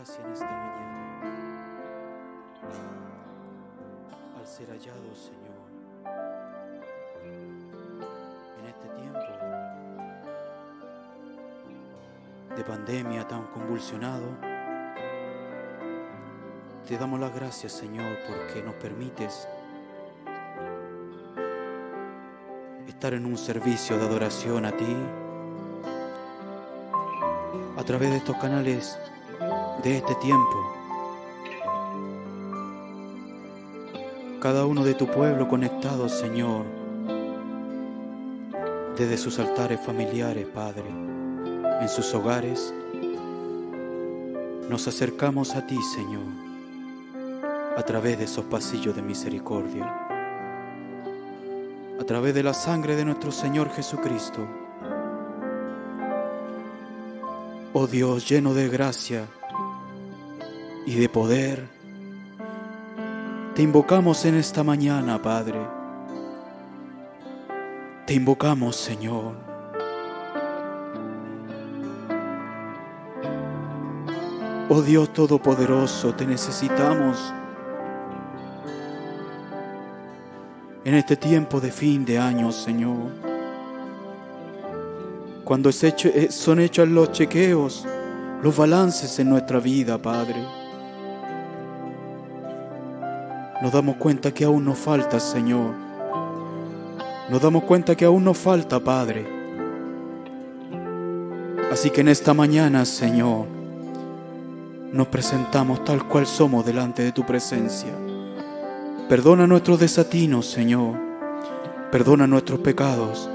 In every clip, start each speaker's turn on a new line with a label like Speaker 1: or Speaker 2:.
Speaker 1: gracia en esta mañana al ser hallado, Señor, en este tiempo de pandemia tan convulsionado. Te damos las gracias, Señor, porque nos permites estar en un servicio de adoración a ti a través de estos canales de este tiempo. Cada uno de tu pueblo conectado, Señor, desde sus altares familiares, Padre, en sus hogares, nos acercamos a ti, Señor, a través de esos pasillos de misericordia, a través de la sangre de nuestro Señor Jesucristo. Oh Dios lleno de gracia y de poder, te invocamos en esta mañana, Padre. Te invocamos, Señor. Oh Dios Todopoderoso, te necesitamos en este tiempo de fin de año, Señor. Cuando eh, son hechos los chequeos, los balances en nuestra vida, Padre. Nos damos cuenta que aún nos falta, Señor. Nos damos cuenta que aún nos falta, Padre. Así que en esta mañana, Señor, nos presentamos tal cual somos delante de tu presencia. Perdona nuestros desatinos, Señor. Perdona nuestros pecados.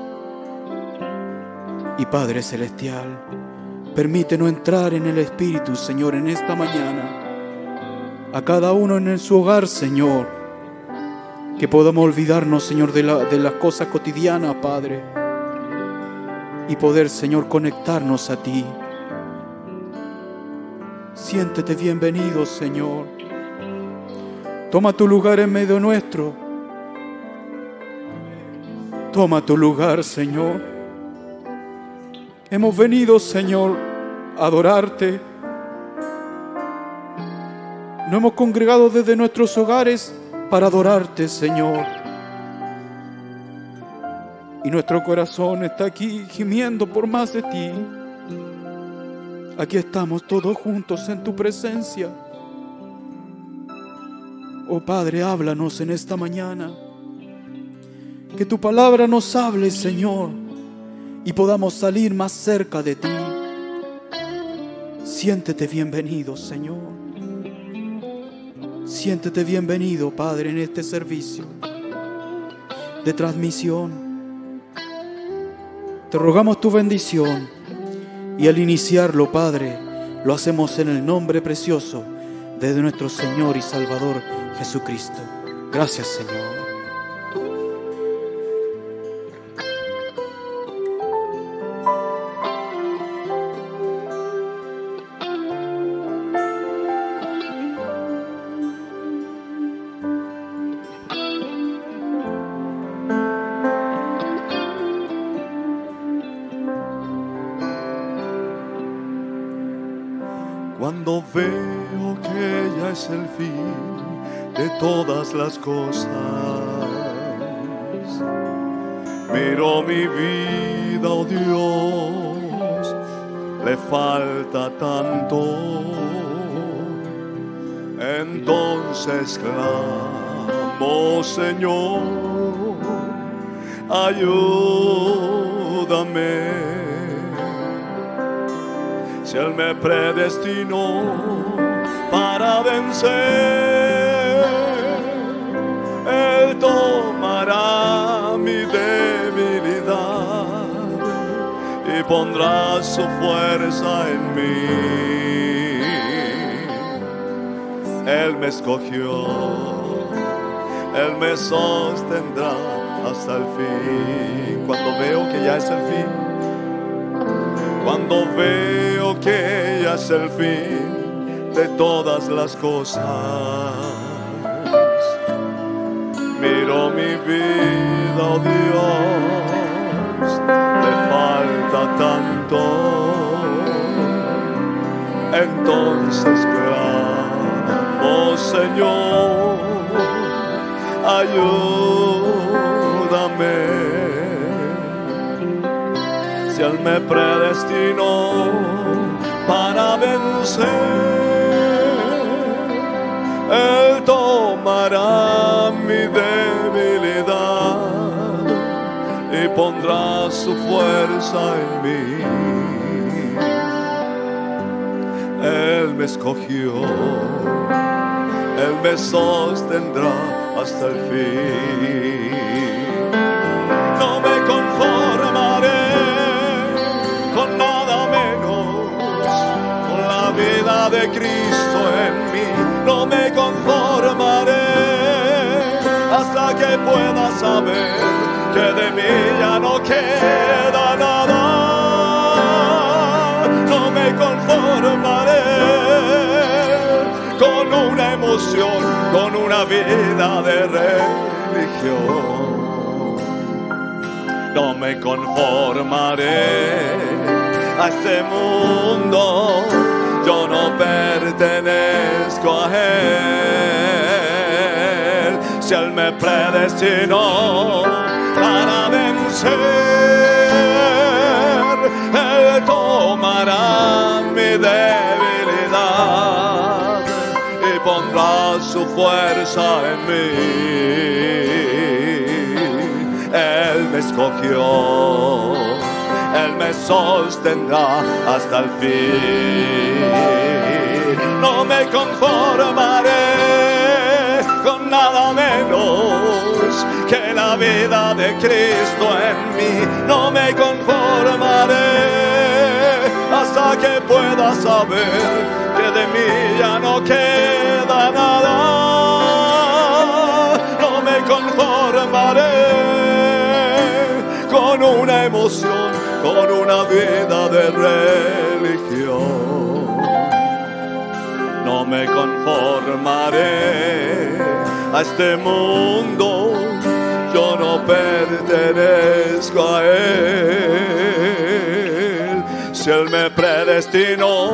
Speaker 1: Y Padre Celestial, permítenos entrar en el Espíritu, Señor, en esta mañana. A cada uno en su hogar, Señor. Que podamos olvidarnos, Señor, de, la, las cosas cotidianas, Padre. Y poder, Señor, conectarnos a ti. Siéntete bienvenido, Señor. Toma tu lugar en medio nuestro. Toma tu lugar, Señor. Hemos venido, Señor, a adorarte. Nos hemos congregado desde nuestros hogares para adorarte, Señor. Y nuestro corazón está aquí gimiendo por más de ti. Aquí estamos todos juntos en tu presencia. Oh Padre, háblanos en esta mañana. Que tu palabra nos hable, Señor, y podamos salir más cerca de ti. Siéntete bienvenido, Señor. Siéntete bienvenido, Padre, en este servicio de transmisión. Te rogamos tu bendición y al iniciarlo, Padre, lo hacemos en el nombre precioso de nuestro Señor y Salvador Jesucristo. Gracias, Señor.
Speaker 2: Cosas, miro mi vida, oh Dios, le falta tanto. Entonces clamo, Señor, ayúdame si Él me predestinó para vencer, y pondrá su fuerza en mí. Él me escogió, Él me sostendrá hasta el fin. Cuando veo que ya es el fin, cuando veo que ya es el fin de todas las cosas. Miro mi vida, oh Dios, le falta tanto. entonces clamo, Señor, ayúdame. Si Él me predestinó para vencer, pondrá su fuerza en mí. Él me escogió, Él me sostendrá hasta el fin. No me conformaré con nada menos, con la vida de Cristo en mí. No me conformaré hasta que pueda saber que de mí ya no queda nada. No me conformaré con una emoción, con una vida de religión. No me conformaré a este mundo, yo no pertenezco a él. Si él me predestinó él tomará mi debilidad y pondrá su fuerza en mí. Él me escogió, Él me sostendrá hasta el fin. No me conformaré con nada menos que la vida de Cristo en mí. No me conformaré hasta que pueda saber que de mí ya no queda nada. No me conformaré con una emoción, con una vida de religión. No me conformaré a este mundo, yo no pertenezco a él. Si él me predestinó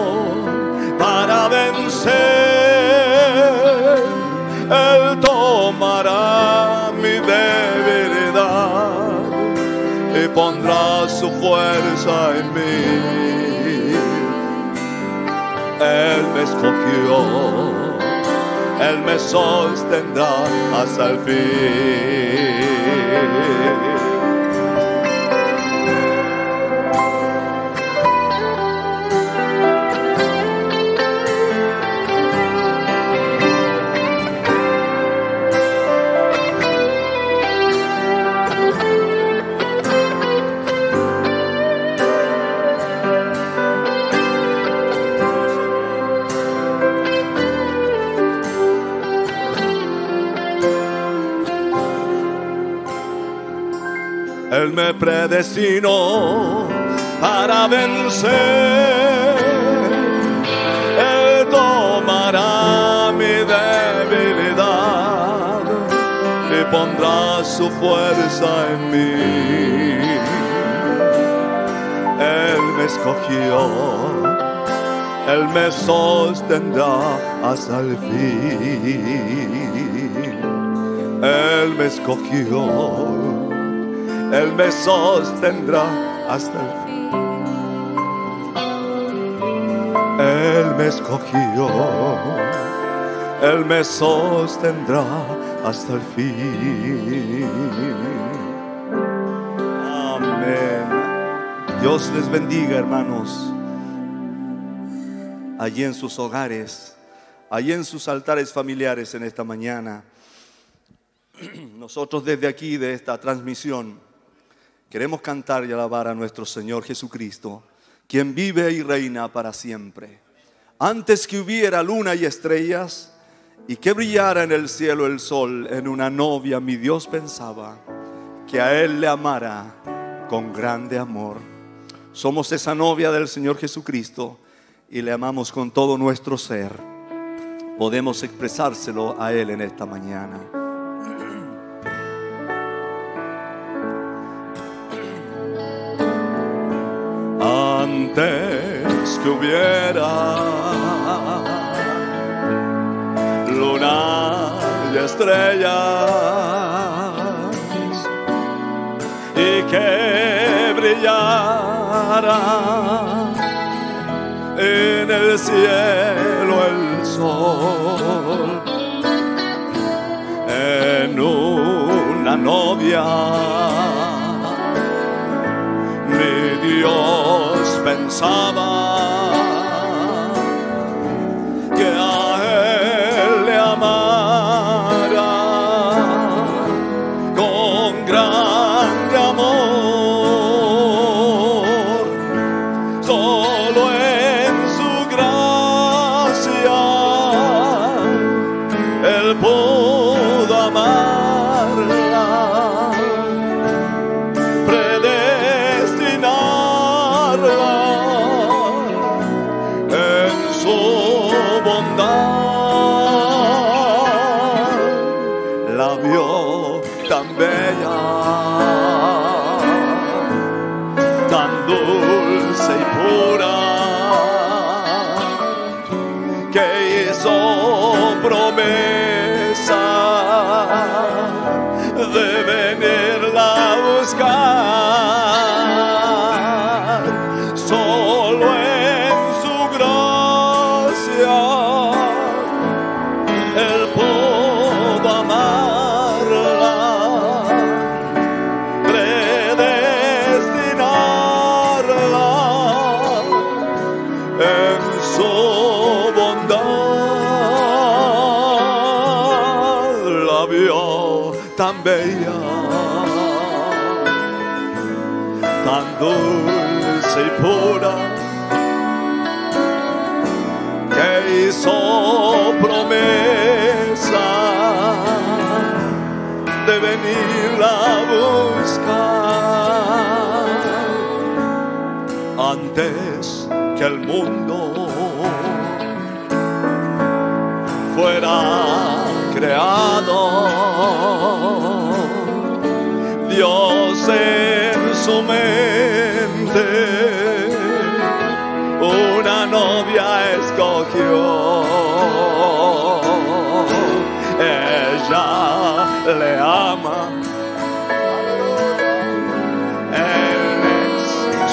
Speaker 2: para vencer, él tomará mi debilidad y pondrá su fuerza en mí. Él me escogió, Él me sostendrá hasta el fin. Me predestinó para vencer. Él tomará mi debilidad y pondrá su fuerza en mí. Él me escogió, Él me sostendrá hasta el fin. Él me escogió. Él me sostendrá hasta el fin. Él me escogió, Él me sostendrá hasta el fin. Amén. Dios les bendiga, hermanos. Allí en sus hogares, allí en sus altares familiares en esta mañana. Nosotros desde aquí, de esta transmisión, Queremos cantar y alabar a nuestro Señor Jesucristo, quien vive y reina para siempre. Antes que hubiera luna y estrellas y que brillara en el cielo el sol, en una novia mi Dios pensaba que a Él le amara con grande amor. Somos esa novia del Señor Jesucristo y le amamos con todo nuestro ser. Podemos expresárselo a Él en esta mañana. antes que hubiera luna y estrellas y que brillara en el cielo el sol en una novia mi Dios pensaba tan tan dulce y pura, que hizo promesa de venirla a buscar antes que el mundo fuera creado. Dios en su mente una novia escogió. Ella le ama.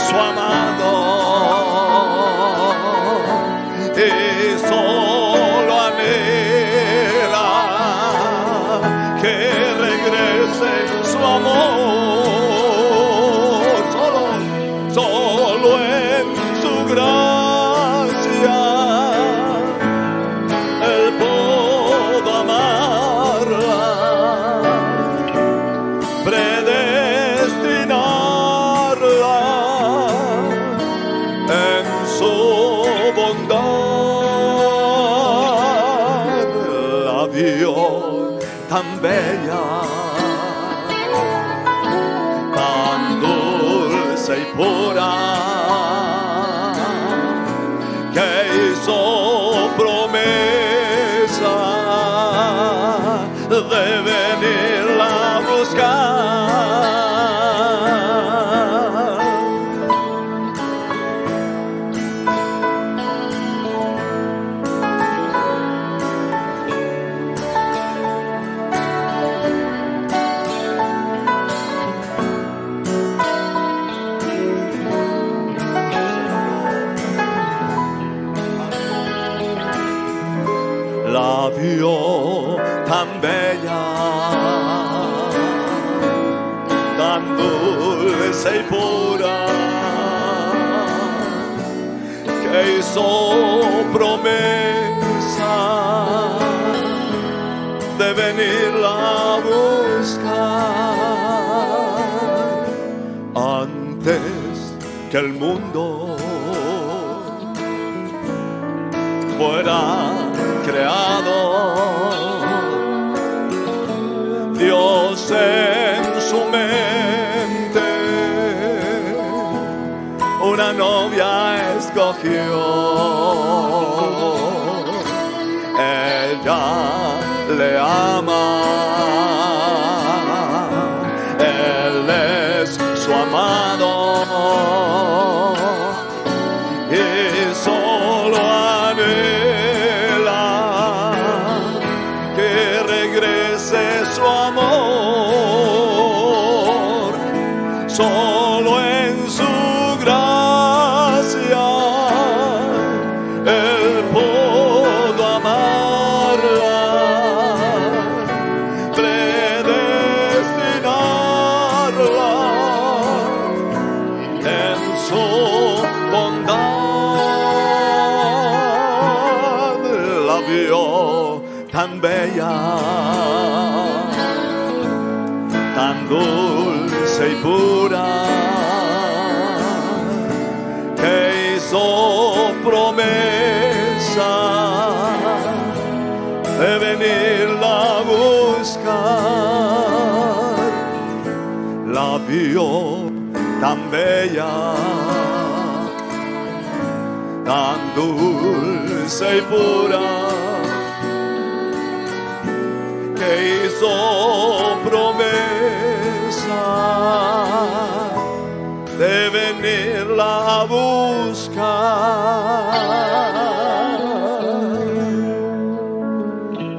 Speaker 2: Su amado y regrese su amor de venirla a buscar antes que el mundo fuera creado. Dios en su mente una novia escogió. Le dulce y pura que hizo promesa de venirla a buscar.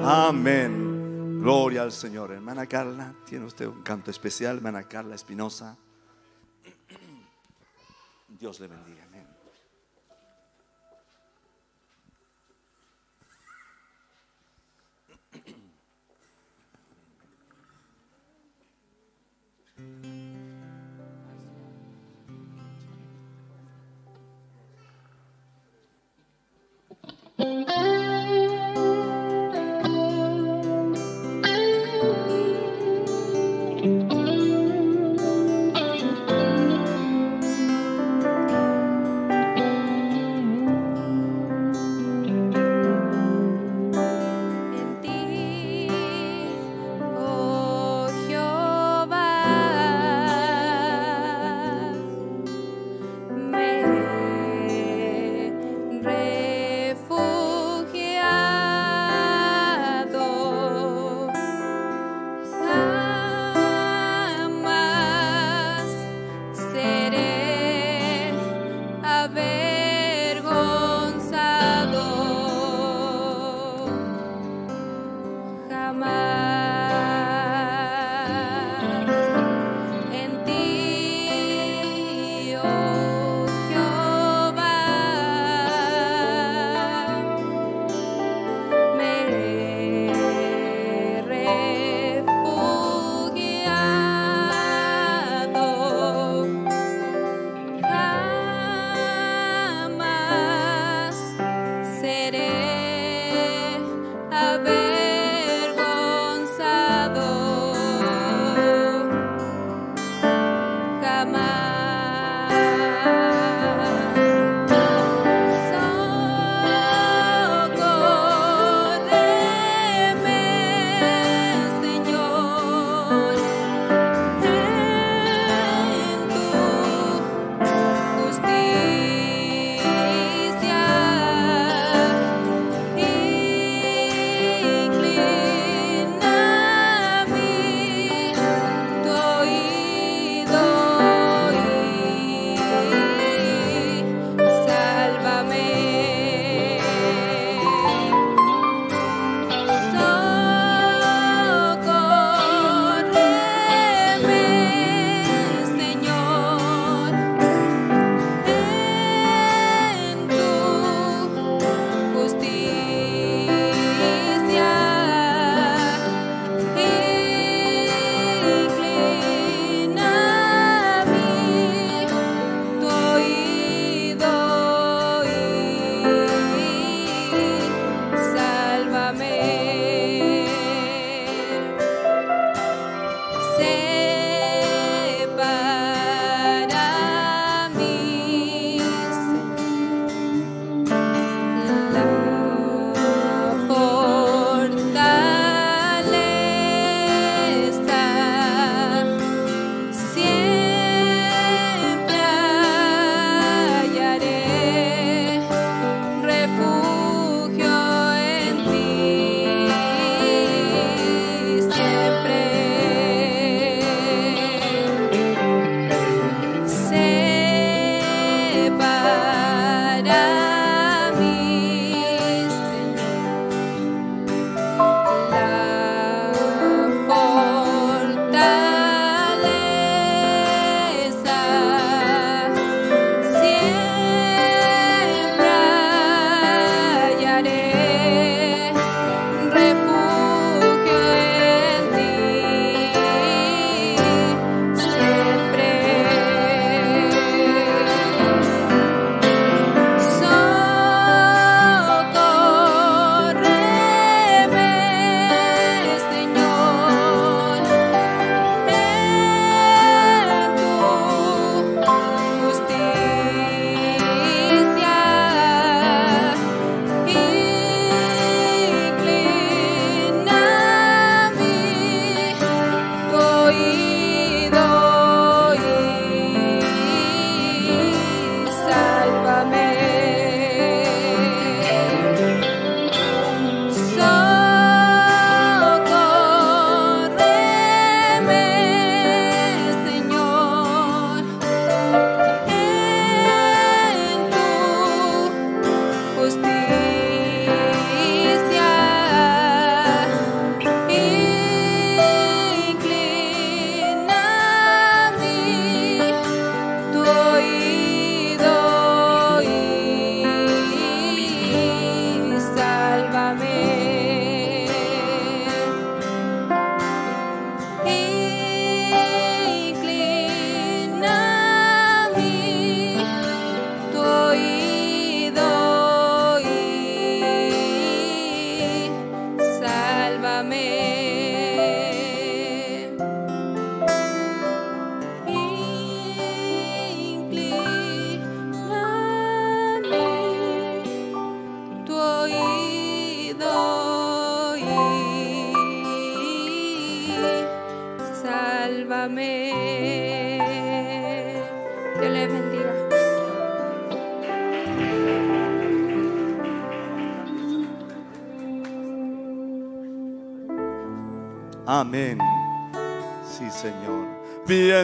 Speaker 2: Amén. Gloria al Señor. Hermana Carla, tiene usted un canto especial, hermana Carla Espinosa. Dios le bendiga. Amén.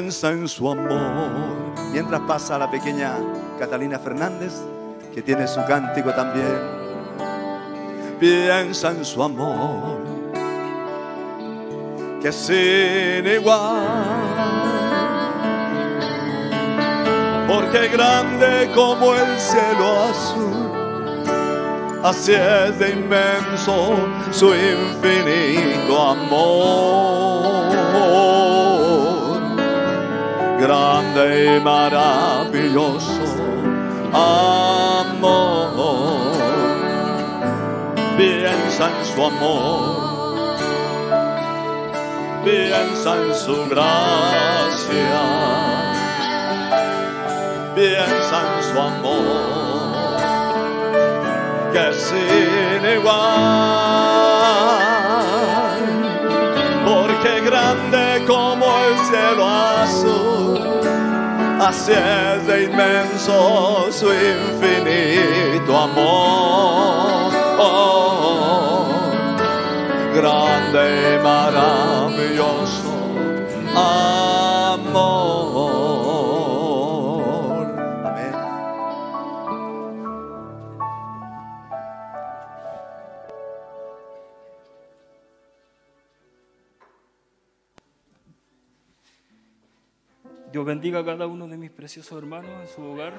Speaker 2: Piensa en su amor. Mientras pasa la pequeña Catalina Fernández, que tiene su cántico también. Piensa en su amor, que es sin igual. Porque grande como el cielo azul así es de inmenso su infinito amor. Grande y maravilloso amor. Piensa en su amor, piensa en su gracia, piensa en su amor que sin igual, porque grande como el cielo azul, así es de inmenso su infinito amor. Oh, grande y maravilloso
Speaker 3: Bendiga cada uno de mis preciosos hermanos en su hogar.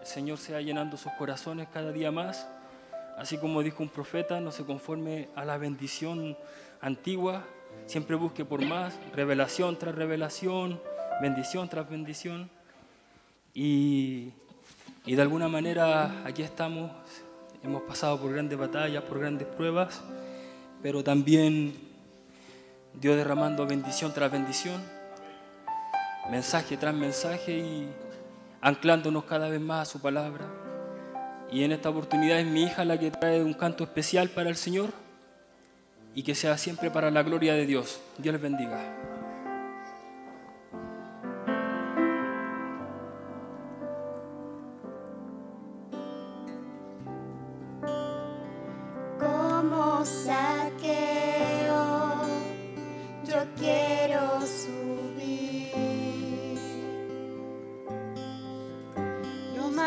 Speaker 3: El Señor sea llenando sus corazones cada día más. Así como dijo un profeta, no se conforme a la bendición antigua, siempre busque por más, revelación tras revelación, bendición tras bendición. Y, y de alguna manera aquí estamos, hemos pasado por grandes batallas, por grandes pruebas, pero también Dios derramando bendición tras bendición mensaje tras mensaje y anclándonos cada vez más a su palabra. Y en esta oportunidad es mi hija la que trae un canto especial para el Señor y que sea siempre para la gloria de Dios. Dios les bendiga.
Speaker 4: como saqueo, yo quiero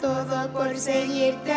Speaker 4: todo por seguirte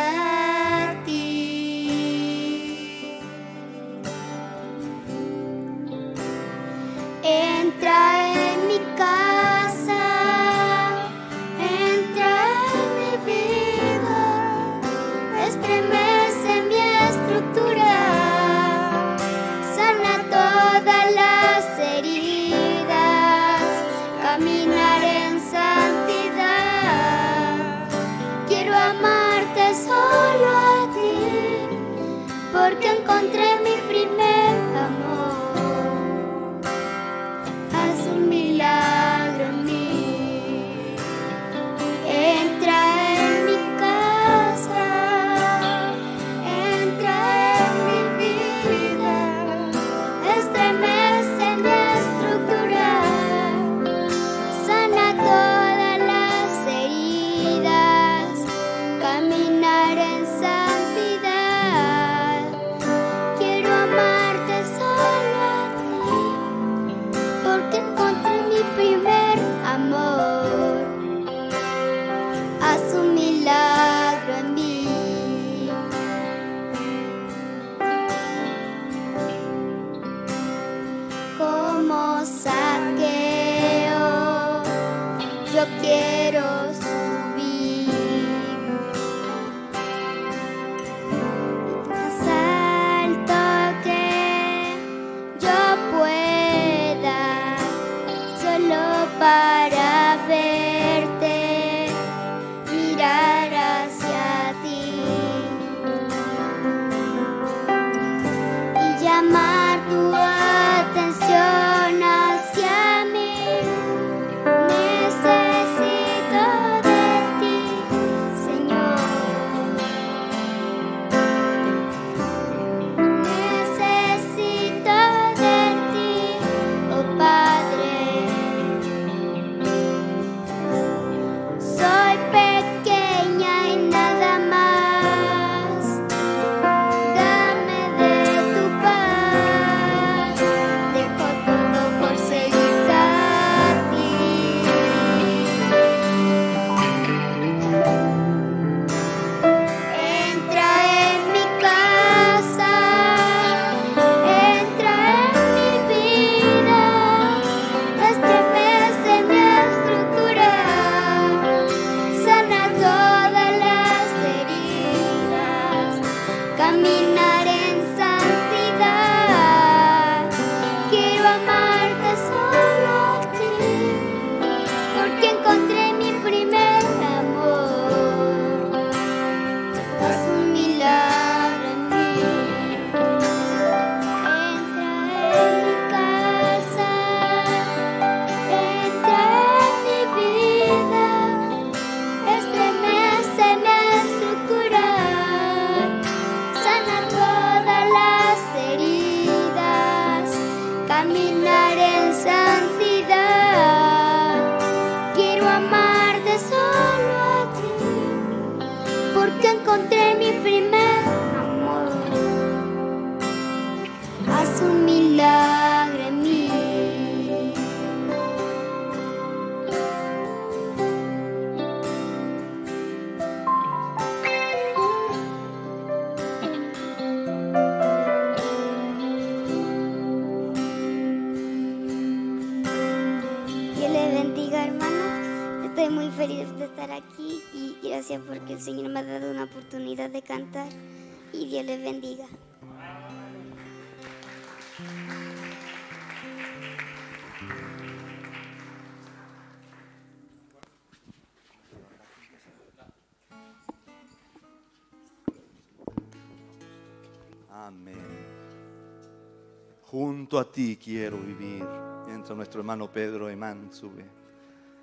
Speaker 2: Junto a ti quiero vivir. Entra nuestro hermano Pedro Emán, sube.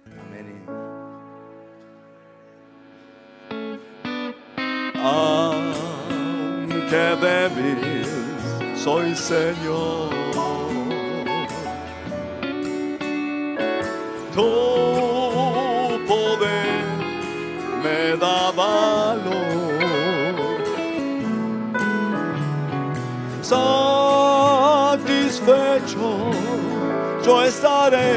Speaker 2: Amén. Aunque débil soy Señor. Tu poder me da valor. satisfecho yo estaré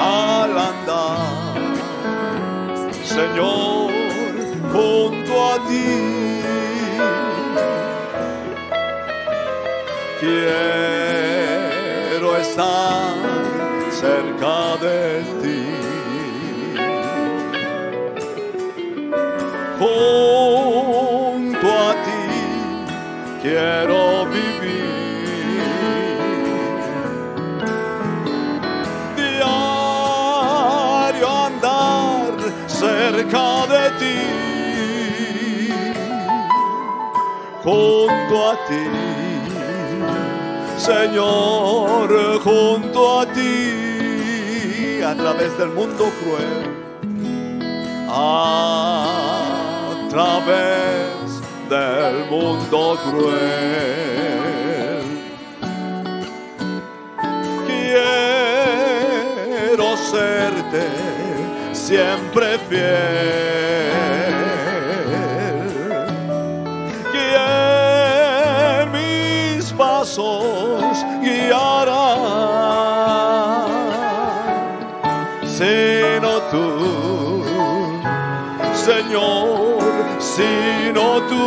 Speaker 2: al andar, Señor, junto a ti. Quiero estar cerca de ti. Junto Junto a ti, Señor, junto a ti, a través del mundo cruel a través del mundo cruel. Quiero serte siempre fiel. Pasos guiarán, sino tú. Señor, sino tú.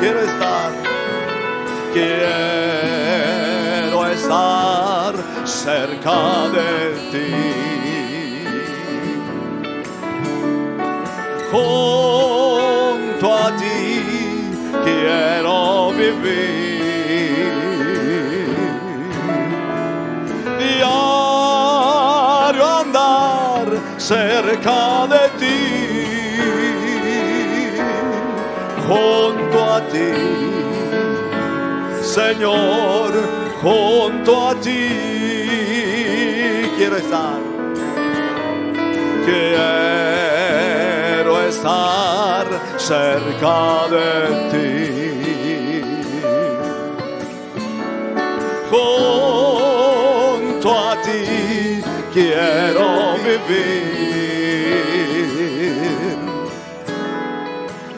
Speaker 2: Quiero estar, quiero estar cerca de ti. Junto a ti quiero vivir. Diario andar cerca de ti. Junto a ti. Señor, junto a ti quiero estar. Quiero estar cerca de ti. Quiero vivir.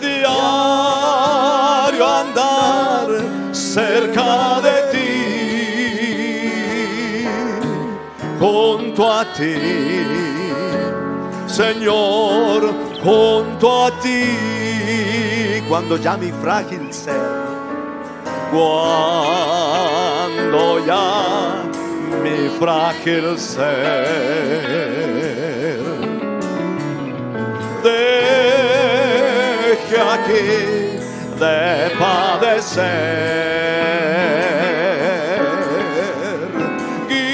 Speaker 2: Diario andar cerca de ti, junto a ti, Señor, junto a ti, cuando ya mi frágil ser, cuando ya mi frágil ser deje aquí de padecer. Guíame,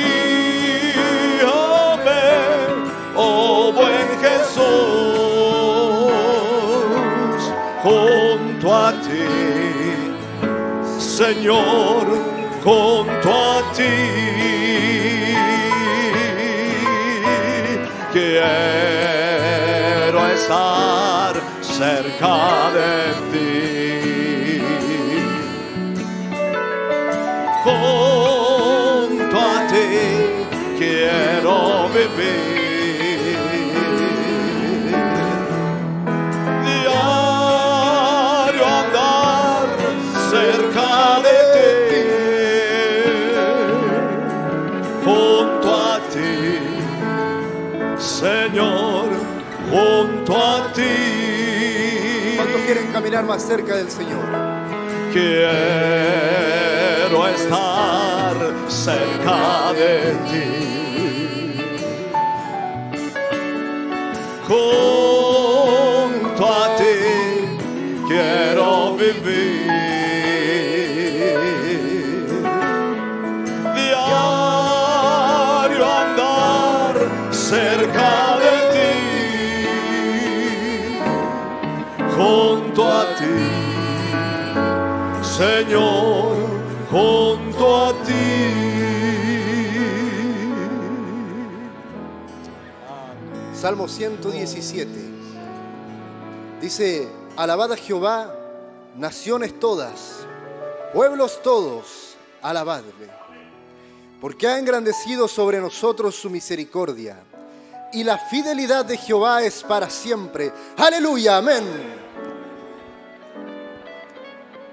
Speaker 2: oh buen Jesús, junto a ti, Señor, junto a ti. Quiero estar cerca de ti. Junto a ti quiero vivir.
Speaker 5: Quieren caminar más cerca del Señor?
Speaker 2: Quiero estar cerca de ti. Junto a ti quiero vivir.
Speaker 5: Salmo 117. Dice, alabad a Jehová, naciones todas, pueblos todos, alabadle. Porque ha engrandecido sobre nosotros su misericordia. Y la fidelidad de Jehová es para siempre. Aleluya, amén.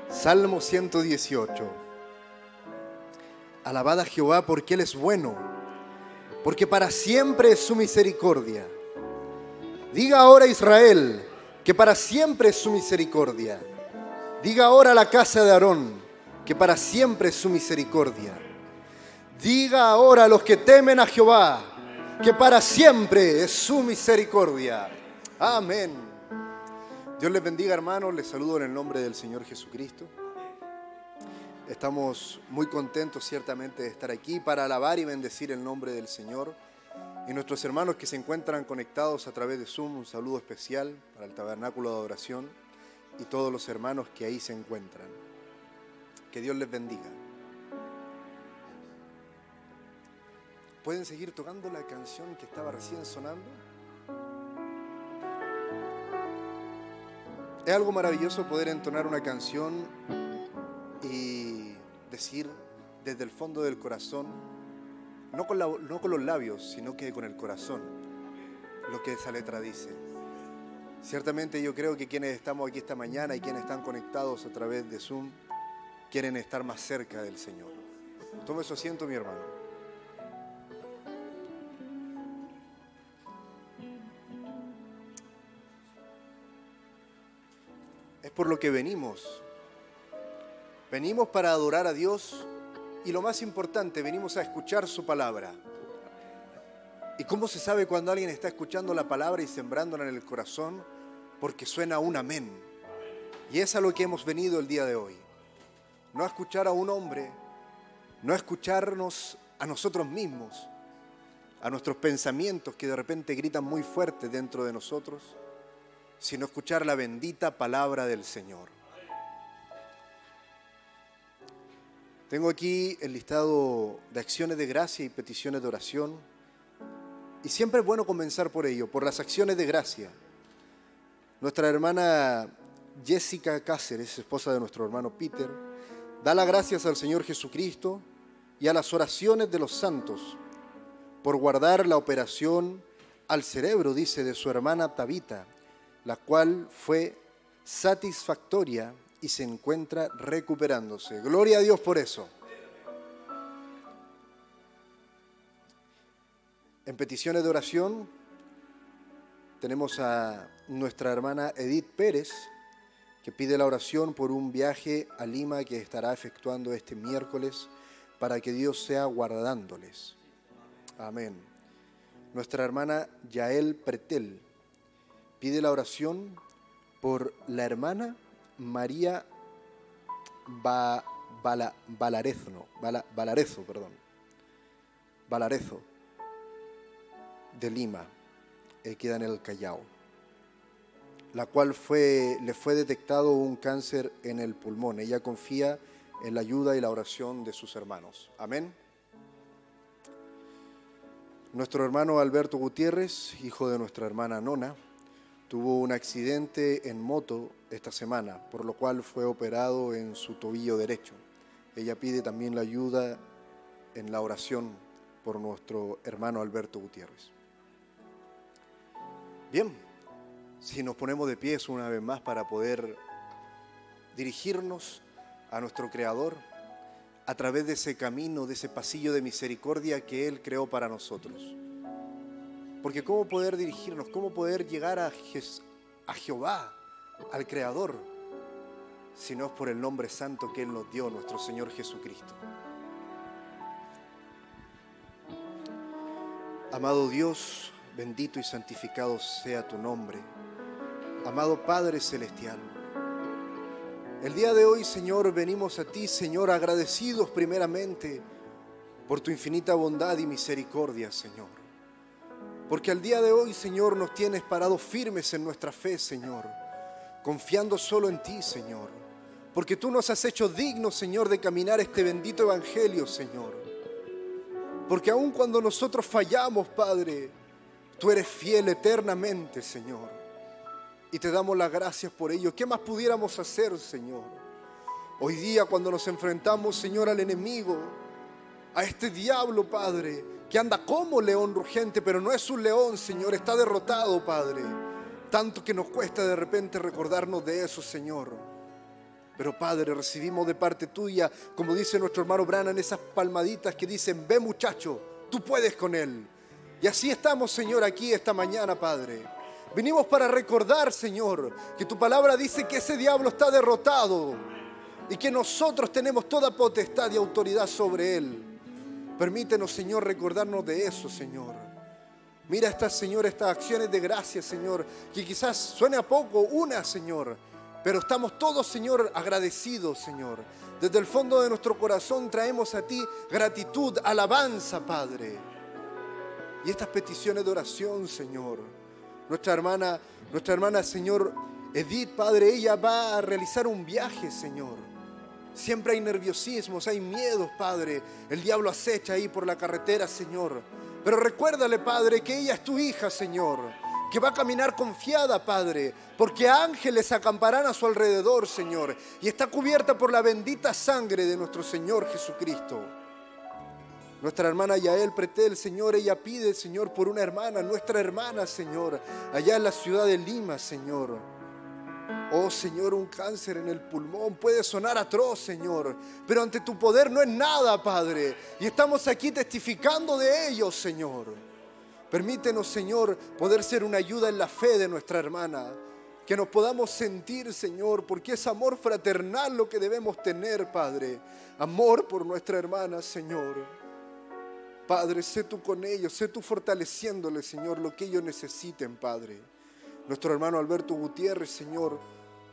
Speaker 5: Salmo 118. Alabad a Jehová porque Él es bueno, porque para siempre es su misericordia. Diga ahora Israel que para siempre es su misericordia. Diga ahora la casa de Aarón que para siempre es su misericordia. Diga ahora a los que temen a Jehová que para siempre es su misericordia. Amén. Dios les bendiga hermanos, les saludo en el nombre del Señor Jesucristo. Estamos muy contentos ciertamente de estar aquí para alabar y bendecir el nombre del Señor. Y nuestros hermanos que se encuentran conectados a través de Zoom, un saludo especial para el Tabernáculo de Adoración y todos los hermanos que ahí se encuentran. Que Dios les bendiga. ¿Pueden seguir tocando la canción que estaba recién sonando? Es algo maravilloso poder entonar una canción y decir desde el fondo del corazón, no con, los labios, sino que con el corazón, lo que esa letra dice. Ciertamente yo creo que quienes estamos aquí esta mañana y quienes están conectados a través de Zoom quieren estar más cerca del Señor. Tome su asiento, mi hermano. Es por lo que venimos. Venimos para adorar a Dios y lo más importante, venimos a escuchar su palabra. ¿Y cómo se sabe cuando alguien está escuchando la palabra y sembrándola en el corazón? Porque suena un amén. Y es a lo que hemos venido el día de hoy. No a escuchar a un hombre, no a escucharnos a nosotros mismos, a nuestros pensamientos que de repente gritan muy fuerte dentro de nosotros, sino escuchar la bendita palabra del Señor. Tengo aquí el listado de acciones de gracia y peticiones de oración. Y siempre es bueno comenzar por ello, por las acciones de gracia. Nuestra hermana Jessica Cáceres, esposa de nuestro hermano Peter, da las gracias al Señor Jesucristo y a las oraciones de los santos por guardar la operación al cerebro, dice, de su hermana Tabita, la cual fue satisfactoria y se encuentra recuperándose. Gloria a Dios por eso. En peticiones de oración tenemos a nuestra hermana Edith Pérez, que pide la oración por un viaje a Lima que estará efectuando este miércoles para que Dios sea guardándoles. Amén. Nuestra hermana Yael Pretel pide la oración por la hermana María ba, Valarezo, perdón, Valarezo, de Lima, eh, queda en el Callao, la cual fue, le fue detectado un cáncer en el pulmón. Ella confía en la ayuda y la oración de sus hermanos. Amén. Nuestro hermano Alberto Gutiérrez, hijo de nuestra hermana Nona, tuvo un accidente en moto esta semana, por lo cual fue operado en su tobillo derecho. Ella pide también la ayuda en la oración por nuestro hermano Alberto Gutiérrez. Bien, si nos ponemos de pies una vez más para poder dirigirnos a nuestro Creador a través de ese camino, de ese pasillo de misericordia que Él creó para nosotros. Porque ¿cómo poder dirigirnos? ¿Cómo poder llegar a, a Jehová, al Creador, si no es por el nombre santo que Él nos dio, nuestro Señor Jesucristo? Amado Dios, bendito y santificado sea tu nombre. Amado Padre Celestial, el día de hoy, Señor, venimos a ti, Señor, agradecidos primeramente por tu infinita bondad y misericordia, Señor. Porque al día de hoy, Señor, nos tienes parados firmes en nuestra fe, Señor, confiando solo en ti, Señor. Porque tú nos has hecho dignos, Señor, de caminar este bendito evangelio, Señor. Porque aun cuando nosotros fallamos, Padre, tú eres fiel eternamente, Señor. Y te damos las gracias por ello. ¿Qué más pudiéramos hacer, Señor? Hoy día cuando nos enfrentamos, Señor, al enemigo, a este diablo, Padre, que anda como león rugente, pero no es un león, Señor, está derrotado, Padre. Tanto que nos cuesta de repente recordarnos de eso, Señor. Pero Padre, recibimos de parte tuya, como dice nuestro hermano Branham, esas palmaditas que dicen, ve muchacho, tú puedes con él. Y así estamos, Señor, aquí esta mañana, Padre. Venimos para recordar, Señor, que tu palabra dice que ese diablo está derrotado y que nosotros tenemos toda potestad y autoridad sobre él. Permítenos, Señor, recordarnos de eso, Señor. Mira estas, Señor, estas acciones de gracia, Señor, que quizás suene a poco, una, Señor, pero estamos todos, Señor, agradecidos, Señor. Desde el fondo de nuestro corazón traemos a ti gratitud, alabanza, Padre. Y estas peticiones de oración, Señor. Nuestra hermana, nuestra hermana, Señor, Edith, Padre, ella va a realizar un viaje, Señor. Siempre hay nerviosismos, hay miedos, Padre. El diablo acecha ahí por la carretera, Señor. Pero recuérdale, Padre, que ella es tu hija, Señor. Que va a caminar confiada, Padre. Porque ángeles acamparán a su alrededor, Señor. Y está cubierta por la bendita sangre de nuestro Señor Jesucristo. Nuestra hermana Yael Pretel, Señor, ella pide, Señor, por una hermana, nuestra hermana, Señor, allá en la ciudad de Lima, Señor. Oh Señor, un cáncer en el pulmón puede sonar atroz, Señor, pero ante tu poder no es nada, Padre. Y estamos aquí testificando de ello, Señor. Permítenos, Señor, poder ser una ayuda en la fe de nuestra hermana. que nos podamos sentir, Señor, porque es amor fraternal lo que debemos tener, Padre. Amor por nuestra hermana, Señor. Padre, sé tú con ellos, sé tú fortaleciéndoles, Señor, lo que ellos necesiten, Padre. Nuestro hermano Alberto Gutiérrez, Señor,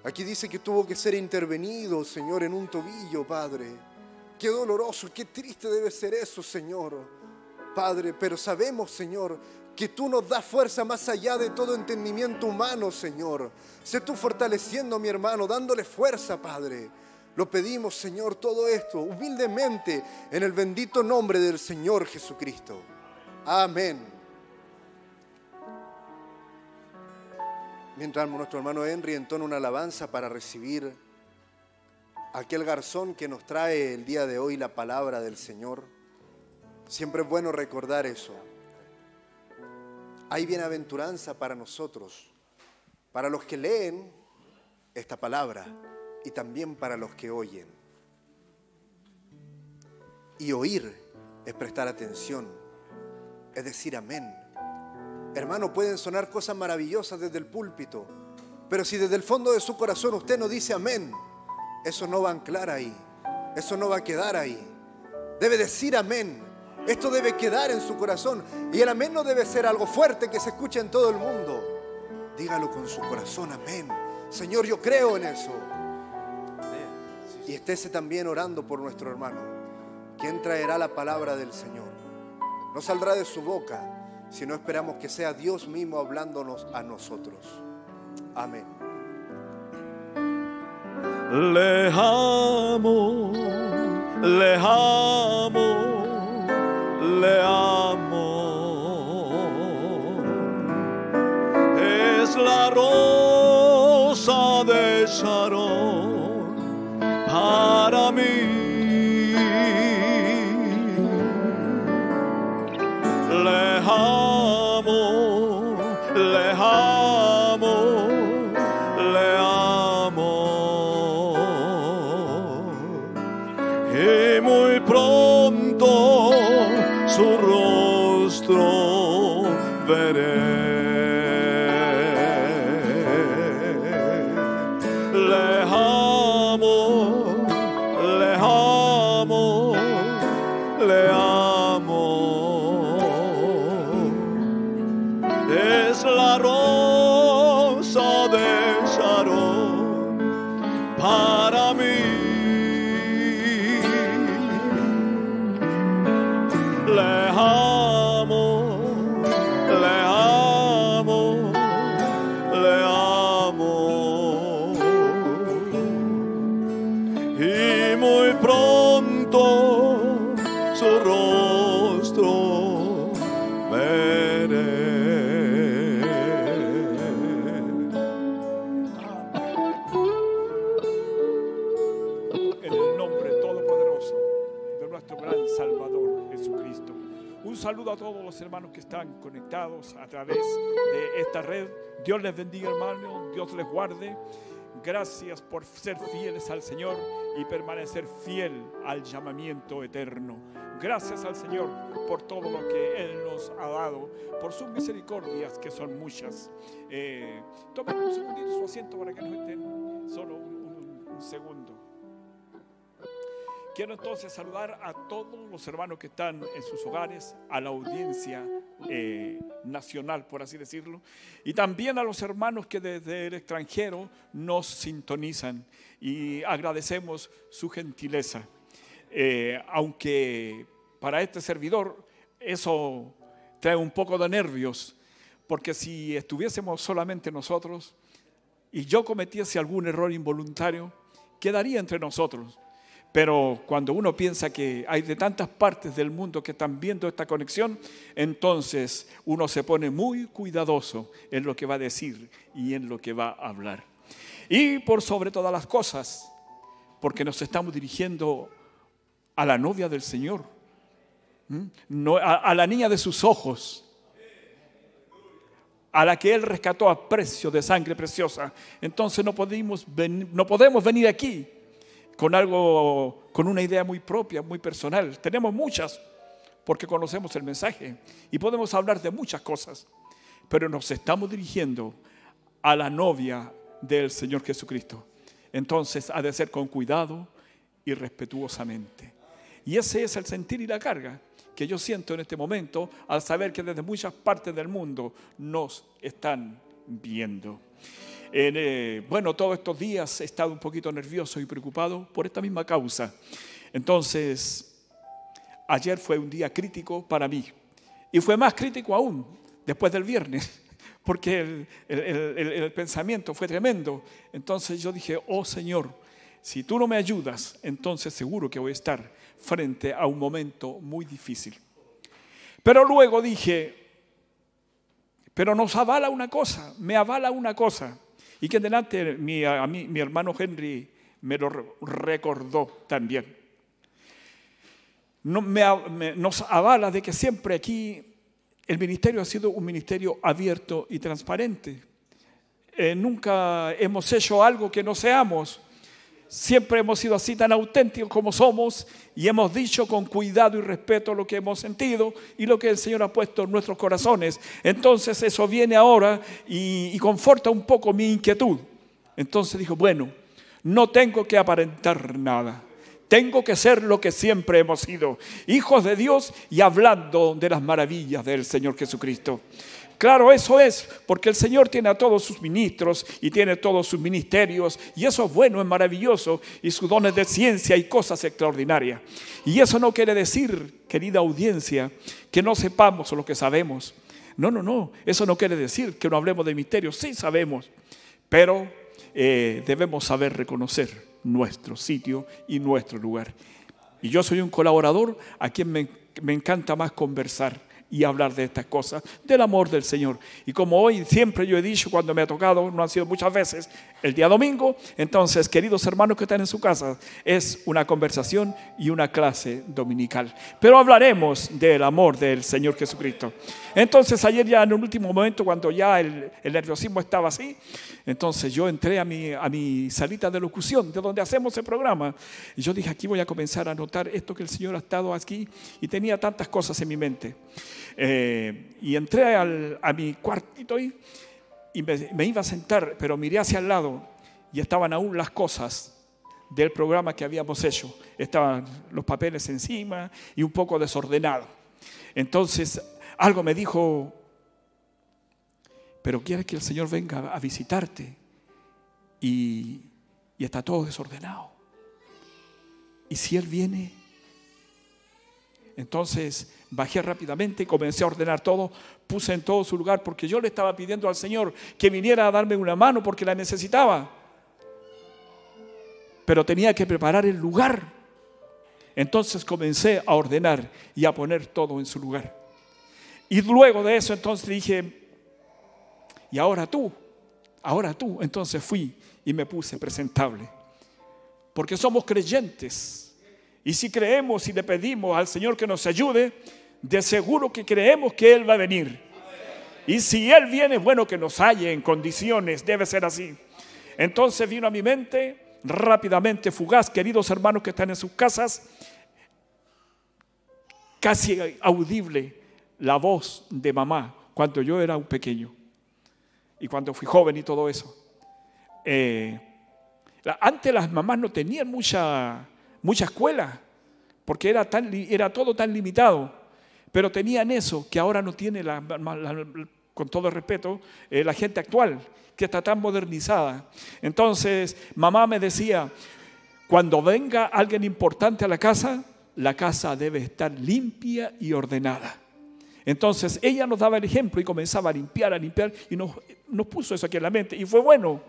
Speaker 5: aquí dice que tuvo que ser intervenido, Señor, en un tobillo, Padre. Qué doloroso, qué triste debe ser eso, Señor. Padre, pero sabemos, Señor, que tú nos das fuerza más allá de todo entendimiento humano, Señor. Sé tú fortaleciendo a mi hermano, dándole fuerza, Padre. Lo pedimos, Señor, todo esto humildemente en el bendito nombre del Señor Jesucristo. Amén. Mientras nuestro hermano Henry entona una alabanza para recibir aquel garzón que nos trae el día de hoy la palabra del Señor, siempre es bueno recordar eso. Hay bienaventuranza para nosotros, para los que leen esta palabra y también para los que oyen. Y oír es prestar atención, es decir amén. Hermano, pueden sonar cosas maravillosas desde el púlpito, pero si desde el fondo de su corazón usted no dice amén, eso no va a anclar ahí, eso no va a quedar ahí. Debe decir amén esto debe quedar en su corazón. Y el amén no debe ser algo fuerte que se escuche en todo el mundo. Dígalo con su corazón, amén. Señor, yo creo en eso. Y estése también orando por nuestro hermano. ¿Quién traerá la palabra del Señor? No saldrá de su boca, sino esperamos que sea Dios mismo hablándonos a nosotros. Amén.
Speaker 2: Le amo, le amo le amo.
Speaker 6: Están conectados a través de esta red. Dios les bendiga, hermanos. Dios les guarde. Gracias por ser fieles al Señor y permanecer fiel al llamamiento eterno. Gracias al Señor por todo lo que Él nos ha dado, por sus misericordias que son muchas. Eh, tomen un segundito su asiento para que no estén solo un segundo. Quiero entonces saludar a todos los hermanos que están en sus hogares, a la audiencia eh, nacional, por así decirlo, y también a los hermanos que desde el extranjero nos sintonizan y agradecemos su gentileza. Eh, aunque para este servidor eso trae un poco de nervios, porque si estuviésemos solamente nosotros y yo cometiese algún error involuntario, quedaría entre nosotros. Pero cuando uno piensa que hay de tantas partes del mundo que están viendo esta conexión, entonces uno se pone muy cuidadoso en lo que va a decir y en lo que va a hablar. Y por sobre todas las cosas, porque nos estamos dirigiendo a la novia del Señor, a, la niña de sus ojos, a la que Él rescató a precio de sangre preciosa. Entonces no podemos, no podemos venir aquí con algo, con una idea muy propia, muy personal. Tenemos muchas, porque conocemos el mensaje y podemos hablar de muchas cosas, pero nos estamos dirigiendo a la novia del Señor Jesucristo. Entonces ha de ser con cuidado y respetuosamente. Y ese es el sentir y la carga que yo siento en este momento al saber que desde muchas partes del mundo nos están viendo. Eh, bueno, todos estos días he estado un poquito nervioso y preocupado por esta misma causa. Entonces, ayer fue un día crítico para mí. Y fue más crítico aún después del viernes, porque el, pensamiento fue tremendo. Entonces yo dije, oh Señor, si tú no me ayudas, entonces seguro que voy a estar frente a un momento muy difícil. Pero luego dije, pero nos avala una cosa, me avala una cosa. Y que delante mi, a mí, mi hermano Henry me lo recordó también. nos avala de que siempre aquí el ministerio ha sido un ministerio abierto y transparente. Eh, nunca hemos hecho algo que no seamos. Siempre hemos sido así tan auténticos como somos y hemos dicho con cuidado y respeto lo que hemos sentido y lo que el Señor ha puesto en nuestros corazones. Entonces eso viene ahora y, conforta un poco mi inquietud. Entonces dijo, bueno, no tengo que aparentar nada. Tengo que ser lo que siempre hemos sido, hijos de Dios y hablando de las maravillas del Señor Jesucristo. Claro, eso es, porque el Señor tiene a todos sus ministros y tiene todos sus ministerios, y eso es bueno, es maravilloso, y sus dones de ciencia y cosas extraordinarias. Y eso no quiere decir, querida audiencia, que no sepamos lo que sabemos. No, no, no, eso no quiere decir que no hablemos de misterios, sí sabemos, pero eh, debemos saber reconocer nuestro sitio y nuestro lugar. Y yo soy un colaborador a quien me encanta más conversar y hablar de estas cosas, del amor del Señor. Y como hoy siempre yo he dicho cuando me ha tocado, no han sido muchas veces, el día domingo, entonces, queridos hermanos que están en su casa, es una conversación y una clase dominical. Pero hablaremos del amor del Señor Jesucristo. Entonces, ayer ya en un último momento, cuando ya el, el nerviosismo estaba así, entonces yo entré a mi, a mi salita de locución, de donde hacemos el programa, y yo dije, aquí voy a comenzar a notar esto que el Señor ha estado aquí, y tenía tantas cosas en mi mente. Eh, y entré a mi cuartito y, me, iba a sentar, pero miré hacia el lado y estaban aún las cosas del programa que habíamos hecho. Estaban los papeles encima y un poco desordenado. Entonces algo me dijo, pero quieres que el Señor venga a visitarte y, está todo desordenado. Y si Él viene, entonces bajé rápidamente, comencé a ordenar todo, puse en todo su lugar porque yo le estaba pidiendo al Señor que viniera a darme una mano porque la necesitaba. Pero tenía que preparar el lugar. Entonces comencé a ordenar y a poner todo en su lugar. Y luego de eso entonces dije, y ahora tú, ahora tú. Entonces fui y me puse presentable. Porque somos creyentes y si creemos y le pedimos al Señor que nos ayude, de seguro que creemos que Él va a venir. Y si Él viene, bueno que nos halle en condiciones, debe ser así. Entonces vino a mi mente rápidamente, fugaz, queridos hermanos que están en sus casas, casi audible la voz de mamá cuando yo era un pequeño y cuando fui joven y todo eso. Eh, antes las mamás no tenían mucha mucha escuela, porque era, tan, era todo tan limitado. Pero tenían eso que ahora no tiene, la, con todo respeto, eh, la gente actual, que está tan modernizada. Entonces, mamá me decía, cuando venga alguien importante a la casa, la casa debe estar limpia y ordenada. Entonces ella nos daba el ejemplo y comenzaba a limpiar, a limpiar y nos, nos puso eso aquí en la mente y fue bueno.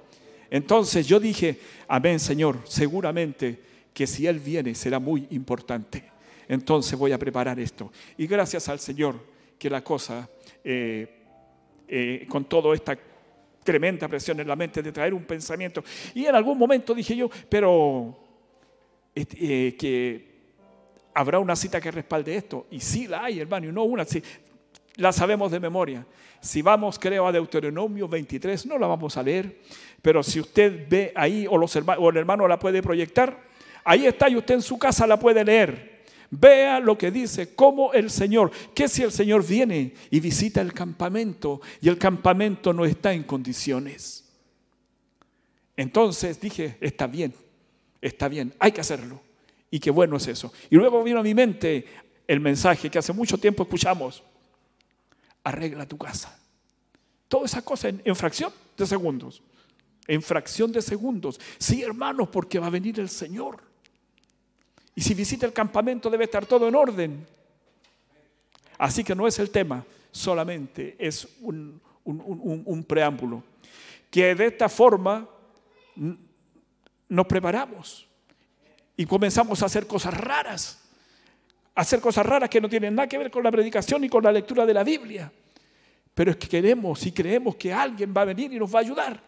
Speaker 6: Entonces yo dije, amén Señor, seguramente que si Él viene será muy importante. Entonces voy a preparar esto. Y gracias al Señor que la cosa, eh, eh, con toda esta tremenda presión en la mente de traer un pensamiento, y en algún momento dije yo, pero eh, que habrá una cita que respalde esto. Y sí la hay, hermano, y no una, sí, la sabemos de memoria. Si vamos, creo, a Deuteronomio 23, no la vamos a leer, pero si usted ve ahí o, el hermano la puede proyectar, Ahí está y usted en su casa la puede leer. Vea lo que dice, cómo el Señor, que si el Señor viene y visita el campamento y el campamento no está en condiciones. Entonces dije, está bien, está bien, hay que hacerlo. Y qué bueno es eso. Y luego vino a mi mente el mensaje que hace mucho tiempo escuchamos. Arregla tu casa. Toda esa cosa en, fracción de segundos. En fracción de segundos. Sí, hermanos, porque va a venir el Señor. Y si visita el campamento debe estar todo en orden. Así que no es el tema, solamente es un, un- preámbulo. Que de esta forma nos preparamos y comenzamos a hacer cosas raras. Hacer cosas raras que no tienen nada que ver con la predicación ni con la lectura de la Biblia. Pero es que queremos y creemos que alguien va a venir y nos va a ayudar.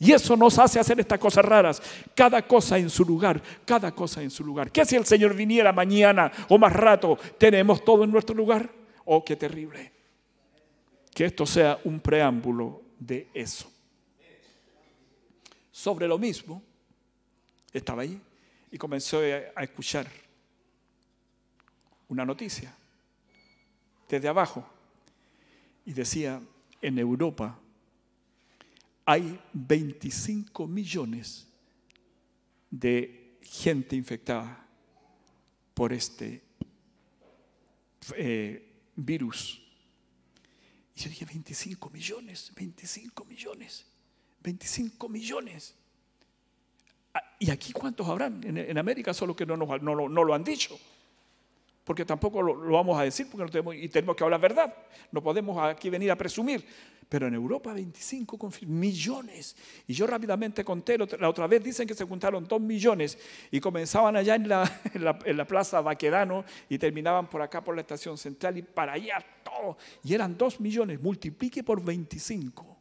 Speaker 6: Y eso nos hace hacer estas cosas raras. Cada cosa en su lugar, cada cosa en su lugar. ¿Qué si el Señor viniera mañana o más rato? ¿Tenemos todo en nuestro lugar? Oh, qué terrible. Que esto sea un preámbulo de eso. Sobre lo mismo, estaba ahí y comenzó a escuchar una noticia desde abajo y decía, en Europa hay 25 millones de gente infectada por este eh, virus. Y yo dije, 25 millones, 25 millones, 25 millones. Ah, ¿Y aquí cuántos habrán? En, América solo que no, nos- no lo- han dicho. Porque tampoco lo, vamos a decir porque no tenemos, y tenemos que hablar verdad. No podemos aquí venir a presumir. Pero en Europa 25 confir- millones. Y yo rápidamente conté, la otra- vez dicen que se juntaron 2 millones y comenzaban allá en la plaza Baquedano y terminaban por acá por la estación central y para allá todo. Y eran 2 millones, multiplique por 25.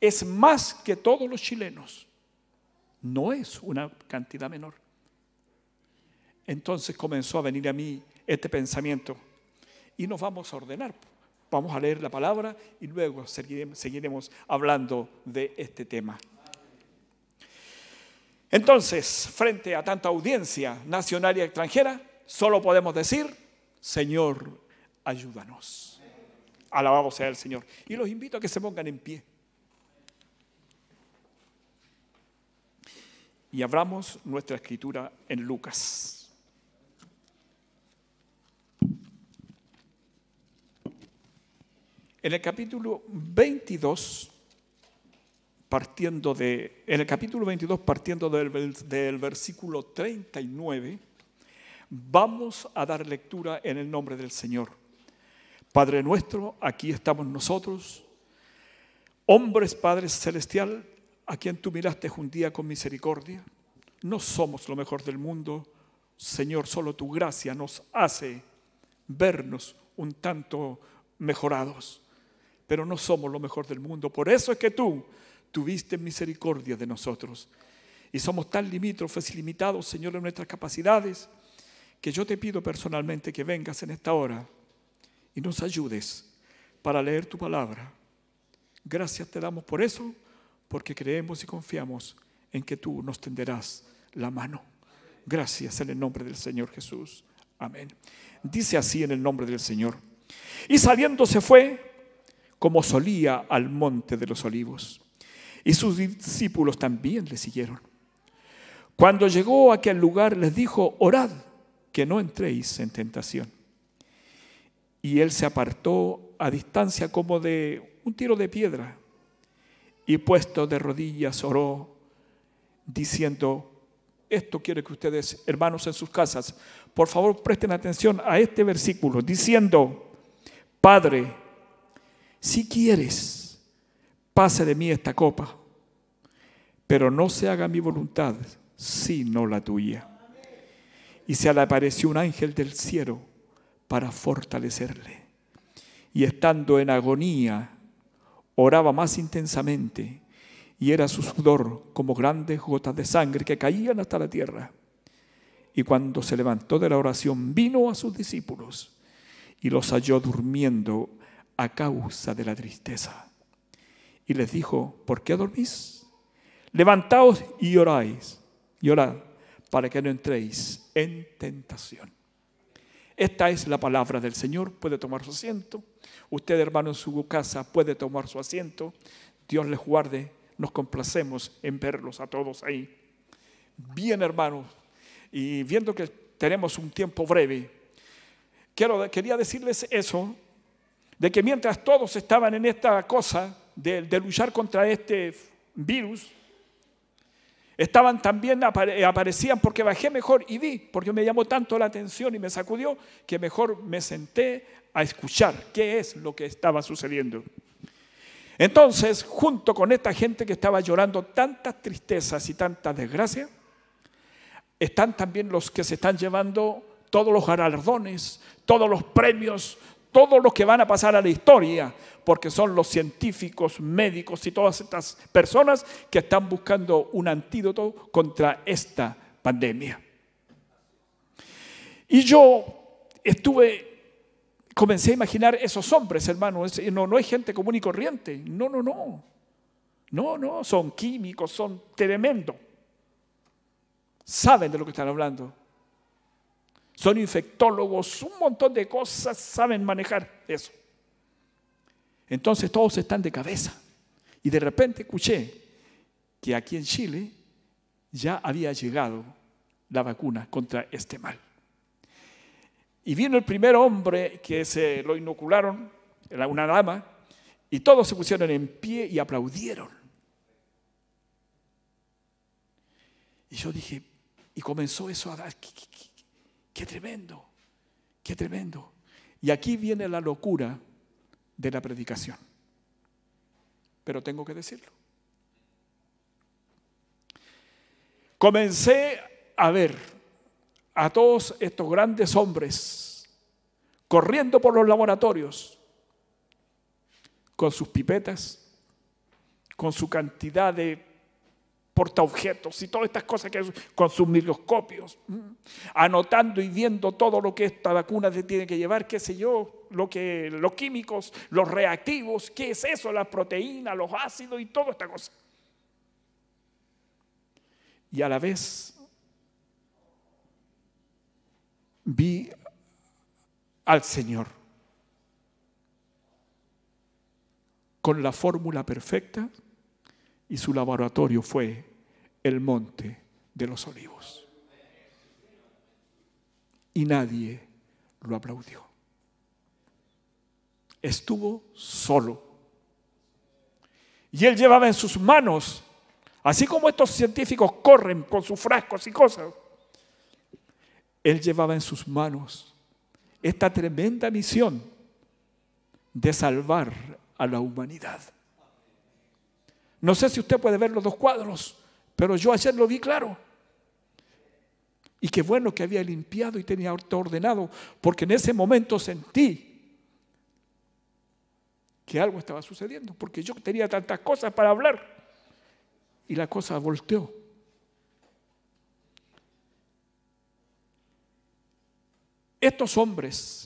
Speaker 6: Es más que todos los chilenos. No es una cantidad menor. Entonces comenzó a venir a mí este pensamiento y nos vamos a ordenar. Vamos a leer la palabra y luego seguiremos, hablando de este tema. Entonces, frente a tanta audiencia nacional y extranjera, solo podemos decir, Señor, ayúdanos. Alabado sea el Señor. Y los invito a que se pongan en pie. Y abramos nuestra escritura en Lucas. En el capítulo 22, partiendo de, en el capítulo 22, partiendo del, del versículo 39, vamos a dar lectura en el nombre del Señor. Padre nuestro, aquí estamos nosotros, hombres, Padre celestial, a quien tú miraste un día con misericordia. No somos lo mejor del mundo, Señor, solo tu gracia nos hace vernos un tanto mejorados, pero no somos lo mejor del mundo. Por eso es que tú tuviste misericordia de nosotros. Y somos tan limítrofes y limitados, Señor, en nuestras capacidades, que yo te pido personalmente que vengas en esta hora y nos ayudes para leer tu palabra. Gracias te damos por eso, porque creemos y confiamos en que tú nos tenderás la mano. Gracias en el nombre del Señor Jesús. Amén. Dice así en el nombre del Señor. Y saliendo se fue como solía al monte de los olivos. Y sus discípulos también le siguieron. Cuando llegó a aquel lugar les dijo, orad que no entréis en tentación. Y él se apartó a distancia como de un tiro de piedra y puesto de rodillas oró diciendo, esto quiere que ustedes, hermanos en sus casas, por favor presten atención a este versículo, diciendo, Padre, si quieres, pase de mí esta copa, pero no se haga mi voluntad, sino la tuya. Y se le apareció un ángel del cielo para fortalecerle. Y estando en agonía, oraba más intensamente y era su sudor como grandes gotas de sangre que caían hasta la tierra. Y cuando se levantó de la oración, vino a sus discípulos y los halló durmiendo a causa de la tristeza. Y les dijo, ¿por qué dormís? Levantaos y oráis, y orad, para que no entréis en tentación. Esta es la palabra del Señor. Puede tomar su asiento. Usted, hermano, en su casa puede tomar su asiento. Dios les guarde. nos complacemos en verlos a todos ahí. Bien, hermanos, y viendo que tenemos un tiempo breve, quería decirles eso, de que mientras todos estaban en esta cosa de luchar contra este virus, estaban también, apare- aparecían porque bajé mejor y vi, porque me llamó tanto la atención y me sacudió, que mejor me senté a escuchar qué es lo que estaba sucediendo. Entonces, junto con esta gente que estaba llorando tantas tristezas y tantas desgracias, están también los que se están llevando todos los galardones, todos los premios, todos los que van a pasar a la historia, porque son los científicos, médicos y todas estas personas que están buscando un antídoto contra esta pandemia. Y yo estuve, comencé a imaginar esos hombres, hermano, es- no, no es gente común y corriente, no, no, no, no, no, son químicos, son tremendos saben de lo que están hablando. Son infectólogos, un montón de cosas saben manejar eso. Entonces todos están de cabeza. Y de repente escuché que aquí en Chile ya había llegado la vacuna contra este mal. Y vino el primer hombre que se lo inocularon, era una dama, y todos se pusieron en pie y aplaudieron. Y yo dije, y comenzó eso a dar, qué, tremendo, qué tremendo. Y aquí viene la locura de la predicación. Pero tengo que decirlo. Comencé a ver a todos estos grandes hombres corriendo por los laboratorios con sus pipetas, con su cantidad de portaobjetos y todas estas cosas que con sus microscopios, mm, anotando y viendo todo lo que esta vacuna se tiene que llevar, qué sé yo, lo que los químicos, los reactivos, qué es eso, las proteínas, los ácidos y toda esta cosa. Y a la vez vi al Señor con la fórmula perfecta y su laboratorio fue el monte de los olivos. Y nadie lo aplaudió. Estuvo solo. Y él llevaba en sus manos, así como estos científicos corren con sus frascos y cosas, él llevaba en sus manos esta tremenda misión de salvar a la humanidad. No sé si usted puede ver los dos cuadros, pero yo ayer lo vi claro. Y qué bueno que había limpiado y tenía ordenado, porque en ese momento sentí que algo estaba sucediendo, porque yo tenía tantas cosas para hablar y la cosa volteó. Estos hombres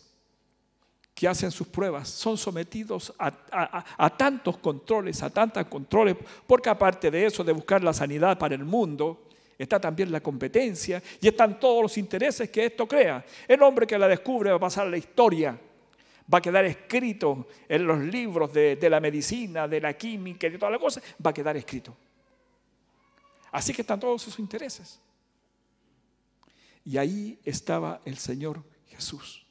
Speaker 6: que hacen sus pruebas son sometidos a, tantos controles, a tantos controles, porque aparte de eso, de buscar la sanidad para el mundo, está también la competencia y están todos los intereses que esto crea. El hombre que la descubre va a pasar a la historia, va a quedar escrito en los libros de, la medicina, de la química y de todas las cosas, va a quedar escrito. Así que están todos esos intereses. Y ahí estaba el Señor Jesús.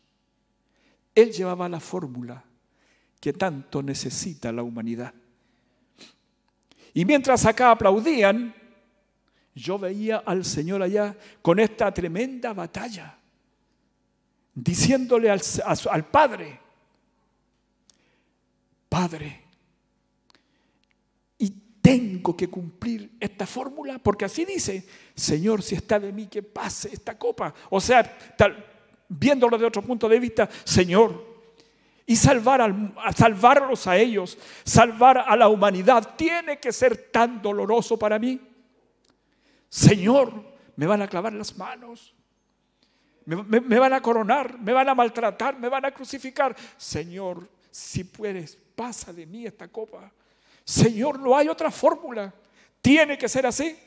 Speaker 6: Él llevaba la fórmula que tanto necesita la humanidad. Y mientras acá aplaudían, yo veía al Señor allá con esta tremenda batalla, diciéndole al, Padre, Padre, y tengo que cumplir esta fórmula, porque así dice, Señor, si está de mí, que pase esta copa. O sea, tal- viéndolo de otro punto de vista, Señor, y salvar salvarlos a ellos, salvar a la humanidad, tiene que ser tan doloroso para mí. Señor, me van a clavar las manos, me van a coronar, me van a maltratar, me van a crucificar. Señor, si puedes, pasa de mí esta copa. Señor, no hay otra fórmula. Tiene que ser así.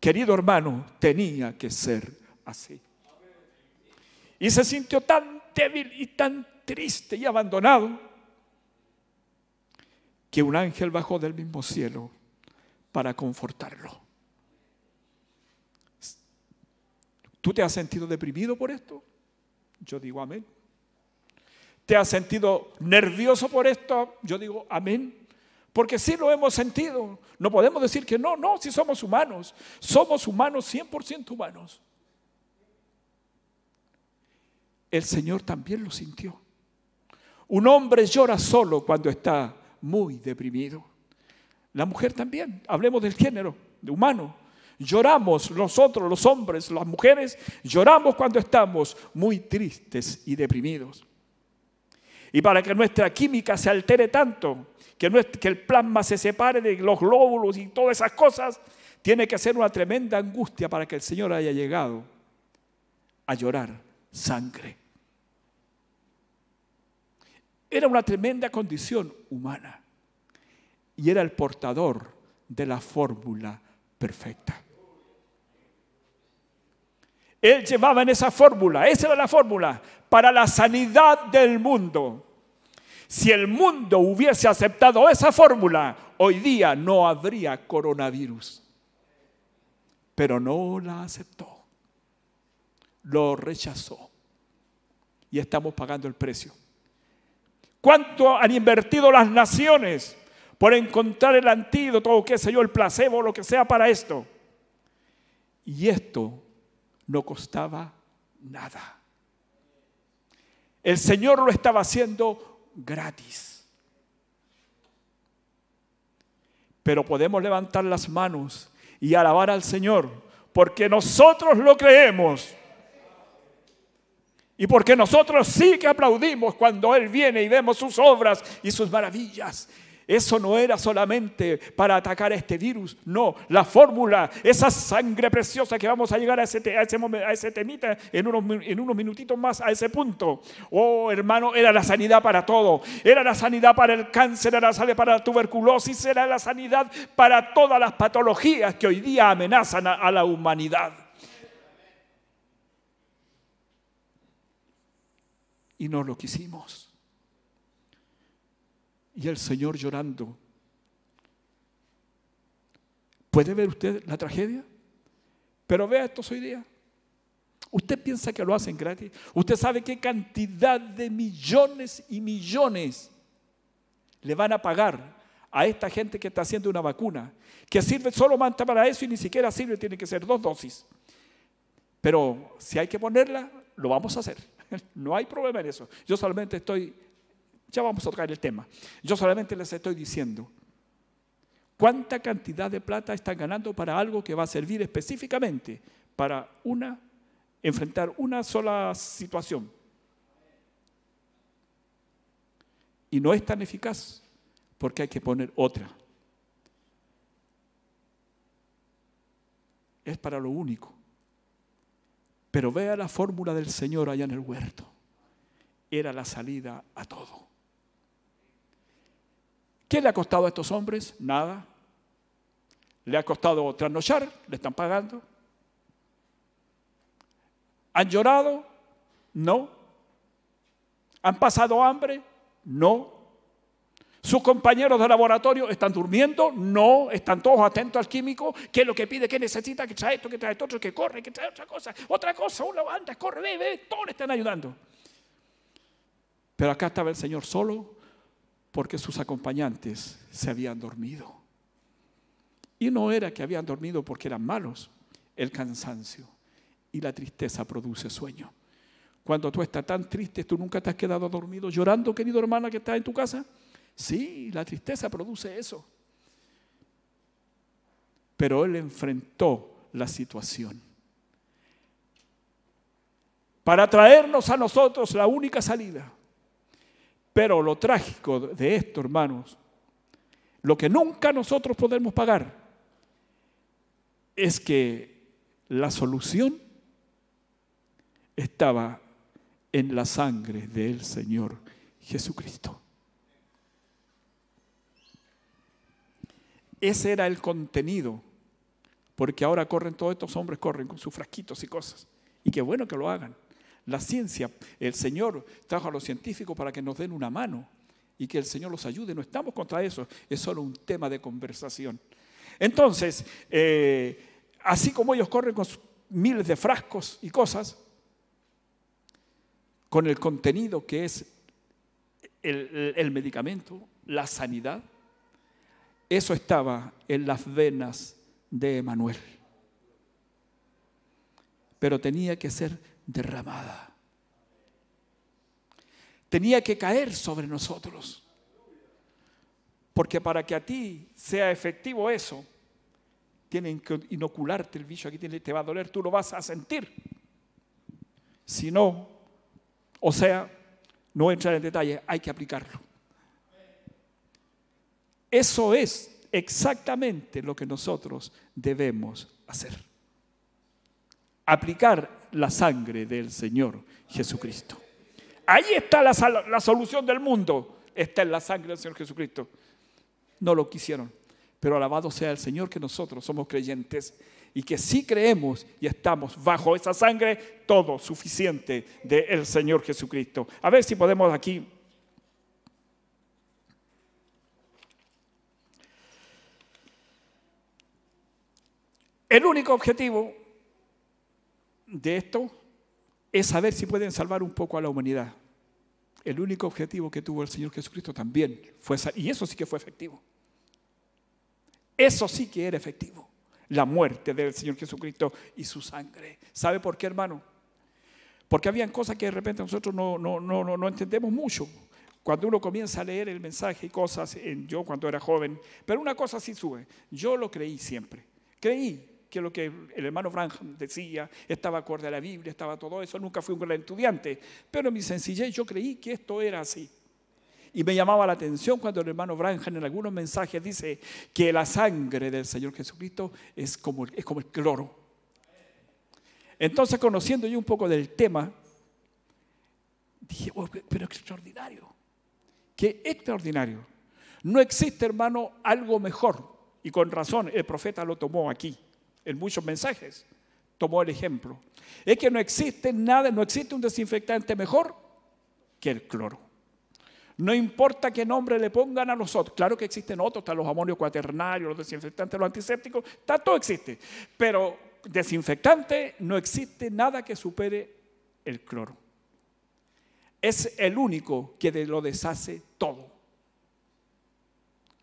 Speaker 6: Querido hermano, tenía que ser así. Y se sintió tan débil y tan triste y abandonado que un ángel bajó del mismo cielo para confortarlo. ¿Tú te has sentido deprimido por esto? Yo digo amén. ¿Te has sentido nervioso por esto? Yo digo amén. Porque sí lo hemos sentido. No podemos decir que no, no, si somos humanos. Somos humanos, 100% humanos. El Señor también lo sintió. Un hombre llora solo cuando está muy deprimido. La mujer también. Hablemos del género de humano. Lloramos nosotros, los hombres, las mujeres, lloramos cuando estamos muy tristes y deprimidos. Y para que nuestra química se altere tanto, que, que el plasma se separe de los glóbulos y todas esas cosas, tiene que ser una tremenda angustia para que el Señor haya llegado a llorar sangre. Era una tremenda condición humana y era el portador de la fórmula perfecta. Él llevaba en esa fórmula, esa era la fórmula, para la sanidad del mundo. Si el mundo hubiese aceptado esa fórmula, hoy día no habría coronavirus. Pero no la aceptó. Lo rechazó. Y estamos pagando el precio. ¿Cuánto han invertido las naciones por encontrar el antídoto o qué sé yo, el placebo, lo que sea para esto? Y esto no costaba nada. El Señor lo estaba haciendo gratis. Pero podemos levantar las manos y alabar al Señor porque nosotros lo creemos. Y porque nosotros sí que aplaudimos cuando Él viene y vemos sus obras y sus maravillas. Eso no era solamente para atacar este virus, no, la fórmula, esa sangre preciosa que vamos a llegar a ese, a a ese temita en unos, en minutitos más a ese punto. Oh, hermano, era la sanidad para todo. Era la sanidad para el cáncer, era la sanidad para la tuberculosis, era la sanidad para todas las patologías que hoy día amenazan a la humanidad. Y no lo quisimos y el Señor llorando. ¿Puede ver usted la tragedia? Pero vea esto hoy día. ¿Usted piensa que lo hacen gratis? ¿Usted sabe qué cantidad de millones y millones le van a pagar a esta gente que está haciendo una vacuna? Que sirve solo manta para eso y ni siquiera sirve, tiene que ser dos dosis. Pero si hay que ponerla, lo vamos a hacer. No hay problema en eso. Yo solamente estoy ya vamos a tocar el tema. Yo solamente les estoy diciendo cuánta cantidad de plata están ganando para algo que va a servir específicamente para una enfrentar una sola situación. Y no es tan eficaz porque hay que poner otra. Es para lo único. Pero vea la fórmula del Señor allá en el huerto. Era la salida a todo. ¿Qué le ha costado a estos hombres? Nada. ¿Le ha costado trasnochar? ¿Le están pagando? ¿Han llorado? No. ¿Han pasado hambre? No. ¿Sus compañeros de laboratorio están durmiendo? No. ¿Están todos atentos al químico? ¿Qué es lo que pide? ¿Qué necesita? ¿Que trae esto? ¿Que trae esto? Otro? ¿Que corre? ¿Que trae otra cosa? Otra cosa. Una banda, corre, ve, ve. Todos le están ayudando. Pero acá estaba el Señor solo porque sus acompañantes se habían dormido. Y no era que habían dormido porque eran malos, el cansancio y la tristeza produce sueño. Cuando tú estás tan triste, tú nunca te has quedado dormido llorando, querido hermana que está en tu casa. Sí, la tristeza produce eso. Pero él enfrentó la situación. Para traernos a nosotros la única salida pero lo trágico de esto, hermanos, lo que nunca nosotros podemos pagar, es que la solución estaba en la sangre del Señor Jesucristo. Ese era el contenido, porque ahora corren todos estos hombres, corren con sus frasquitos y cosas. Y qué bueno que lo hagan. La ciencia, el Señor trajo a los científicos para que nos den una mano y que el Señor los ayude. No estamos contra eso, es solo un tema de conversación. Entonces, eh, así como ellos corren con miles de frascos y cosas, con el contenido que es el medicamento, la sanidad, eso estaba en las venas de Emanuel. Pero tenía que ser derramada. Tenía que caer sobre nosotros. Porque para que a ti sea efectivo eso, tienen que inocularte el bicho aquí, te va a doler, tú lo vas a sentir. Si no, o sea, no entrar en detalle, hay que aplicarlo. Eso es exactamente lo que nosotros debemos hacer. Aplicar la sangre del Señor Jesucristo. Ahí está la, la, solución del mundo. Está en la sangre del Señor Jesucristo. No lo quisieron. Pero alabado sea el Señor que nosotros somos creyentes y que sí creemos y estamos bajo esa sangre todo suficiente del Señor Jesucristo. A ver si podemos aquí El único objetivo de esto es saber si pueden salvar un poco a la humanidad. El único objetivo que tuvo el Señor Jesucristo también fue, y eso sí que fue efectivo. Eso sí que era efectivo. La muerte del Señor Jesucristo y su sangre. ¿Sabe por qué, hermano? Porque habían cosas que de repente nosotros no, no, no, no entendemos mucho. Cuando uno comienza a leer el mensaje y cosas, en, yo cuando era joven, pero una cosa sí sube, yo lo creí siempre. Creí que lo que el hermano Branham decía estaba acorde a la Biblia, estaba todo eso. Nunca fui un gran estudiante, pero en mi sencillez yo creí que esto era así. Y me llamaba la atención cuando el hermano Branham en algunos mensajes dice que la sangre del Señor Jesucristo es como, es como el cloro. Entonces, conociendo yo un poco del tema, dije, oh, pero extraordinario. Qué extraordinario. No existe, hermano, algo mejor. Y con razón el profeta lo tomó aquí en muchos mensajes, tomó el ejemplo. Es que no existe nada, no existe un desinfectante mejor que el cloro. No importa qué nombre le pongan a los otros. Claro que existen otros, están los amonios cuaternarios, los desinfectantes, los antisépticos, está, todo existe. Pero desinfectante no existe nada que supere el cloro. Es el único que lo deshace todo.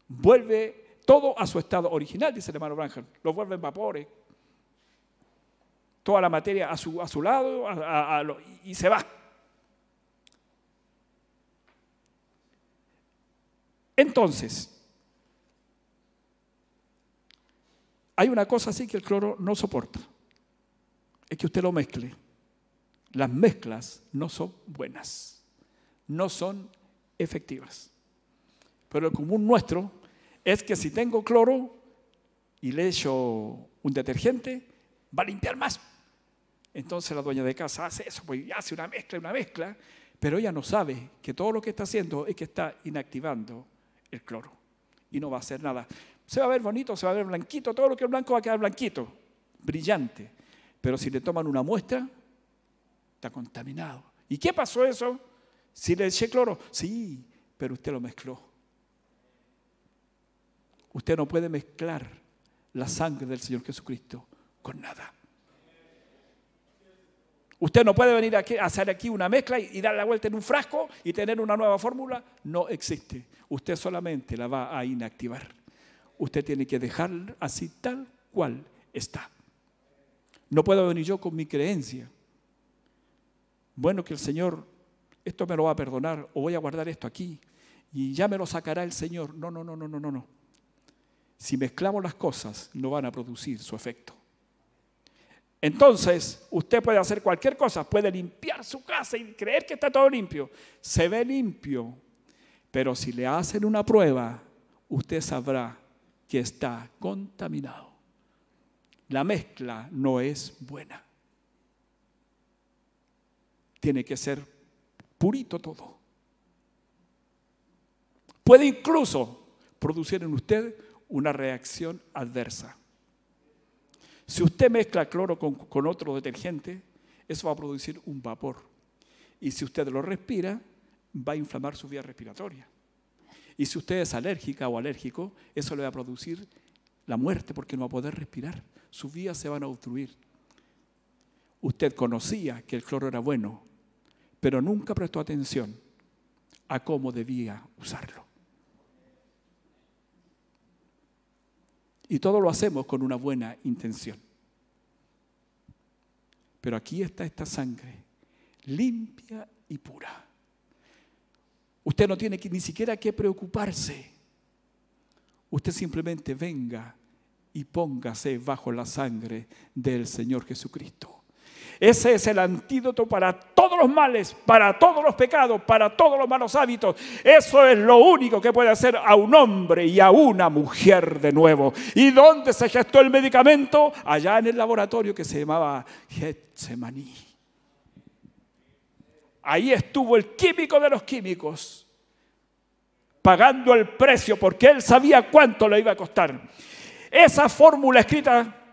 Speaker 6: Vuelve todo a su estado original, dice el hermano Branham. Lo vuelven vapores. Toda la materia a su, a su lado y se va. Entonces, hay una cosa así que el cloro no soporta. Es que usted lo mezcle. Las mezclas no son buenas, no son efectivas. Pero el común nuestro es que si tengo cloro y le echo un detergente, va a limpiar más. Entonces la dueña de casa hace eso, pues hace una mezcla, una mezcla, pero ella no sabe que todo lo que está haciendo es que está inactivando el cloro y no va a hacer nada. Se va a ver bonito, se va a ver blanquito, todo lo que es blanco va a quedar blanquito, brillante. Pero si le toman una muestra, está contaminado. ¿Y qué pasó eso? Si le eché cloro, sí, pero usted lo mezcló. Usted no puede mezclar la sangre del Señor Jesucristo con nada. Usted no puede venir aquí, a hacer aquí una mezcla y, dar la vuelta en un frasco y tener una nueva fórmula. No existe. Usted solamente la va a inactivar. Usted tiene que dejarla así tal cual está. No puedo venir yo con mi creencia. Bueno, que el Señor esto me lo va a perdonar o voy a guardar esto aquí y ya me lo sacará el Señor. No, no, no, no, no, no, no. Si mezclamos las cosas, no van a producir su efecto. Entonces, usted puede hacer cualquier cosa, puede limpiar su casa y creer que está todo limpio. Se ve limpio, pero si le hacen una prueba, usted sabrá que está contaminado. La mezcla no es buena. Tiene que ser purito todo. Puede incluso producir en usted una reacción adversa. Si usted mezcla cloro con, otro detergente, eso va a producir un vapor. Y si usted lo respira, va a inflamar su vía respiratoria. Y si usted es alérgica o alérgico, eso le va a producir la muerte porque no va a poder respirar. Sus vías se van a obstruir. Usted conocía que el cloro era bueno, pero nunca prestó atención a cómo debía usarlo. Y todo lo hacemos con una buena intención. Pero aquí está esta sangre, limpia y pura. Usted no tiene ni siquiera que preocuparse. Usted simplemente venga y póngase bajo la sangre del Señor Jesucristo. Ese es el antídoto para todos los males, para todos los pecados, para todos los malos hábitos. Eso es lo único que puede hacer a un hombre y a una mujer de nuevo. ¿Y dónde se gestó el medicamento? Allá en el laboratorio que se llamaba Getsemaní. Ahí estuvo el químico de los químicos, pagando el precio porque él sabía cuánto le iba a costar. Esa fórmula escrita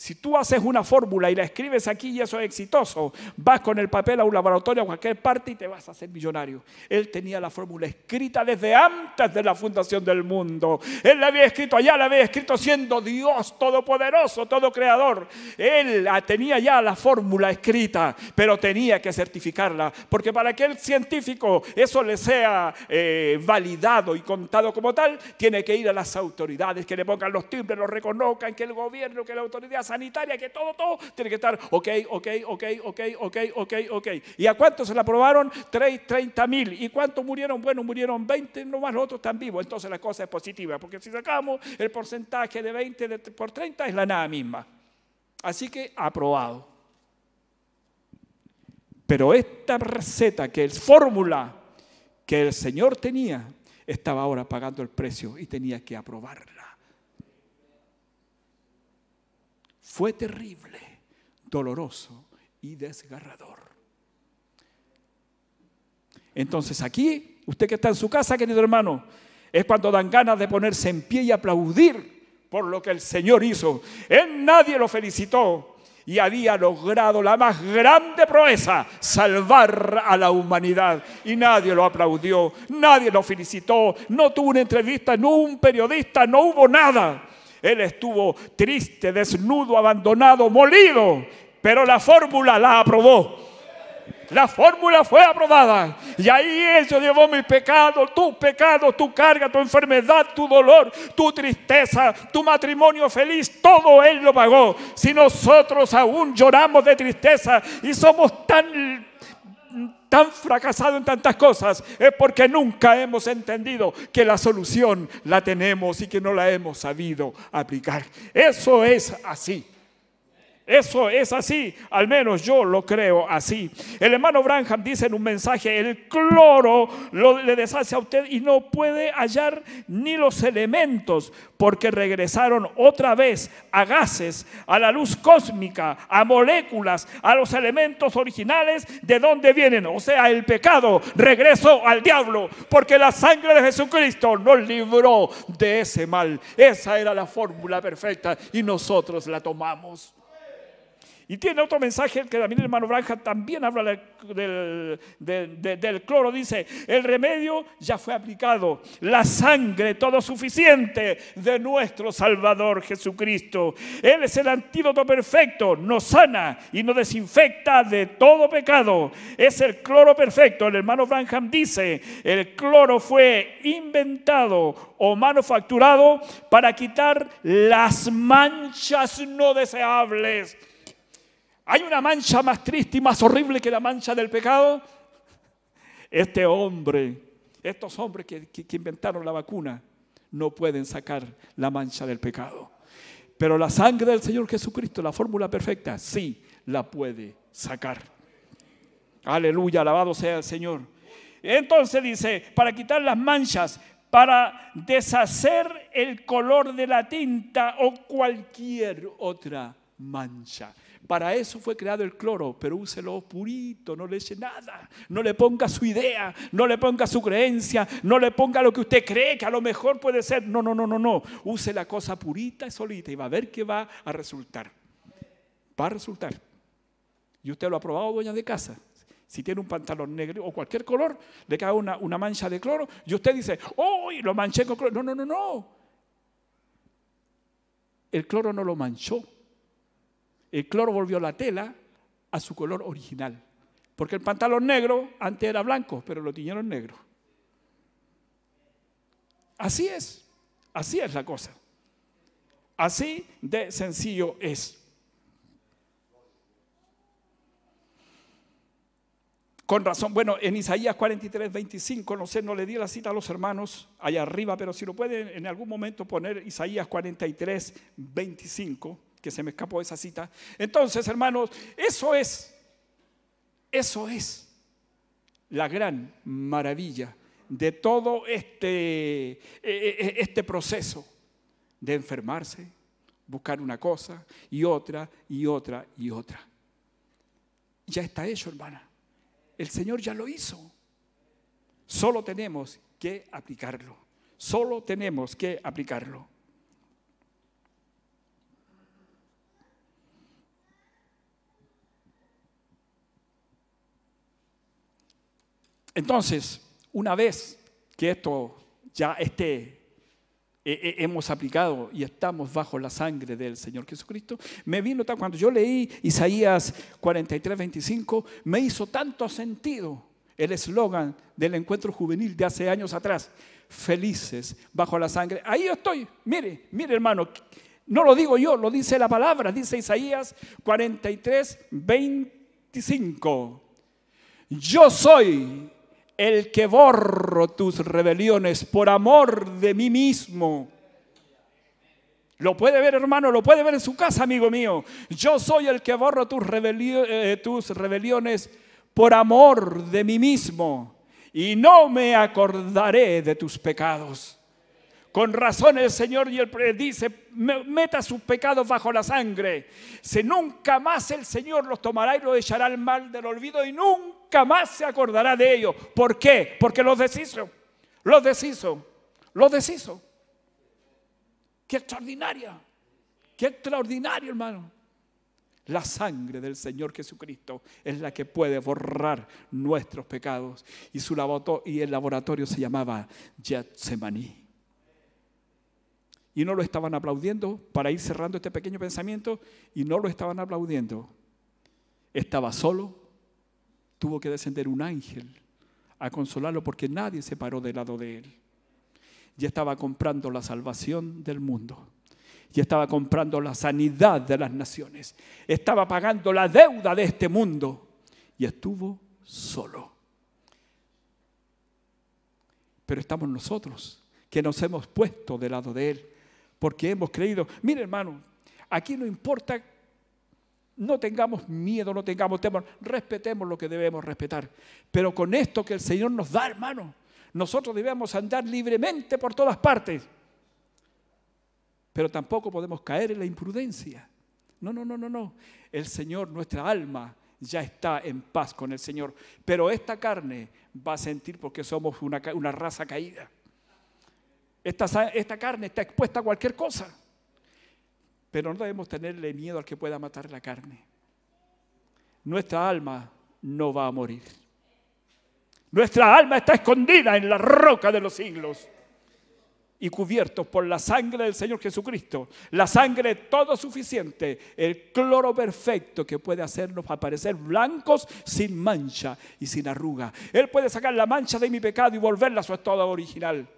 Speaker 6: si tú haces una fórmula y la escribes aquí y eso es exitoso, vas con el papel a un laboratorio a cualquier parte y te vas a hacer millonario. Él tenía la fórmula escrita desde antes de la fundación del mundo. Él la había escrito allá, la había escrito siendo Dios todopoderoso, todo creador. Él tenía ya la fórmula escrita, pero tenía que certificarla, porque para que el científico eso le sea eh, validado y contado como tal, tiene que ir a las autoridades, que le pongan los timbres, lo reconozcan, que el gobierno, que la autoridad sanitaria, que todo, todo tiene que estar ok, ok, ok, ok, ok, ok, ok. ¿Y a cuántos se la aprobaron? 30 mil. ¿Y cuántos murieron? Bueno, murieron 20, nomás los otros están vivos. Entonces la cosa es positiva, porque si sacamos el porcentaje de 20 por 30 es la nada misma. Así que aprobado. Pero esta receta, que es fórmula que el Señor tenía, estaba ahora pagando el precio y tenía que aprobarla. Fue terrible, doloroso y desgarrador. Entonces aquí, usted que está en su casa, querido hermano, es cuando dan ganas de ponerse en pie y aplaudir por lo que el Señor hizo. Él nadie lo felicitó y había logrado la más grande proeza, salvar a la humanidad. Y nadie lo aplaudió, nadie lo felicitó, no tuvo una entrevista, no hubo un periodista, no hubo nada. Él estuvo triste, desnudo, abandonado, molido, pero la fórmula la aprobó. La fórmula fue aprobada. Y ahí Él llevó mi pecado, tu pecado, tu carga, tu enfermedad, tu dolor, tu tristeza, tu matrimonio feliz. Todo Él lo pagó. Si nosotros aún lloramos de tristeza y somos tan tan fracasado en tantas cosas es porque nunca hemos entendido que la solución la tenemos y que no la hemos sabido aplicar. Eso es así. Eso es así, al menos yo lo creo así. El hermano Branham dice en un mensaje, el cloro lo, le deshace a usted y no puede hallar ni los elementos porque regresaron otra vez a gases, a la luz cósmica, a moléculas, a los elementos originales de donde vienen. O sea, el pecado regresó al diablo porque la sangre de Jesucristo nos libró de ese mal. Esa era la fórmula perfecta y nosotros la tomamos. Y tiene otro mensaje que también el hermano Branja también habla del, del, cloro. Dice, el remedio ya fue aplicado, la sangre todo suficiente de nuestro Salvador Jesucristo. Él es el antídoto perfecto, nos sana y nos desinfecta de todo pecado. Es el cloro perfecto. El hermano Branham dice, el cloro fue inventado o manufacturado para quitar las manchas no deseables ¿Hay una mancha más triste y más horrible que la mancha del pecado? Este hombre, estos hombres que, inventaron la vacuna, no pueden sacar la mancha del pecado. Pero la sangre del Señor Jesucristo, la fórmula perfecta, sí la puede sacar. Aleluya, alabado sea el Señor. Entonces dice, para quitar las manchas, para deshacer el color de la tinta o cualquier otra mancha. Para eso fue creado el cloro, pero úselo purito, no le eche nada, no le ponga su idea, no le ponga su creencia, no le ponga lo que usted cree que a lo mejor puede ser. No, no, no, no, no. Use la cosa purita y solita y va a ver qué va a resultar. Va a resultar. Y usted lo ha probado, dueña de casa. Si tiene un pantalón negro o cualquier color, le cae una, una mancha de cloro y usted dice, ¡oh! Lo manché con cloro. No, no, no, no. El cloro no lo manchó. El cloro volvió la tela a su color original. Porque el pantalón negro antes era blanco, pero lo tiñeron negro. Así es, así es la cosa. Así de sencillo es. Con razón, bueno, en Isaías 43, 25, no sé, no le di la cita a los hermanos allá arriba, pero si lo pueden en algún momento poner Isaías 43, 25, que se me escapó esa cita. Entonces, hermanos, eso es, eso es la gran maravilla de todo este, e, e, e, este proceso de enfermarse, buscar una cosa y otra y otra y otra. Ya está hecho, hermana. El Señor ya lo hizo. Solo tenemos que aplicarlo. Solo tenemos que aplicarlo. Entonces, una vez que esto ya esté hemos aplicado y estamos bajo la sangre del Señor Jesucristo, me vino cuando yo leí Isaías 43, 25, me hizo tanto sentido el eslogan del encuentro juvenil de hace años atrás, felices bajo la sangre. Ahí estoy, mire, mire hermano, no lo digo yo, lo dice la palabra, dice Isaías 43, 25. Yo soy el que borro tus rebeliones por amor de mí mismo. Lo puede ver, hermano, lo puede ver en su casa, amigo mío. Yo soy el que borro tus, eh, tus rebeliones por amor de mí mismo y no me acordaré de tus pecados. Con razón el Señor dice, meta sus pecados bajo la sangre. Si nunca más el Señor los tomará y los echará al mal del olvido y nunca más se acordará de ellos. ¿Por qué? Porque los deshizo. Los deshizo. Los deshizo. Qué extraordinaria. Qué extraordinario, hermano. La sangre del Señor Jesucristo es la que puede borrar nuestros pecados. Y, su y el laboratorio se llamaba Getsemaní y no lo estaban aplaudiendo para ir cerrando este pequeño pensamiento y no lo estaban aplaudiendo. Estaba solo, tuvo que descender un ángel a consolarlo porque nadie se paró del lado de él. Y estaba comprando la salvación del mundo. Y estaba comprando la sanidad de las naciones. Estaba pagando la deuda de este mundo. Y estuvo solo. Pero estamos nosotros que nos hemos puesto del lado de Él porque hemos creído. Mire, hermano, aquí no importa, no tengamos miedo, no tengamos temor, respetemos lo que debemos respetar. Pero con esto que el Señor nos da, hermano, nosotros debemos andar libremente por todas partes. Pero tampoco podemos caer en la imprudencia. No, no, no, no, no. El Señor, nuestra alma, ya está en paz con el Señor. Pero esta carne va a sentir porque somos una, una raza caída. Esta, carne está expuesta a cualquier cosa. Pero no debemos tenerle miedo al que pueda matar la carne. Nuestra alma no va a morir. Nuestra alma está escondida en la roca de los siglos y cubiertos por la sangre del Señor Jesucristo, la sangre todo suficiente, el cloro perfecto que puede hacernos aparecer blancos sin mancha y sin arruga. Él puede sacar la mancha de mi pecado y volverla a su estado original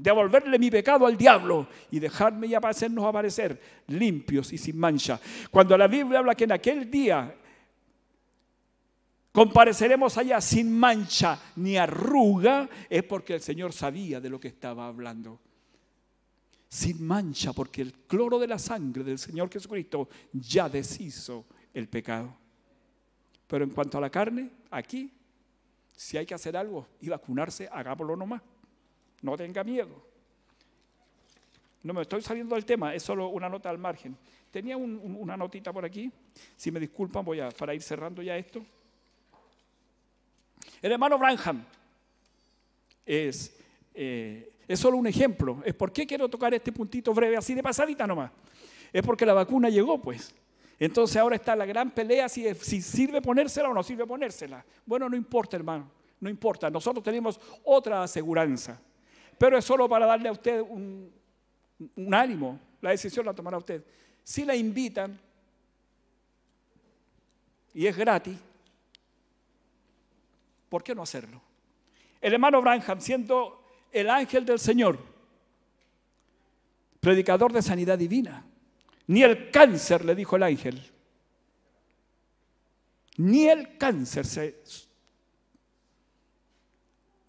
Speaker 6: devolverle mi pecado al diablo y dejarme y hacernos aparecer limpios y sin mancha. Cuando la Biblia habla que en aquel día compareceremos allá sin mancha ni arruga, es porque el Señor sabía de lo que estaba hablando. Sin mancha, porque el cloro de la sangre del Señor Jesucristo ya deshizo el pecado. Pero en cuanto a la carne, aquí, si hay que hacer algo y vacunarse, hagámoslo nomás. No tenga miedo. No me estoy saliendo del tema, es solo una nota al margen. Tenía una notita por aquí, si me disculpan, voy a, para ir cerrando ya esto. El hermano Branham es, eh, es solo un ejemplo. Es por qué quiero tocar este puntito breve, así de pasadita nomás. Es porque la vacuna llegó, pues. Entonces ahora está la gran pelea si, si sirve ponérsela o no sirve ponérsela. Bueno, no importa, hermano, no importa. Nosotros tenemos otra aseguranza. Pero es solo para darle a usted un, ánimo. La decisión la tomará usted. Si la invitan y es gratis, ¿por qué no hacerlo? El hermano Branham, siendo el ángel del Señor, predicador de sanidad divina, ni el cáncer, le dijo el ángel, ni el cáncer se...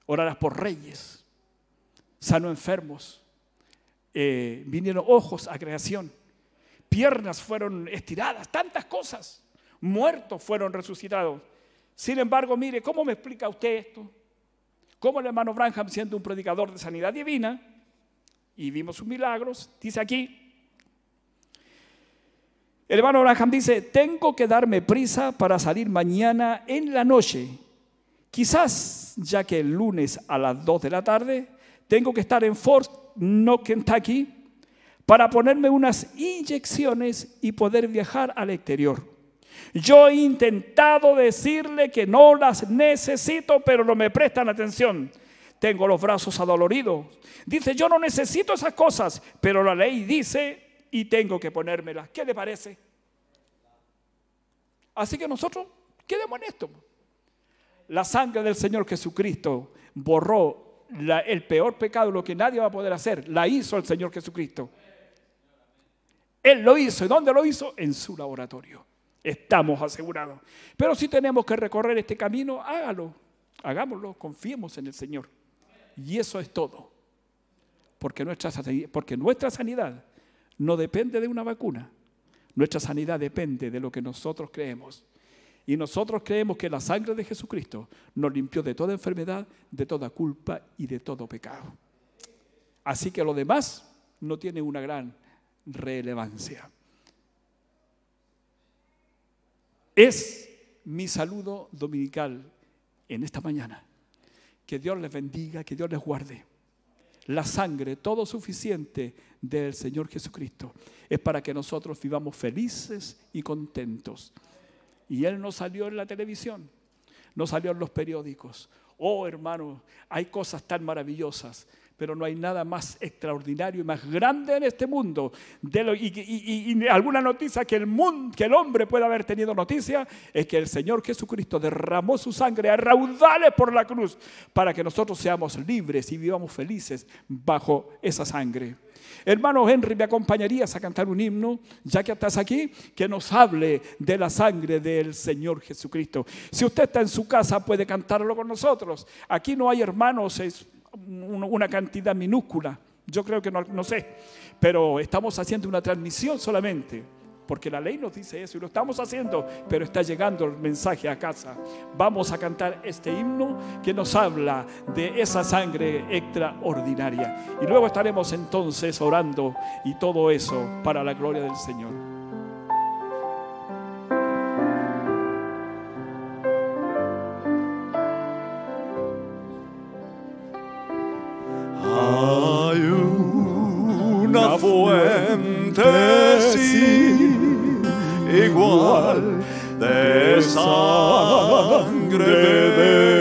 Speaker 6: Orarás por reyes, sano enfermos, eh, vinieron ojos a creación, piernas fueron estiradas, tantas cosas, muertos fueron resucitados. Sin embargo, mire, ¿cómo me explica usted esto? ¿Cómo el hermano Branham, siendo un predicador de sanidad divina, y vimos sus milagros, dice aquí, el hermano Branham dice, tengo que darme prisa para salir mañana en la noche. Quizás, ya que el lunes a las 2 de la tarde, tengo que estar en Fort Knox, Kentucky, para ponerme unas inyecciones y poder viajar al exterior. Yo he intentado decirle que no las necesito, pero no me prestan atención. Tengo los brazos adoloridos. Dice, yo no necesito esas cosas, pero la ley dice y tengo que ponérmelas. ¿Qué le parece? Así que nosotros quedemos en esto. La sangre del Señor Jesucristo borró el peor pecado, lo que nadie va a poder hacer. La hizo el Señor Jesucristo. Él lo hizo. ¿Y dónde lo hizo? En su laboratorio. Estamos asegurados. Pero si tenemos que recorrer este camino, hágalo. Hagámoslo. Confiemos en el Señor. Y eso es todo. Porque nuestra, porque nuestra sanidad no depende de una vacuna. Nuestra sanidad depende de lo que nosotros creemos. Y nosotros creemos que la sangre de Jesucristo nos limpió de toda enfermedad, de toda culpa y de todo pecado. Así que lo demás no tiene una gran relevancia. Es mi saludo dominical en esta mañana. Que Dios les bendiga, que Dios les guarde la sangre todo suficiente del Señor Jesucristo es para que nosotros vivamos felices y contentos. Y Él no salió en la televisión, no salió en los periódicos. Oh hermano, hay cosas tan maravillosas pero no hay nada más extraordinario y más grande en este mundo. De y, alguna noticia que el, mundo, que el hombre pueda haber tenido noticia es que el Señor Jesucristo derramó su sangre a raudales por la cruz para que nosotros seamos libres y vivamos felices bajo esa sangre. Hermano Henry, ¿me acompañarías a cantar un himno, ya que estás aquí? Que nos hable de la sangre del Señor Jesucristo. Si usted está en su casa, puede cantarlo con nosotros. Aquí no hay hermanos una cantidad minúscula. Yo creo que no, no sé, pero estamos haciendo una transmisión solamente, porque la ley nos dice eso y lo estamos haciendo, pero está llegando el mensaje a casa. Vamos a cantar este himno que nos habla de esa sangre extraordinaria. Y luego estaremos entonces orando y todo eso para la gloria del Señor.
Speaker 2: Al ver la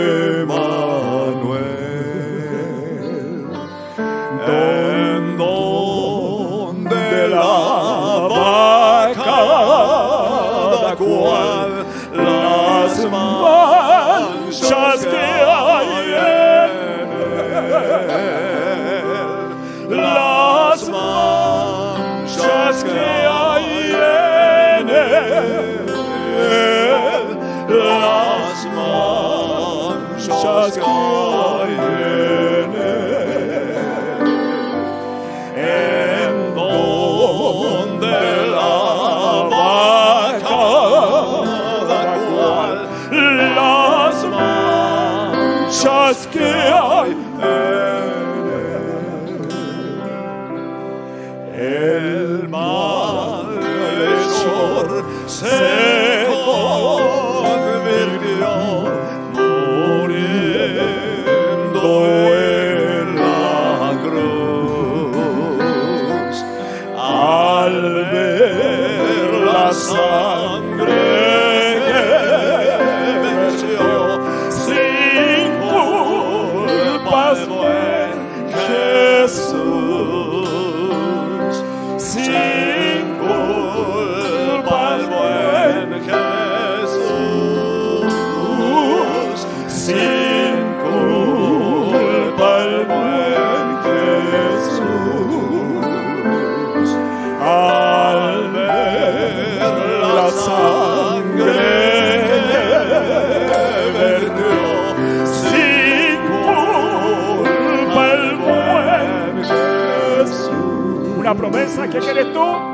Speaker 6: promesa que quieres tú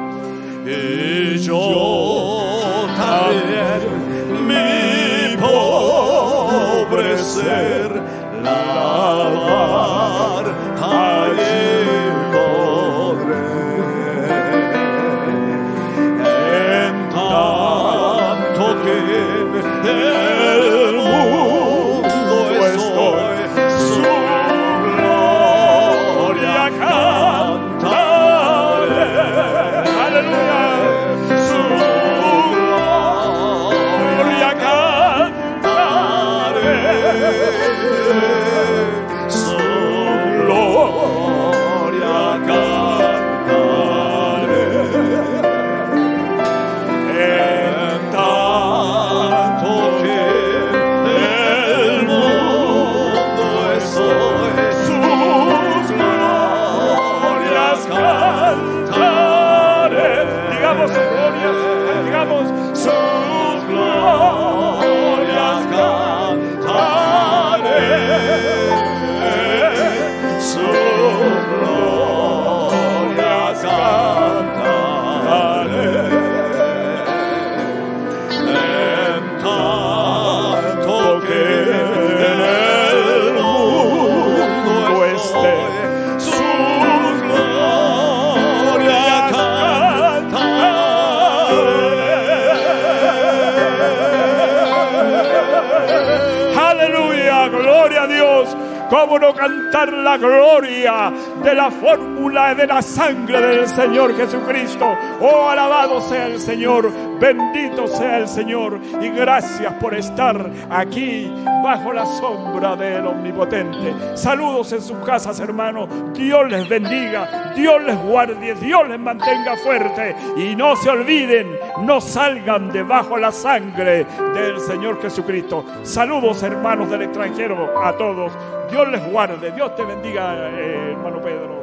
Speaker 6: ¿Cómo no cantar la gloria de la fórmula de la sangre del Señor Jesucristo? Oh, alabado sea el Señor, bendito sea el Señor y gracias por estar aquí bajo la sombra del Omnipotente. Saludos en sus casas, hermanos. Dios les bendiga, Dios les guarde, Dios les mantenga fuerte y no se olviden, no salgan debajo la sangre del Señor Jesucristo. Saludos, hermanos del extranjero, a todos. Dios les guarde, Dios te bendiga, eh, hermano Pedro.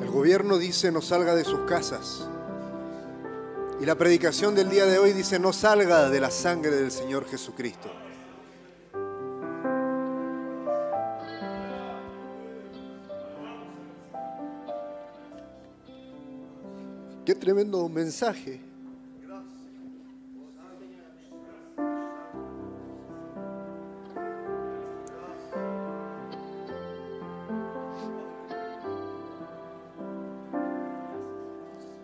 Speaker 5: El gobierno dice no salga de sus casas. Y la predicación del día de hoy dice no salga de la sangre del Señor Jesucristo. Tremendo mensaje.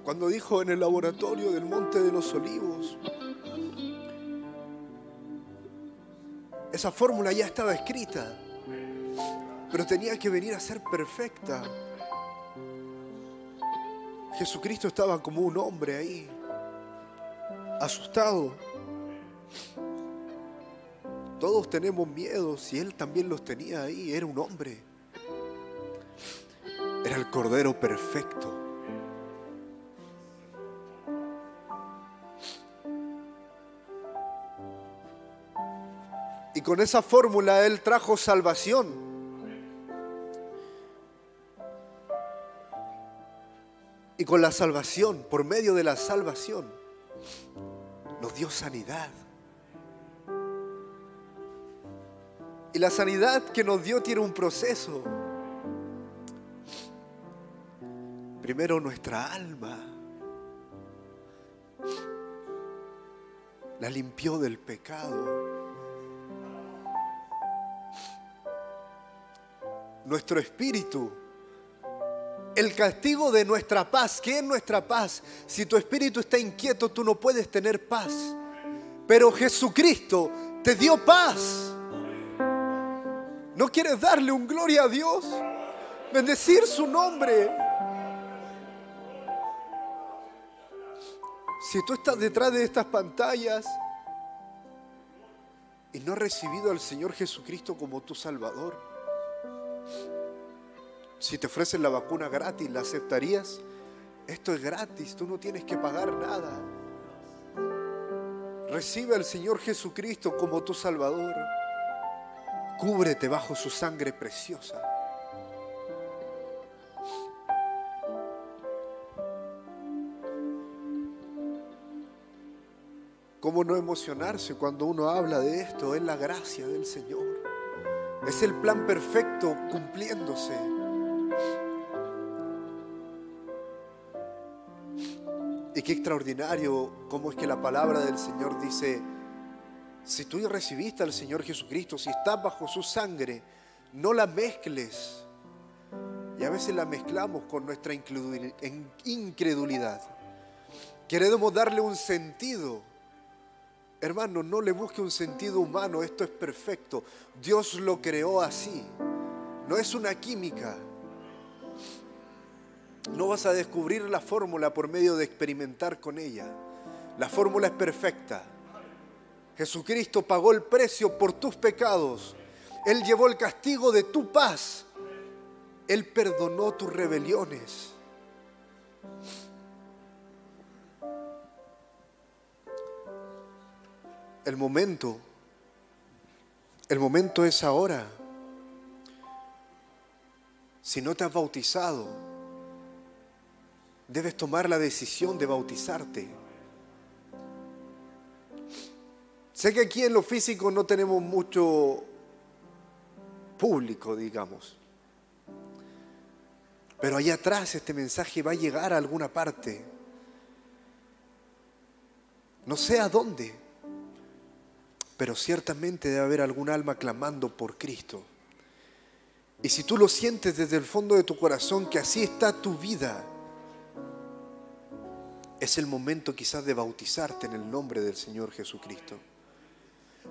Speaker 5: Cuando dijo en el laboratorio del Monte de los Olivos, esa fórmula ya estaba escrita, pero tenía que venir a ser perfecta. Jesucristo estaba como un hombre ahí, asustado. Todos tenemos miedos y él también los tenía ahí, era un hombre. Era el Cordero perfecto. Y con esa fórmula Él trajo salvación. Y con la salvación, por medio de la salvación, nos dio sanidad. Y la sanidad que nos dio tiene un proceso. Primero nuestra alma. La limpió del pecado. nuestro espíritu. El castigo de nuestra paz. ¿Qué es nuestra paz? Si tu espíritu está inquieto, tú no puedes tener paz. Pero Jesucristo te dio paz. ¿No quieres darle un gloria a Dios? Bendecir su nombre. Si tú estás detrás de estas pantallas y no has recibido al Señor Jesucristo como tu Salvador? Si te ofrecen la vacuna gratis, ¿la aceptarías? Esto es gratis, tú no tienes que pagar nada. Recibe al Señor Jesucristo como tu Salvador. Cúbrete bajo su sangre preciosa. ¿Cómo no emocionarse cuando uno habla de esto? Es la gracia del Señor. Es el plan perfecto cumpliéndose. Y qué extraordinario cómo es que la palabra del Señor dice, si tú recibiste al Señor Jesucristo, si estás bajo su sangre, no la mezcles. Y a veces la mezclamos con nuestra incredulidad. Queremos darle un sentido. Hermano, no le busque un sentido humano, esto es perfecto. Dios lo creó así. No es una química. No vas a descubrir la fórmula por medio de experimentar con ella. La fórmula es perfecta. Jesucristo pagó el precio por tus pecados. Él llevó el castigo de tu paz. Él perdonó tus rebeliones. El momento, el momento es ahora. Si no te has bautizado, debes tomar la decisión de bautizarte. Sé que aquí en lo físico no tenemos mucho público, digamos. Pero allá atrás este mensaje va a llegar a alguna parte. No sé a dónde, pero ciertamente debe haber algún alma clamando por Cristo. Y si tú lo sientes desde el fondo de tu corazón que así está tu vida, es el momento quizás de bautizarte en el nombre del Señor Jesucristo,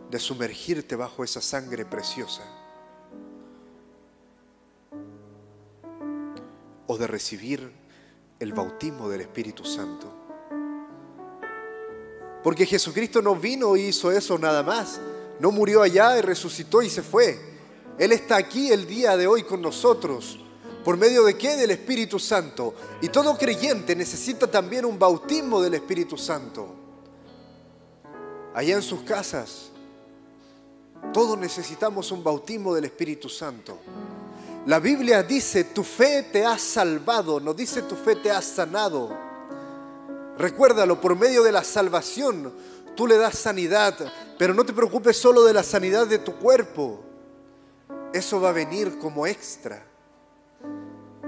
Speaker 5: de sumergirte bajo esa sangre preciosa o de recibir el bautismo del Espíritu Santo. Porque Jesucristo no vino y hizo eso nada más, no murió allá y resucitó y se fue. Él está aquí el día de hoy con nosotros ¿Por medio de qué? Del Espíritu Santo. Y todo creyente necesita también un bautismo del Espíritu Santo. Allá en sus casas, todos necesitamos un bautismo del Espíritu Santo. La Biblia dice, tu fe te ha salvado, no dice tu fe te ha sanado. Recuérdalo, por medio de la salvación tú le das sanidad, pero no te preocupes solo de la sanidad de tu cuerpo. Eso va a venir como extra.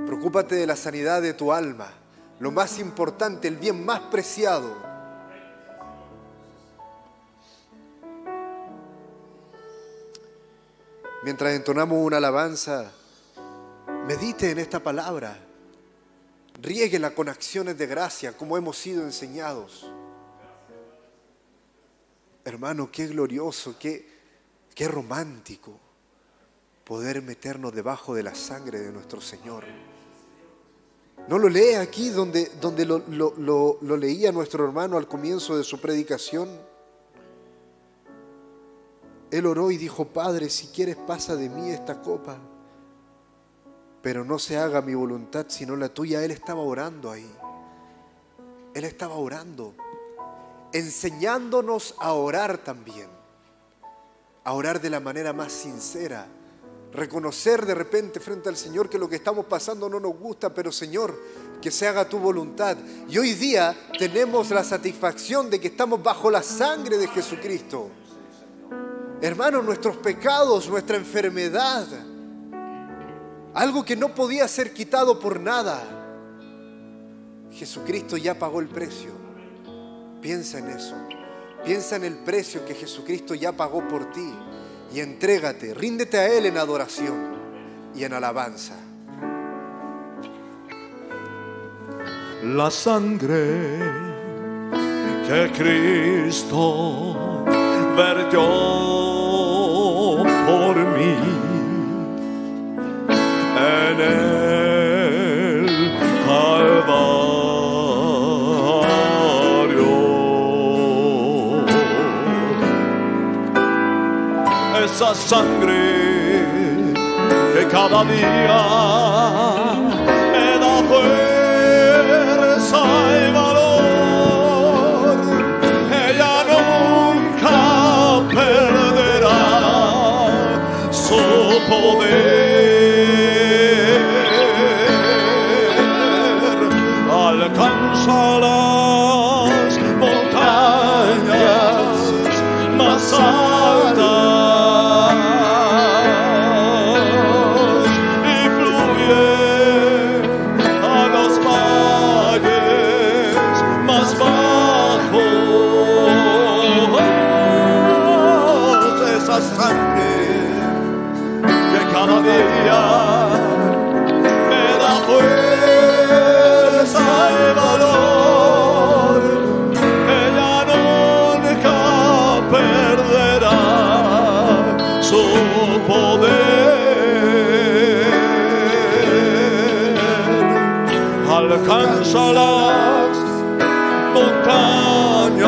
Speaker 5: Preocúpate de la sanidad de tu alma, lo más importante, el bien más preciado. Mientras entonamos una alabanza, medite en esta palabra, riéguela con acciones de gracia, como hemos sido enseñados. Hermano, qué glorioso, qué, qué romántico poder meternos debajo de la sangre de nuestro Señor. ¿No lo lee aquí donde, donde lo, lo leía nuestro hermano al comienzo de su predicación? Él oró y dijo, Padre, si quieres pasa de mí esta copa, pero no se haga mi voluntad sino la tuya. Él estaba orando ahí. Él estaba orando, enseñándonos a orar también, a orar de la manera más sincera Reconocer de repente frente al Señor que lo que estamos pasando no nos gusta, pero Señor, que se haga tu voluntad. Y hoy día tenemos la satisfacción de que estamos bajo la sangre de Jesucristo. Hermanos, nuestros pecados, nuestra enfermedad, algo que no podía ser quitado por nada, Jesucristo ya pagó el precio. Piensa en eso. Piensa en el precio que Jesucristo ya pagó por ti y entrégate, ríndete a Él en adoración y en alabanza.
Speaker 2: La sangre que Cristo vertió por mí esa sangre que cada día Alcanza las montañas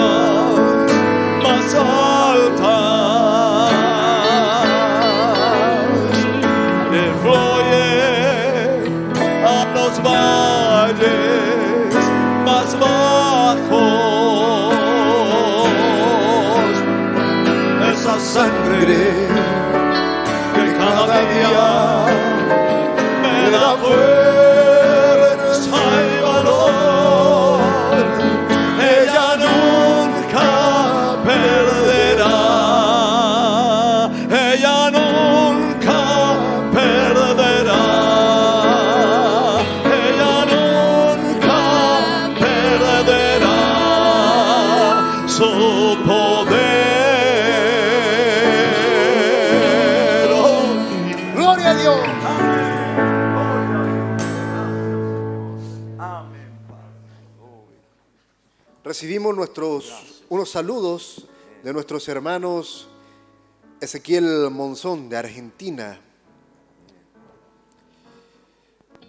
Speaker 2: más altas y fluye a los valles más bajos. Esa sangre que cada día me da fuerza
Speaker 5: Nuestros unos saludos de nuestros hermanos Ezequiel Monzón de Argentina,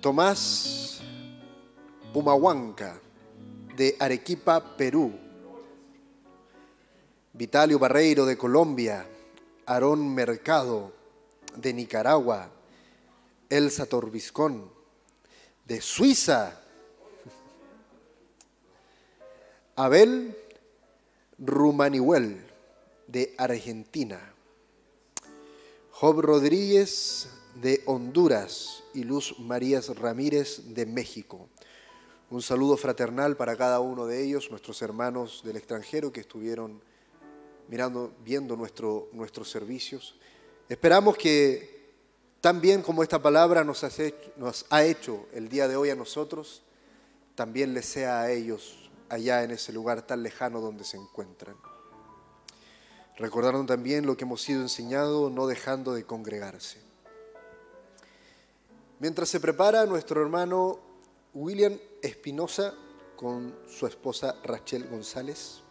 Speaker 5: Tomás Pumahuanca de Arequipa, Perú, Vitalio Barreiro de Colombia, Aarón Mercado de Nicaragua, Elsa Torbiscón de Suiza, Abel Rumanihuel de Argentina, Job Rodríguez de Honduras y Luz Marías Ramírez de México. Un saludo fraternal para cada uno de ellos, nuestros hermanos del extranjero que estuvieron mirando, viendo nuestro, nuestros servicios. Esperamos que tan bien como esta palabra nos, nos ha hecho el día de hoy a nosotros, también les sea a ellos allá en ese lugar tan lejano donde se encuentran. Recordaron también lo que hemos sido enseñado, no dejando de congregarse. Mientras se prepara nuestro hermano William Espinosa con su esposa Rachel González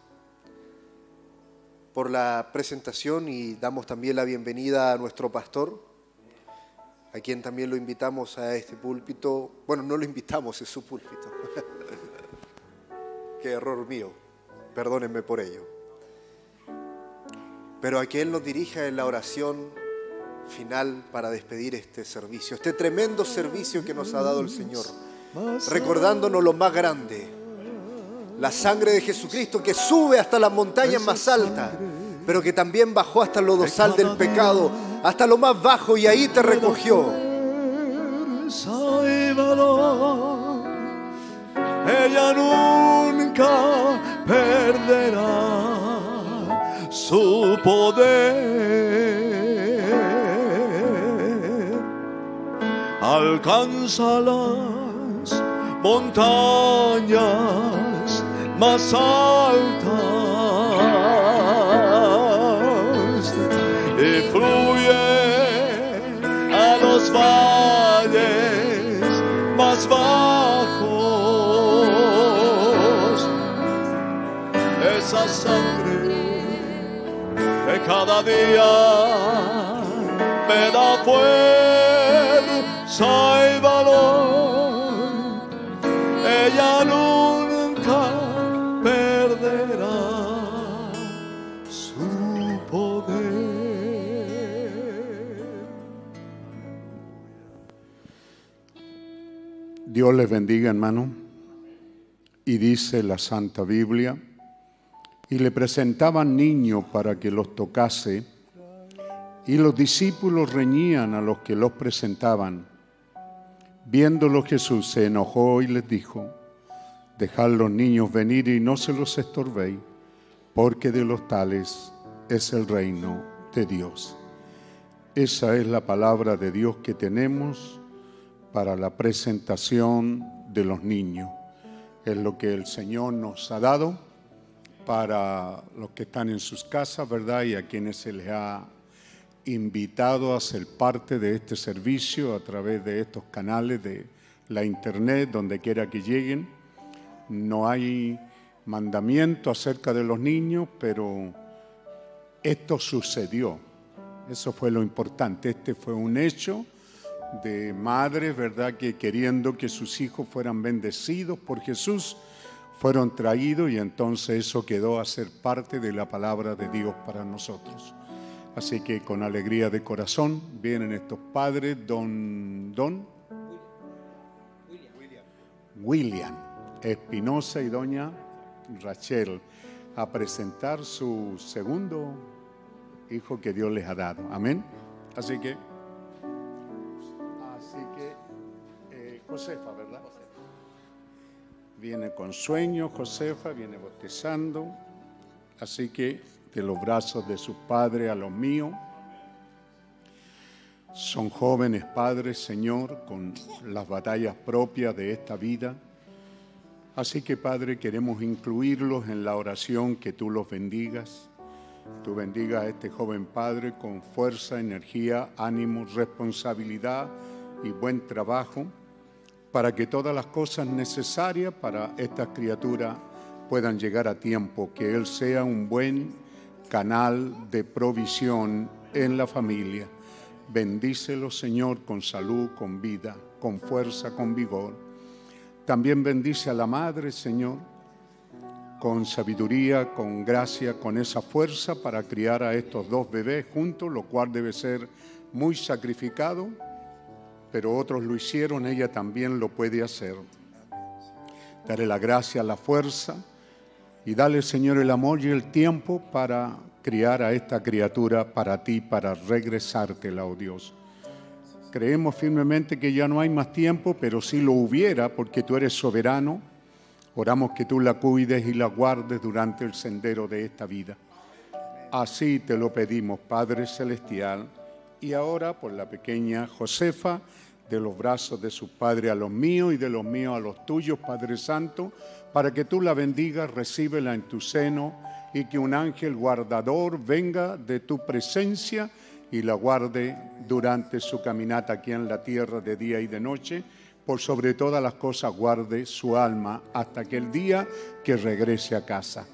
Speaker 5: por la presentación y damos también la bienvenida a nuestro pastor, a quien también lo invitamos a este púlpito. Bueno, no lo invitamos, es su púlpito. Error mío, perdónenme por ello. Pero a Él nos dirija en la oración final para despedir este servicio, este tremendo servicio que nos ha dado el Señor, recordándonos lo más grande, la sangre de Jesucristo que sube hasta las montañas más altas, pero que también bajó hasta lo dosal del pecado, hasta lo más bajo y ahí te recogió.
Speaker 2: Ella nunca perderá su poder. Alcanza las montañas más altas y fluye a los valles cada día me da fuerza y valor. Ella nunca perderá su poder.
Speaker 7: Dios les bendiga, hermano. Y dice la Santa Biblia y le presentaban niños para que los tocase, y los discípulos reñían a los que los presentaban. Viéndolo Jesús se enojó y les dijo, dejad los niños venir y no se los estorbéis, porque de los tales es el reino de Dios. Esa es la palabra de Dios que tenemos para la presentación de los niños. Es lo que el Señor nos ha dado para los que están en sus casas, ¿verdad? Y a quienes se les ha invitado a ser parte de este servicio a través de estos canales de la internet, donde quiera que lleguen. No hay mandamiento acerca de los niños, pero esto sucedió. Eso fue lo importante. Este fue un hecho de madres, ¿verdad? Que queriendo que sus hijos fueran bendecidos por Jesús, fueron traídos y entonces eso quedó a ser parte de la palabra de Dios para nosotros. Así que con alegría de corazón vienen estos padres, don, don William Espinosa y doña Rachel, a presentar su segundo hijo que Dios les ha dado. Amén. Así que, así que, eh, Josefa. Viene con sueño, Josefa, viene bautizando. Así que de los brazos de su padre a los míos. Son jóvenes padres, Señor, con las batallas propias de esta vida. Así que, Padre, queremos incluirlos en la oración, que tú los bendigas. Tú bendigas a este joven padre con fuerza, energía, ánimo, responsabilidad y buen trabajo para que todas las cosas necesarias para estas criaturas puedan llegar a tiempo, que Él sea un buen canal de provisión en la familia. Bendícelo, Señor, con salud, con vida, con fuerza, con vigor. También bendice a la madre, Señor, con sabiduría, con gracia, con esa fuerza para criar a estos dos bebés juntos, lo cual debe ser muy sacrificado, pero otros lo hicieron, ella también lo puede hacer. Dale la gracia, la fuerza y dale, Señor, el amor y el tiempo para criar a esta criatura para ti, para regresártela, oh Dios. Creemos firmemente que ya no hay más tiempo, pero si lo hubiera, porque tú eres soberano, oramos que tú la cuides y la guardes durante el sendero de esta vida. Así te lo pedimos, Padre Celestial, y ahora por la pequeña Josefa, de los brazos de su Padre a los míos y de los míos a los tuyos, Padre Santo, para que tú la bendigas, recíbela en tu seno y que un ángel guardador venga de tu presencia y la guarde durante su caminata aquí en la tierra de día y de noche. Por sobre todas las cosas guarde su alma hasta aquel día que regrese a casa.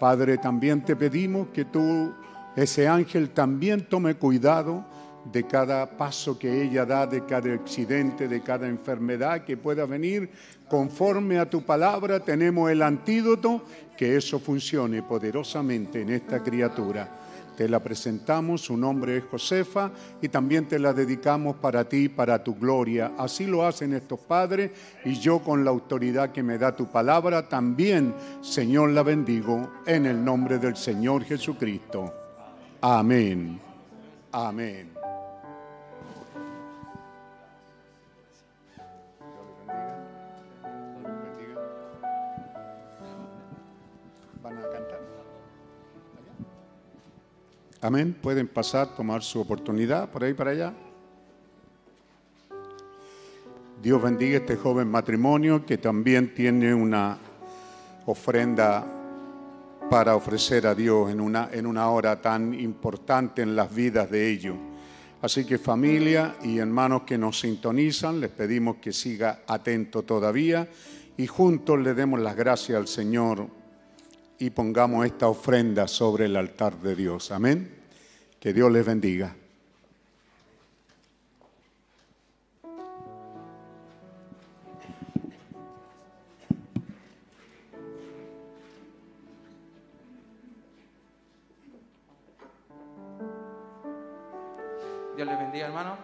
Speaker 7: Padre, también te pedimos que tú, ese ángel, también tome cuidado de cada paso que ella da, de cada accidente, de cada enfermedad que pueda venir. Conforme a tu palabra tenemos el antídoto, que eso funcione poderosamente en esta criatura. Te la presentamos, su nombre es Josefa y también te la dedicamos para ti, para tu gloria. Así lo hacen estos padres y yo con la autoridad que me da tu palabra también, Señor, la bendigo en el nombre del Señor Jesucristo. Amén. Amén. Amén. Pueden pasar, tomar su oportunidad por ahí para allá. Dios bendiga este joven matrimonio que también tiene una ofrenda para ofrecer a Dios en una, en una hora tan importante en las vidas de ellos. Así que familia y hermanos que nos sintonizan, les pedimos que siga atento todavía y juntos le demos las gracias al Señor y pongamos esta ofrenda sobre el altar de Dios. Amén. Que Dios les bendiga.
Speaker 8: Dios les bendiga, hermano.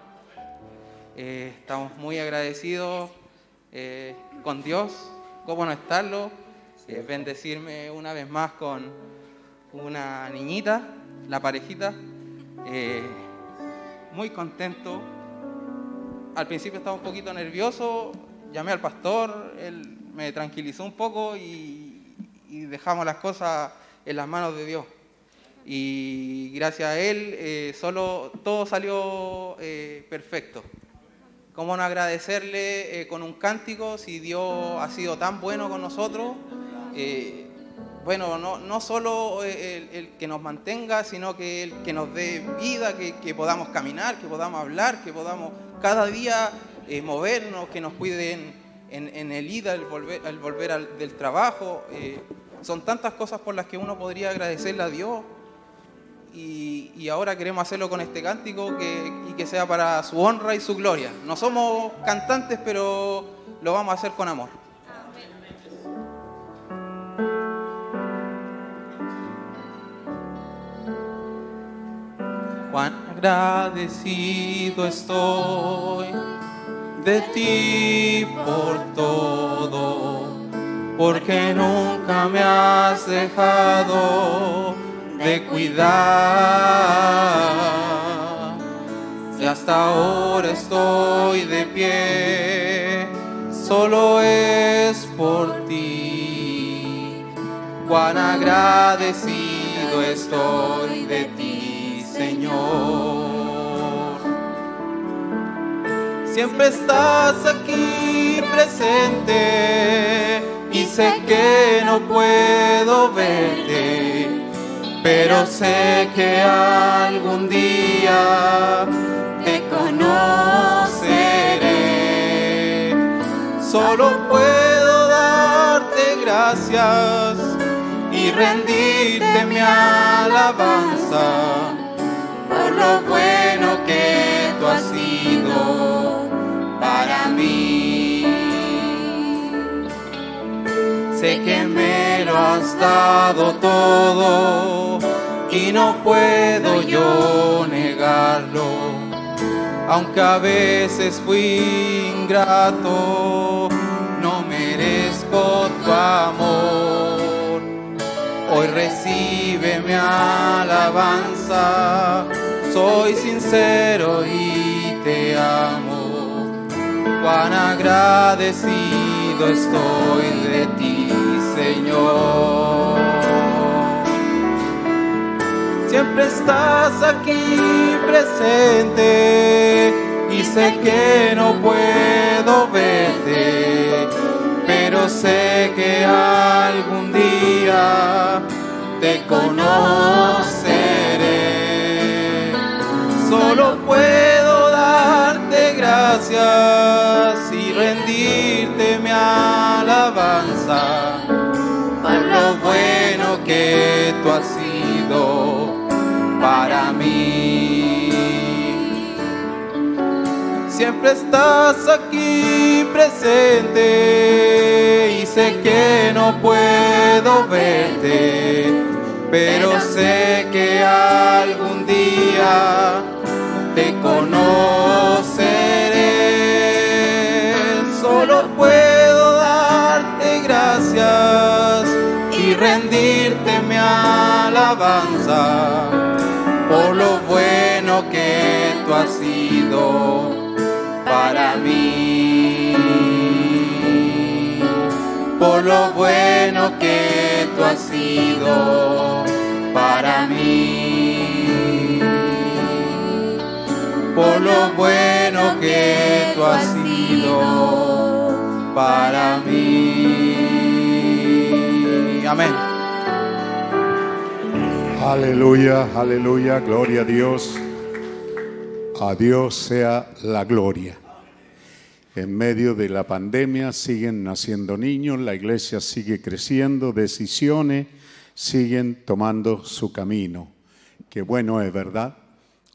Speaker 8: Eh, estamos muy agradecidos eh, con Dios, cómo no estarlo, eh, bendecirme una vez más con una niñita, la parejita, muy contento. Al principio estaba un poquito nervioso, llamé al pastor, él me tranquilizó un poco y dejamos las cosas en las manos de Dios. Y gracias a él, eh, solo todo salió eh, perfecto. ¿Cómo no agradecerle eh, con un cántico si Dios ha sido tan bueno con nosotros? Bueno, no, no solo el, que nos mantenga, sino que el que nos dé vida, que, que podamos caminar, que podamos hablar, que podamos cada día movernos, que nos cuiden en, en el ida, el volver, el volver al- del trabajo. son tantas cosas por las que uno podría agradecerle a Dios y, ahora queremos hacerlo con este cántico que, y que sea para su honra y su gloria. No somos cantantes, pero lo vamos a hacer con amor. Cuán agradecido estoy de ti por todo, porque nunca me has dejado de cuidar. Y hasta ahora estoy de pie, solo es por ti. Cuán agradecido estoy de ti, Señor. Siempre estás aquí presente y sé que no puedo verte, pero sé que algún día te conoceré. Solo puedo darte gracias y rendirte mi alabanza por lo bueno que tú has sido para mí. Sé que me lo has dado todo y no puedo yo negarlo, aunque a veces fui ingrato, no merezco tu amor. Hoy recibe mi alabanza, soy sincero y te amo. Cuán agradecido estoy de ti, Señor. Siempre estás aquí presente y sé que no puedo verte, pero sé que algún día te conoceré. Solo puedo gracias y rendirte mi alabanza por lo bueno que tú has sido para mí. Siempre estás aquí presente y sé que no puedo verte, pero sé que algún día te conoceré. Gracias y rendirte mi alabanza por lo bueno que tú has sido para mí. Por lo bueno que tú has sido para mí. Por lo bueno que tú has sido para mí. Amén.
Speaker 7: Aleluya, aleluya, gloria a Dios. A Dios sea la gloria. En medio de la pandemia siguen naciendo niños, la iglesia sigue creciendo, decisiones siguen tomando su camino. Qué bueno es, ¿verdad?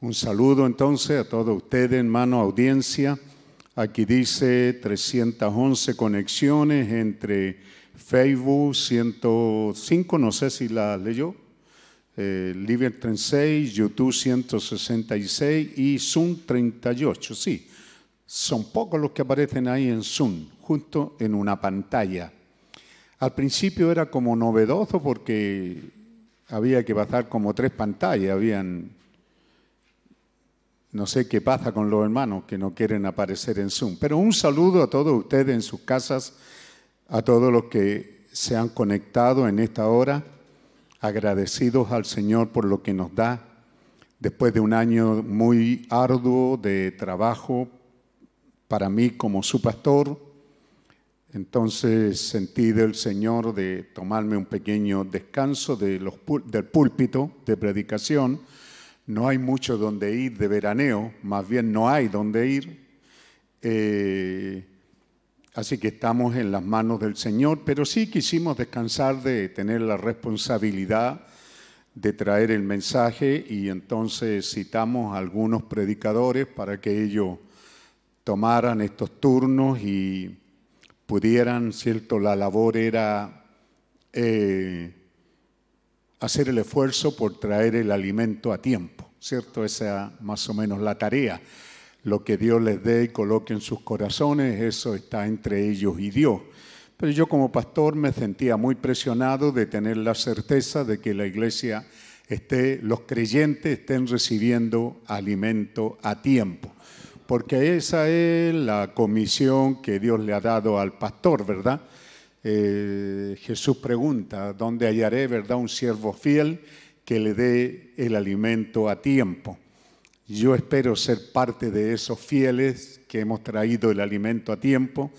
Speaker 7: Un saludo entonces a todos ustedes, hermano, audiencia. Aquí dice 311 conexiones entre Facebook 105, no sé si la leyó, eh, Libre 36, YouTube 166 y Zoom 38, sí. Son pocos los que aparecen ahí en Zoom. justo en una pantalla. Al principio era como novedoso porque había que pasar como tres pantallas, habían no sé qué pasa con los hermanos que no quieren aparecer en Zoom. Pero un saludo a todos ustedes en sus casas, a todos los que se han conectado en esta hora, agradecidos al Señor por lo que nos da después de un año muy arduo de trabajo para mí como su pastor. Entonces sentí del Señor de tomarme un pequeño descanso de los, del púlpito de predicación no hay mucho donde ir de veraneo, más bien no hay donde ir. Eh, así que estamos en las manos del Señor, pero sí quisimos descansar de tener la responsabilidad de traer el mensaje y entonces citamos a algunos predicadores para que ellos tomaran estos turnos y pudieran, ¿cierto? La labor era eh, hacer el esfuerzo por traer el alimento a tiempo, ¿cierto? Esa es más o menos la tarea. Lo que Dios les dé y coloque en sus corazones, eso está entre ellos y Dios. Pero yo como pastor me sentía muy presionado de tener la certeza de que la iglesia esté, los creyentes estén recibiendo alimento a tiempo. Porque esa es la comisión que Dios le ha dado al pastor, ¿verdad? Eh, Jesús pregunta, ¿dónde hallaré, verdad, un siervo fiel que le dé el alimento a tiempo? Yo espero ser parte de esos fieles que hemos traído el alimento a tiempo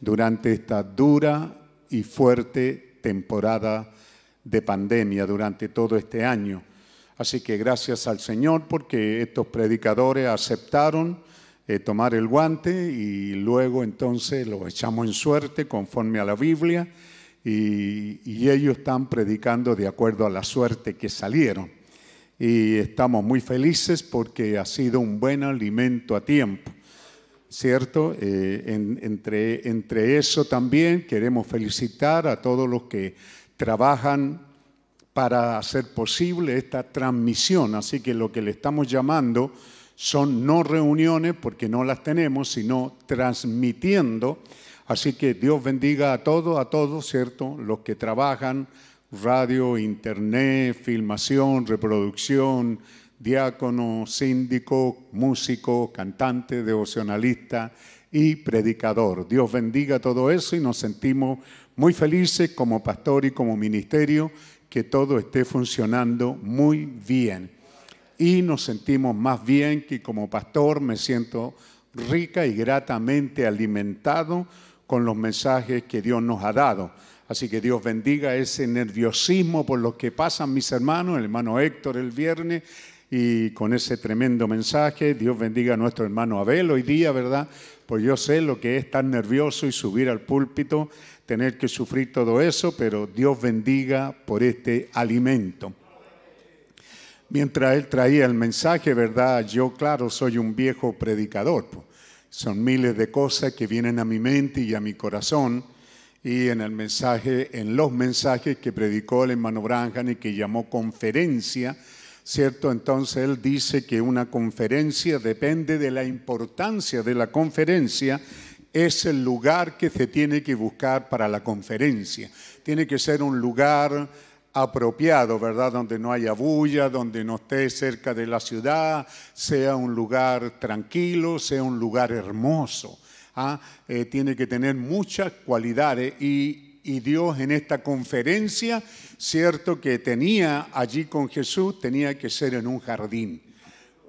Speaker 7: durante esta dura y fuerte temporada de pandemia durante todo este año. Así que gracias al Señor porque estos predicadores aceptaron eh, tomar el guante y luego entonces lo echamos en suerte conforme a la Biblia y, y ellos están predicando de acuerdo a la suerte que salieron. Y estamos muy felices porque ha sido un buen alimento a tiempo. ¿Cierto? Eh, entre, entre eso también queremos felicitar a todos los que trabajan para hacer posible esta transmisión. Así que lo que le estamos llamando son no reuniones porque no las tenemos, sino transmitiendo. Así que Dios bendiga a todos, a todos, ¿cierto? Los que trabajan, radio, internet, filmación, reproducción, diácono, síndico, músico, cantante, devocionalista y predicador. Dios bendiga todo eso y nos sentimos muy felices como pastor y como ministerio que todo esté funcionando muy bien y nos sentimos más bien que como pastor me siento rica y gratamente alimentado con los mensajes que Dios nos ha dado. Así que Dios bendiga ese nerviosismo por lo que pasan mis hermanos, el hermano Héctor el viernes, y con ese tremendo mensaje, Dios bendiga a nuestro hermano Abel hoy día, ¿verdad? Pues yo sé lo que es estar nervioso y subir al púlpito, tener que sufrir todo eso, pero Dios bendiga por este alimento mientras él traía el mensaje, ¿verdad? Yo, claro, soy un viejo predicador. Son miles de cosas que vienen a mi mente y a mi corazón. Y en el mensaje, en los mensajes que predicó el hermano Branham y que llamó conferencia, ¿cierto? Entonces él dice que una conferencia depende de la importancia de la conferencia, es el lugar que se tiene que buscar para la conferencia. Tiene que ser un lugar apropiado, ¿verdad? Donde no haya bulla, donde no esté cerca de la ciudad, sea un lugar tranquilo, sea un lugar hermoso. ¿Ah? Eh, tiene que tener muchas cualidades y, y Dios en esta conferencia, cierto que tenía allí con Jesús, tenía que ser en un jardín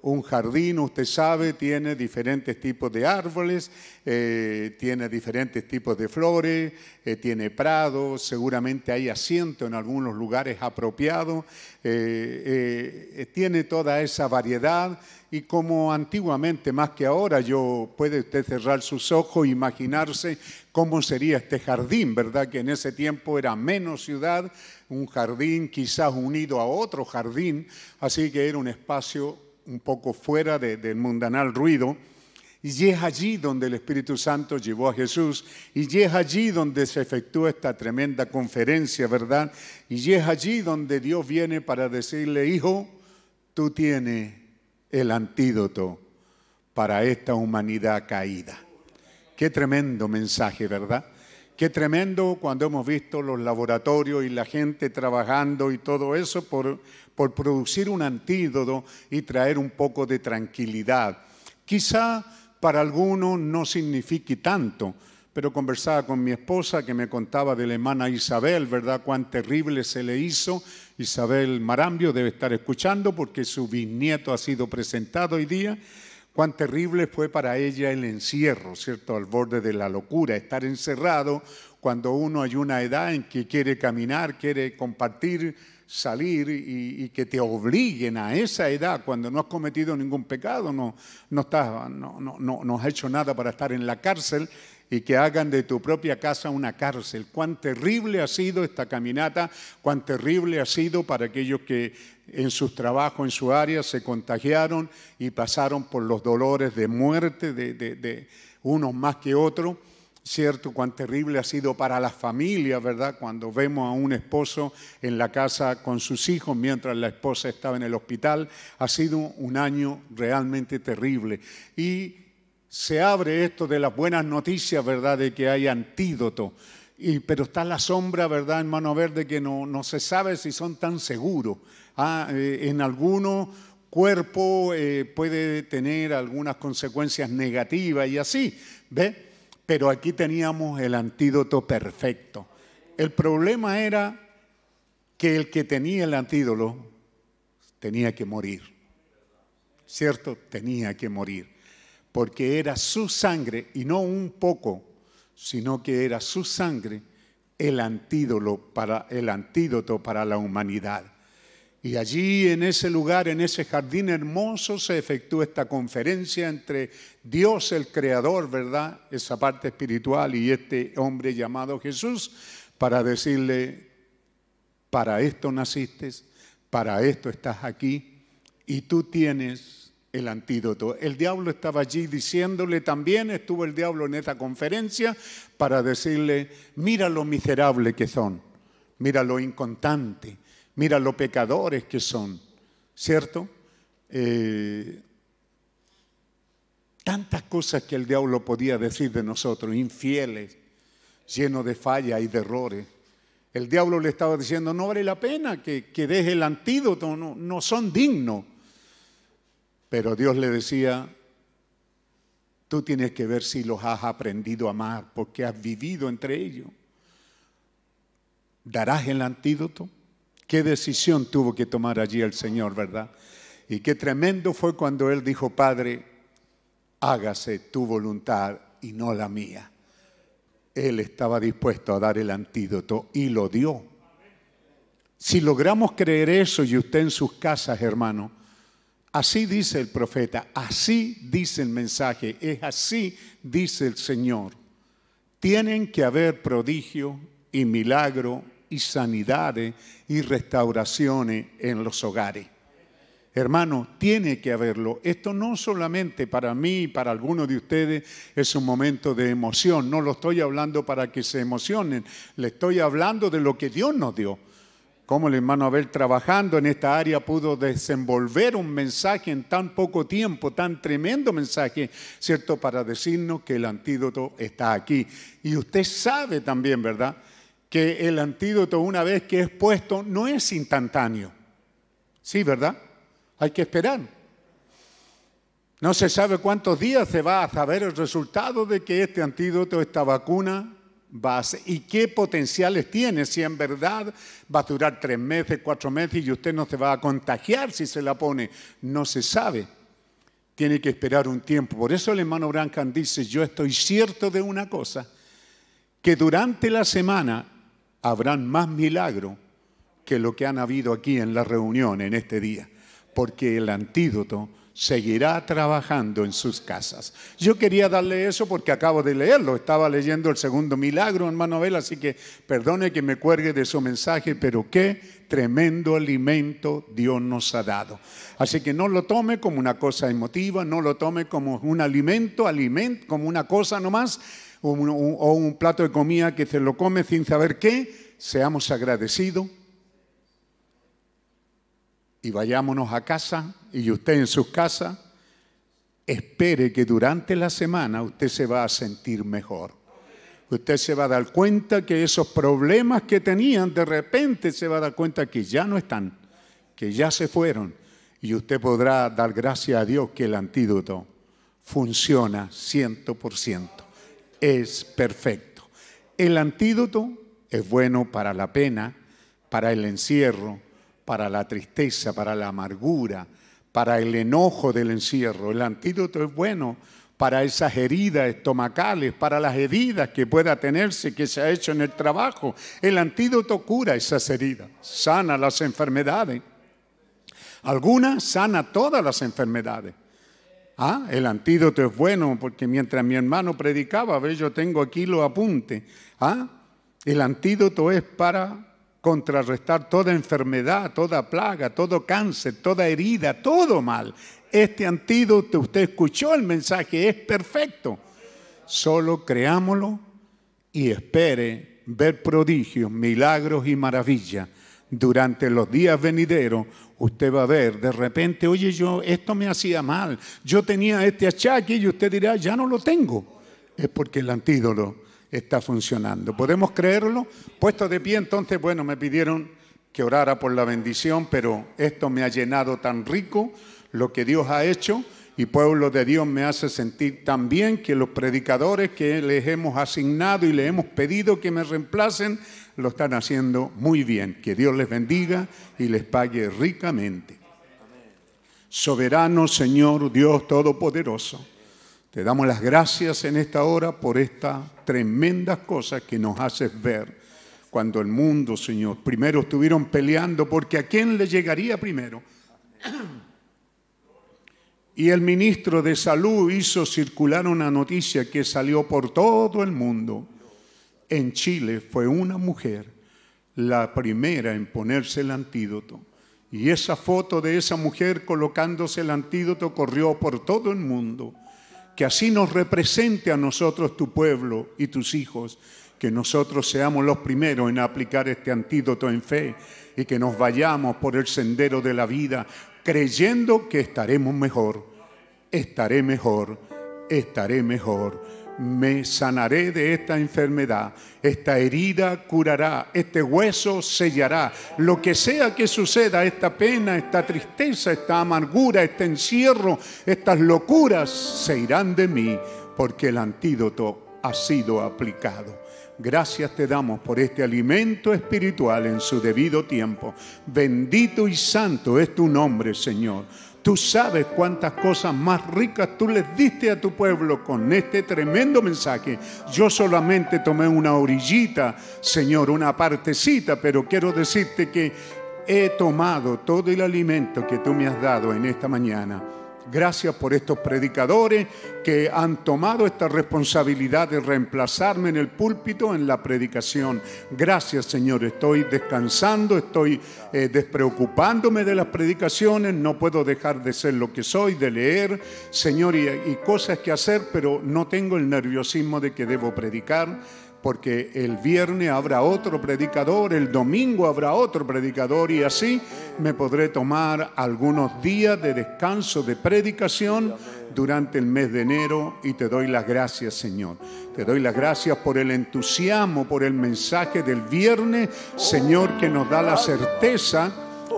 Speaker 7: un jardín, usted sabe, tiene diferentes tipos de árboles, eh, tiene diferentes tipos de flores, eh, tiene prados, seguramente hay asiento en algunos lugares apropiados, eh, tiene toda esa variedad y como antiguamente, más que ahora, yo puede usted cerrar sus ojos e imaginarse cómo sería este jardín, ¿verdad? Que en ese tiempo era menos ciudad, un jardín quizás unido a otro jardín, así que era un espacio un poco fuera del mundanal ruido. Y es allí donde el Espíritu Santo llevó a Jesús. Y es allí donde se efectúa esta tremenda conferencia, ¿verdad? Y es allí donde Dios viene para decirle, hijo, tú tienes el antídoto para esta humanidad caída. Qué tremendo mensaje, ¿verdad? Qué tremendo cuando hemos visto los laboratorios y la gente trabajando y todo eso por, por producir un antídoto y traer un poco de tranquilidad. Quizá para algunos no signifique tanto, pero conversaba con mi esposa que me contaba de la hermana Isabel, ¿verdad? Cuán terrible se le hizo. Isabel Marambio debe estar escuchando porque su bisnieto ha sido presentado hoy día. Cuán terrible fue para ella el encierro, ¿cierto? Al borde de la locura, estar encerrado cuando uno hay una edad en que quiere caminar, quiere compartir, salir y, que te obliguen a esa edad cuando no has cometido ningún pecado, no, no, no has hecho nada para estar en la cárcel y que hagan de tu propia casa una cárcel. Cuán terrible ha sido esta caminata, cuán terrible ha sido para aquellos que en sus trabajos, en su área, se contagiaron y pasaron por los dolores de muerte de, unos más que otros. ¿Cierto? Cuán terrible ha sido para las familias, ¿verdad? Cuando vemos a un esposo en la casa con sus hijos mientras la esposa estaba en el hospital. Ha sido un año realmente terrible. Y se abre esto de las buenas noticias, ¿verdad? De que hay antídoto. Y, pero está la sombra, ¿verdad, hermano verde, que no, no se sabe si son tan seguros. Ah, eh, en algunos cuerpos eh, puede tener algunas consecuencias negativas y así, ¿ve? Pero aquí teníamos el antídoto perfecto. El problema era que el que tenía el antídoto tenía que morir. ¿Cierto? Tenía que morir porque era su sangre, y no un poco, sino que era su sangre el antídoto para, para la humanidad. Y allí en ese lugar, en ese jardín hermoso, se efectúa esta conferencia entre Dios el Creador, ¿verdad? Esa parte espiritual y este hombre llamado Jesús, para decirle, para esto naciste, para esto estás aquí, y tú tienes el antídoto. El diablo estaba allí diciéndole también, estuvo el diablo en esta conferencia para decirle, mira lo miserable que son, mira lo incontante, mira lo pecadores que son, ¿cierto? Eh, tantas cosas que el diablo podía decir de nosotros, infieles, llenos de fallas y de errores. El diablo le estaba diciendo, no vale la pena que, que deje el antídoto, no, no son dignos. Pero Dios le decía, tú tienes que ver si los has aprendido a amar, porque has vivido entre ellos. ¿Darás el antídoto? ¿Qué decisión tuvo que tomar allí el Señor, verdad? Y qué tremendo fue cuando Él dijo, Padre, hágase tu voluntad y no la mía. Él estaba dispuesto a dar el antídoto y lo dio. Si logramos creer eso y usted en sus casas, hermano, Así dice el profeta, así dice el mensaje, es así dice el Señor. Tienen que haber prodigio y milagro y sanidades y restauraciones en los hogares. Hermano, tiene que haberlo. Esto no solamente para mí y para algunos de ustedes es un momento de emoción. No lo estoy hablando para que se emocionen. Le estoy hablando de lo que Dios nos dio cómo el hermano Abel trabajando en esta área pudo desenvolver un mensaje en tan poco tiempo, tan tremendo mensaje, ¿cierto? Para decirnos que el antídoto está aquí. Y usted sabe también, ¿verdad? Que el antídoto una vez que es puesto no es instantáneo. Sí, ¿verdad? Hay que esperar. No se sabe cuántos días se va a saber el resultado de que este antídoto, esta vacuna, y qué potenciales tiene, si en verdad va a durar tres meses, cuatro meses y usted no se va a contagiar si se la pone, no se sabe. Tiene que esperar un tiempo. Por eso el hermano Brancan dice, yo estoy cierto de una cosa, que durante la semana habrán más milagros que lo que han habido aquí en la reunión en este día, porque el antídoto seguirá trabajando en sus casas. Yo quería darle eso porque acabo de leerlo, estaba leyendo el segundo milagro, en Abel, así que perdone que me cuelgue de su mensaje, pero qué tremendo alimento Dios nos ha dado. Así que no lo tome como una cosa emotiva, no lo tome como un alimento, como una cosa nomás, o o un plato de comida que se lo come sin saber qué. Seamos agradecidos y vayámonos a casa y usted en sus casas espere que durante la semana usted se va a sentir mejor. Usted se va a dar cuenta que esos problemas que tenían, de repente se va a dar cuenta que ya no están, que ya se fueron. Y usted podrá dar gracias a Dios que el antídoto funciona 100%. Es perfecto. El antídoto es bueno para la pena, para el encierro, para la tristeza, para la amargura, para el enojo del encierro. El antídoto es bueno para esas heridas estomacales, para las heridas que pueda tenerse, que se ha hecho en el trabajo. El antídoto cura esas heridas, sana las enfermedades. Algunas sana todas las enfermedades. Ah, el antídoto es bueno porque mientras mi hermano predicaba, ve, yo tengo aquí los apuntes. Ah, el antídoto es para contrarrestar toda enfermedad, toda plaga, todo cáncer, toda herida, todo mal. Este antídoto, usted escuchó el mensaje, es perfecto. Solo creámoslo y espere ver prodigios, milagros y maravillas. Durante los días venideros, usted va a ver, de repente, oye, yo, esto me hacía mal, yo tenía este achaque y usted dirá, ya no lo tengo. Es porque el antídoto está funcionando. ¿Podemos creerlo? Puesto de pie, entonces, bueno, me pidieron que orara por la bendición, pero esto me ha llenado tan rico lo que Dios ha hecho y pueblo de Dios me hace sentir tan bien que los predicadores que les hemos asignado y les hemos pedido que me reemplacen, lo están haciendo muy bien. Que Dios les bendiga y les pague ricamente. Soberano Señor Dios Todopoderoso. Te damos las gracias en esta hora por estas tremendas cosas que nos haces ver. Cuando el mundo, Señor, primero estuvieron peleando porque a quién le llegaría primero. Y el ministro de Salud hizo circular una noticia que salió por todo el mundo. En Chile fue una mujer la primera en ponerse el antídoto. Y esa foto de esa mujer colocándose el antídoto corrió por todo el mundo que así nos represente a nosotros tu pueblo y tus hijos, que nosotros seamos los primeros en aplicar este antídoto en fe y que nos vayamos por el sendero de la vida creyendo que estaremos mejor, estaré mejor, estaré mejor me sanaré de esta enfermedad, esta herida curará, este hueso sellará. Lo que sea que suceda, esta pena, esta tristeza, esta amargura, este encierro, estas locuras se irán de mí porque el antídoto ha sido aplicado. Gracias te damos por este alimento espiritual en su debido tiempo. Bendito y santo es tu nombre, Señor. Tú sabes cuántas cosas más ricas tú les diste a tu pueblo con este tremendo mensaje. Yo solamente tomé una orillita, Señor, una partecita, pero quiero decirte que he tomado todo el alimento que tú me has dado en esta mañana Gracias por estos predicadores que han tomado esta responsabilidad de reemplazarme en el púlpito en la predicación. Gracias Señor, estoy descansando, estoy eh, despreocupándome de las predicaciones, no puedo dejar de ser lo que soy, de leer, Señor, y cosas que hacer, pero no tengo el nerviosismo de que debo predicar porque el viernes habrá otro predicador, el domingo habrá otro predicador y así me podré tomar algunos días de descanso, de predicación durante el mes de enero y te doy las gracias, Señor. Te doy las gracias por el entusiasmo, por el mensaje del viernes, Señor, que nos da la certeza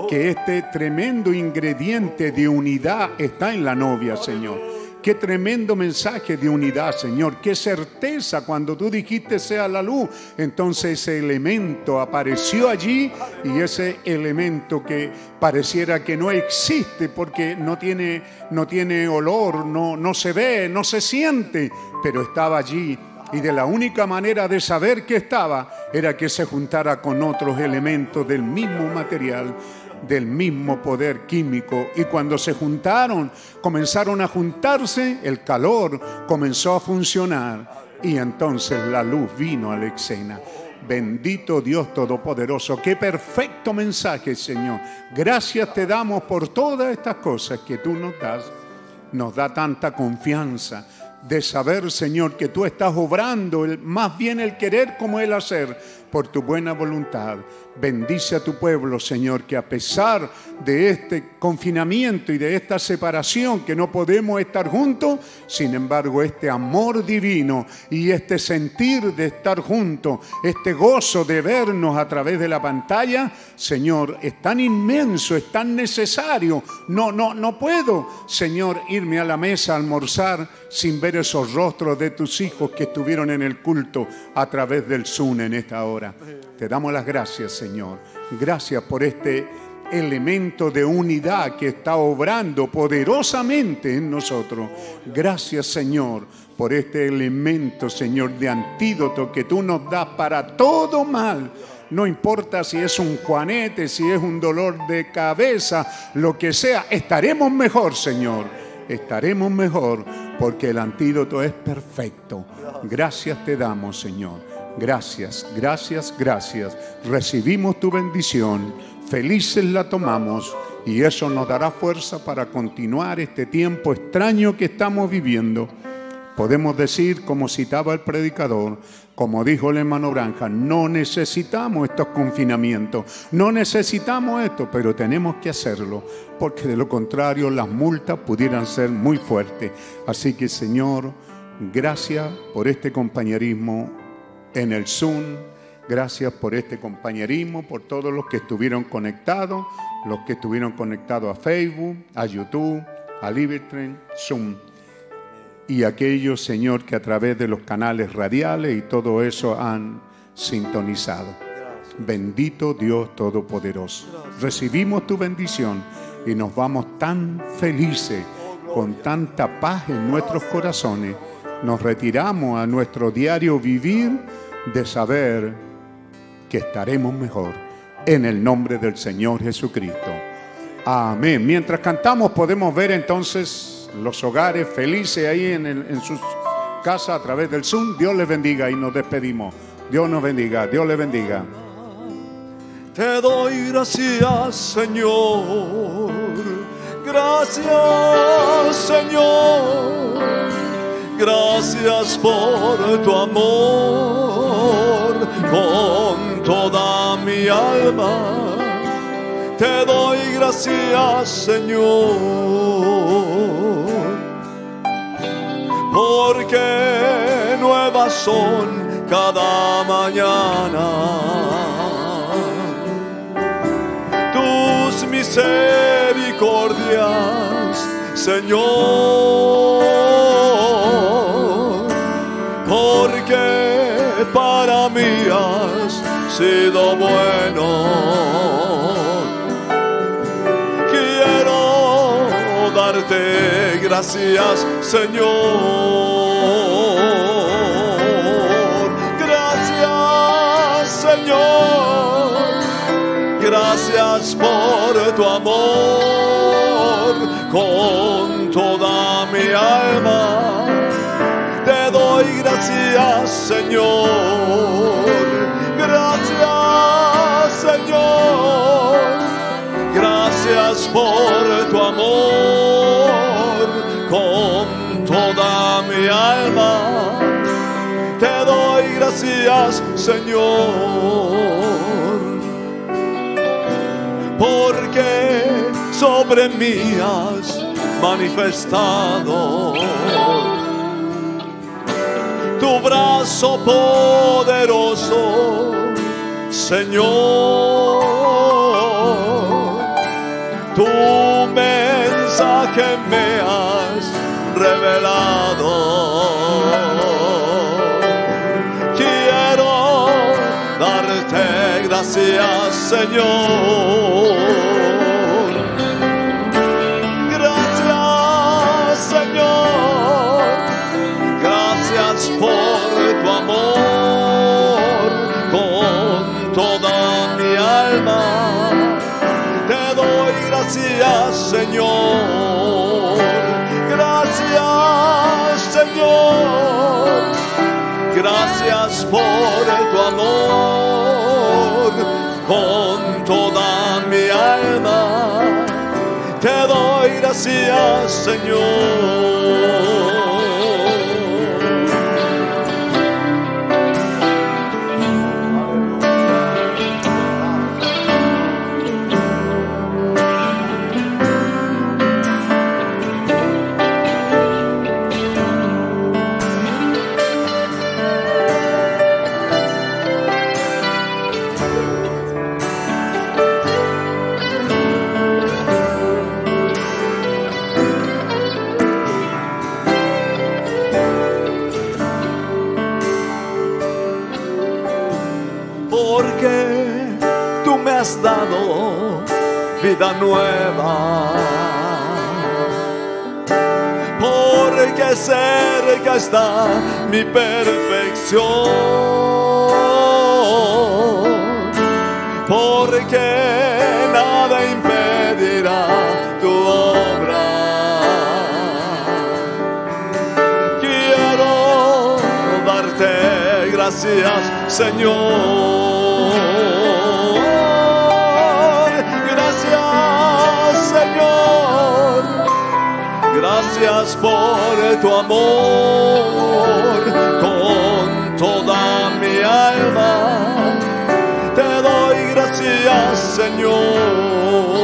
Speaker 7: que este tremendo ingrediente de unidad está en la novia, Señor Qué tremendo mensaje de unidad, Señor. Qué certeza cuando tú dijiste sea la luz. Entonces ese elemento apareció allí y ese elemento que pareciera que no existe porque no tiene, no tiene olor, no, no se ve, no se siente, pero estaba allí y de la única manera de saber que estaba era que se juntara con otros elementos del mismo material del mismo poder químico. Y cuando se juntaron, comenzaron a juntarse, el calor comenzó a funcionar y entonces la luz vino a la escena. Bendito Dios Todopoderoso, qué perfecto mensaje, Señor. Gracias te damos por todas estas cosas que tú nos das. Nos da tanta confianza de saber, Señor, que tú estás obrando más bien el querer como el hacer por tu buena voluntad. Bendice a tu pueblo, Señor, que a pesar de este confinamiento y de esta separación, que no podemos estar juntos, sin embargo este amor divino y este sentir de estar juntos, este gozo de vernos a través de la pantalla, Señor, es tan inmenso, es tan necesario. No, no, no puedo, Señor, irme a la mesa a almorzar sin ver esos rostros de tus hijos que estuvieron en el culto a través del Zoom en esta hora. Te damos las gracias, Señor. Gracias por este elemento de unidad que está obrando poderosamente en nosotros. Gracias Señor por este elemento, Señor, de antídoto que tú nos das para todo mal. No importa si es un juanete, si es un dolor de cabeza, lo que sea, estaremos mejor, Señor. Estaremos mejor porque el antídoto es perfecto. Gracias te damos, Señor. Gracias, gracias, gracias. Recibimos tu bendición felices la tomamos y eso nos dará fuerza para continuar este tiempo extraño que estamos viviendo. Podemos decir, como citaba el predicador, como dijo el hermano Branja, no necesitamos estos confinamientos, no necesitamos esto, pero tenemos que hacerlo, porque de lo contrario las multas pudieran ser muy fuertes. Así que Señor, gracias por este compañerismo en el Zoom Gracias por este compañerismo, por todos los que estuvieron conectados, los que estuvieron conectados a Facebook, a YouTube, a Libertren, Zoom. Y aquellos, Señor, que a través de los canales radiales y todo eso han sintonizado. Bendito Dios Todopoderoso. Recibimos tu bendición y nos vamos tan felices, con tanta paz en nuestros corazones. Nos retiramos a nuestro diario vivir de saber que estaremos mejor en el nombre del Señor Jesucristo. Amén. Mientras cantamos podemos ver entonces los hogares felices ahí en, sus casas a través del Zoom. Dios les bendiga y nos despedimos. Dios nos bendiga, Dios les bendiga.
Speaker 2: Te doy gracias, Señor. Gracias, Señor. Gracias por tu amor. Con toda mi alma. Te doy gracias, Señor, porque nuevas son cada mañana. Tus misericordias, Señor, sido bueno. Quiero darte gracias, Señor. Gracias, Señor. Gracias por tu amor con toda mi alma. Te doy gracias, Señor Señor. Gracias por tu amor con toda mi alma. Te doy gracias, Señor. Porque sobre mí has manifestado tu brazo poderoso Señor, tu mensaje me has revelado. Quiero darte gracias, Señor. Gracias por tu amor con toda mi alma. Te doy gracias, Señor. Nueva. Porque cerca está mi perfección. Porque nada impedirá tu obra. Quiero darte gracias, Señor. Gracias por tu amor con toda mi alma. Te doy gracias, Señor.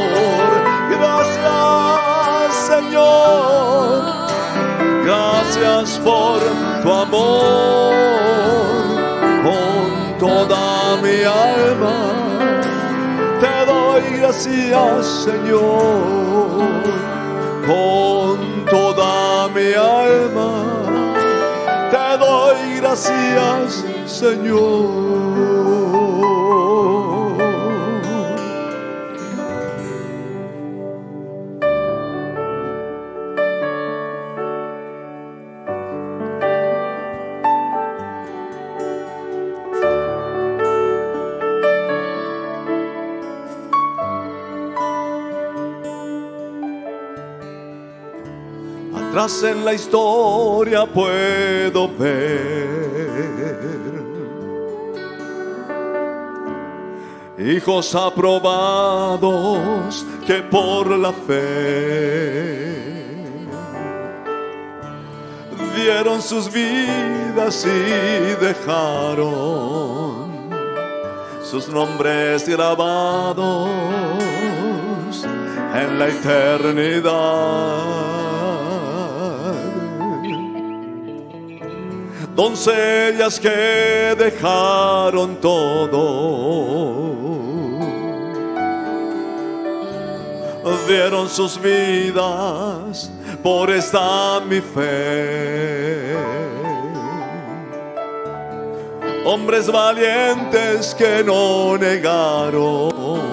Speaker 2: Gracias, Señor. Gracias por tu amor con toda mi alma. Te doy gracias, Señor, toda mi alma. Te doy gracias, Señor. En la historia puedo ver hijos aprobados que por la fe dieron sus vidas y dejaron sus nombres grabados en la eternidad. Doncellas que dejaron todo, dieron sus vidas por esta mi fe. Hombres valientes que no negaron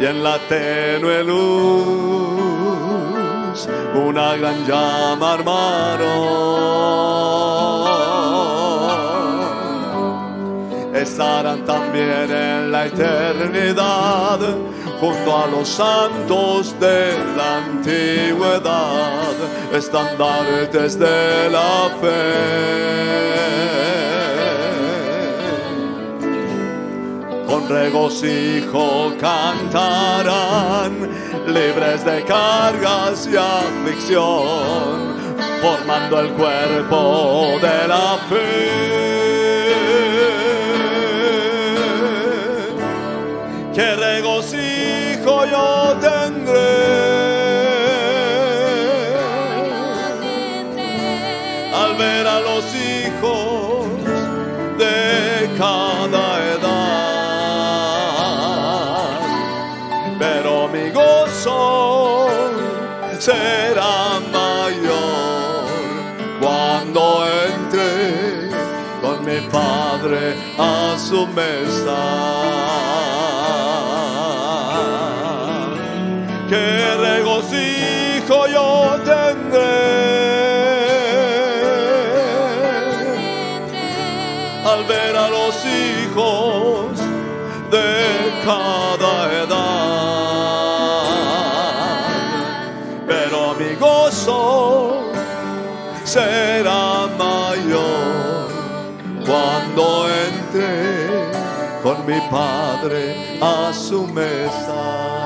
Speaker 2: y en la tenue luz una gran llama armaron. Estarán también en la eternidad junto a los santos de la antigüedad, estandartes de la fe. Con regocijo cantarán, libres de cargas y aflicción, formando el cuerpo de la fe. Padre a su mesa. Que mi Padre a su mesa.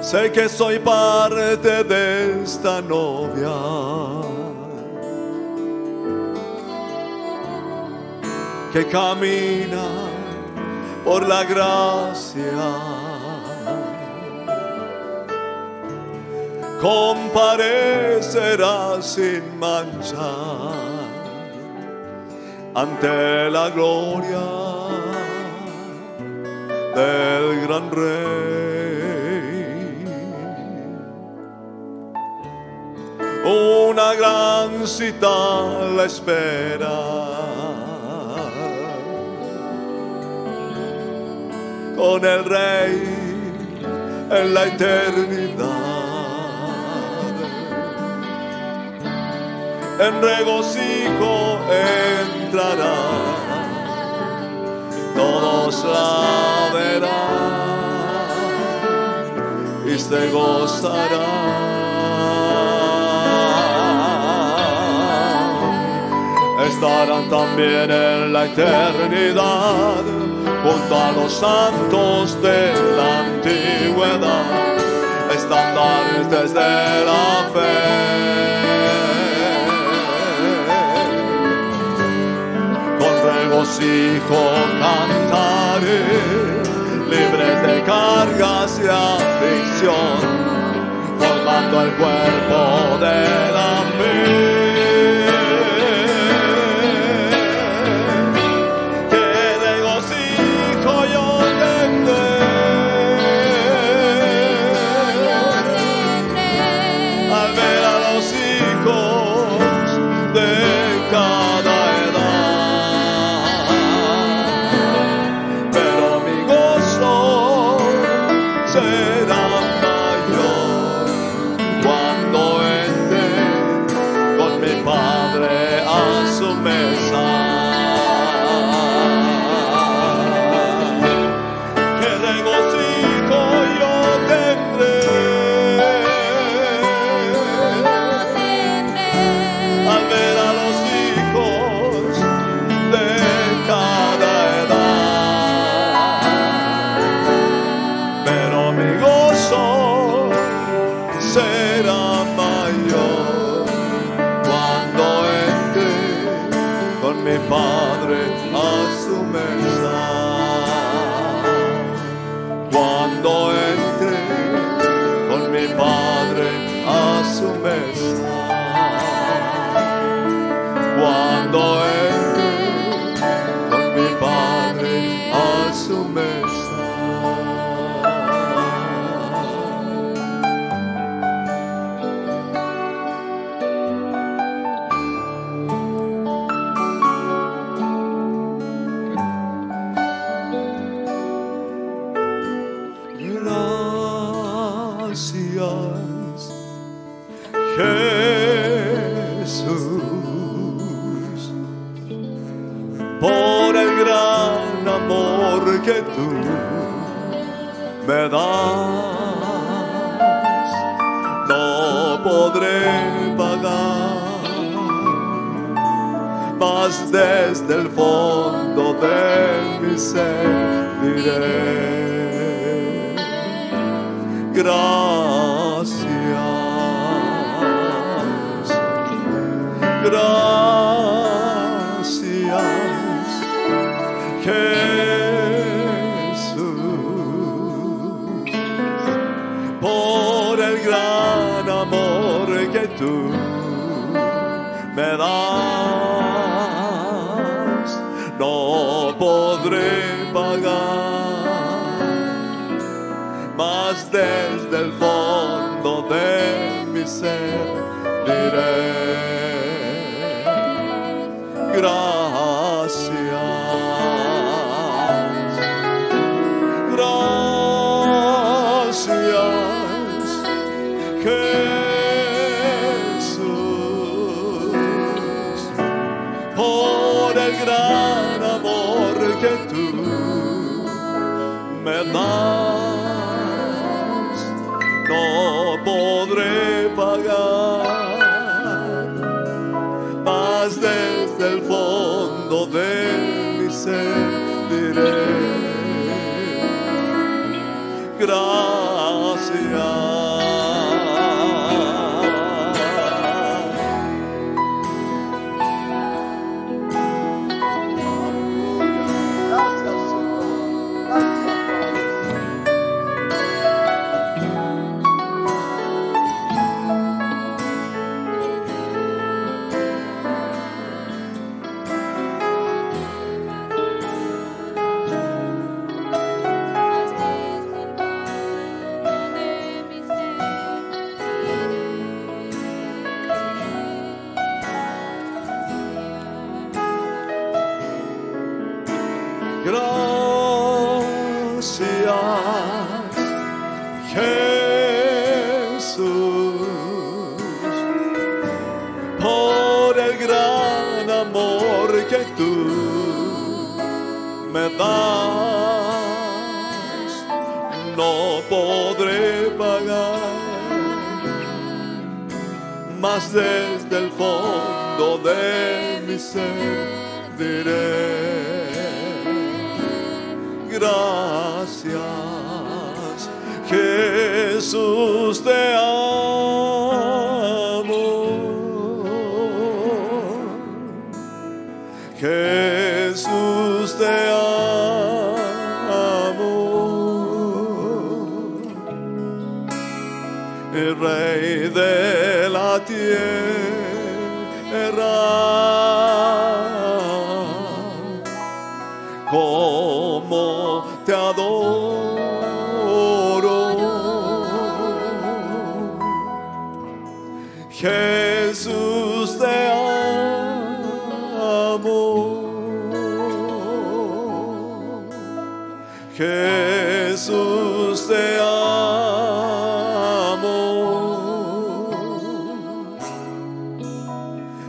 Speaker 2: Sé que soy parte de esta novia. que camina por la gracia. Comparecerá sin mancha ante la gloria del gran rey. Una gran cita la espera con el Rey en la eternidad. En regocijo entrará, todos la verán y se gozarán. estarán también en la eternidad junto a los santos de la antigüedad, estandartes de la fe. Con regocijo cantaré, libres de cargas y aflicción, formando el cuerpo de la fe.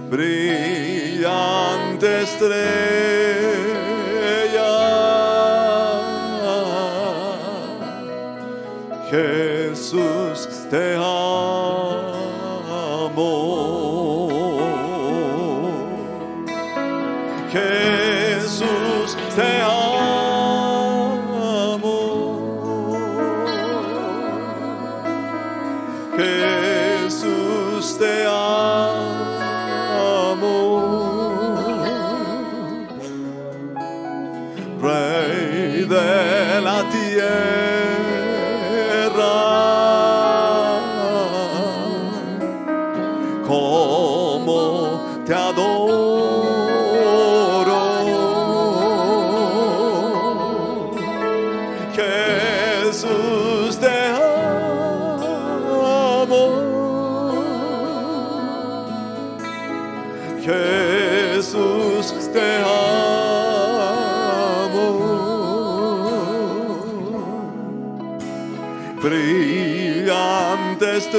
Speaker 2: Brillante estrella.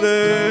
Speaker 2: Brillante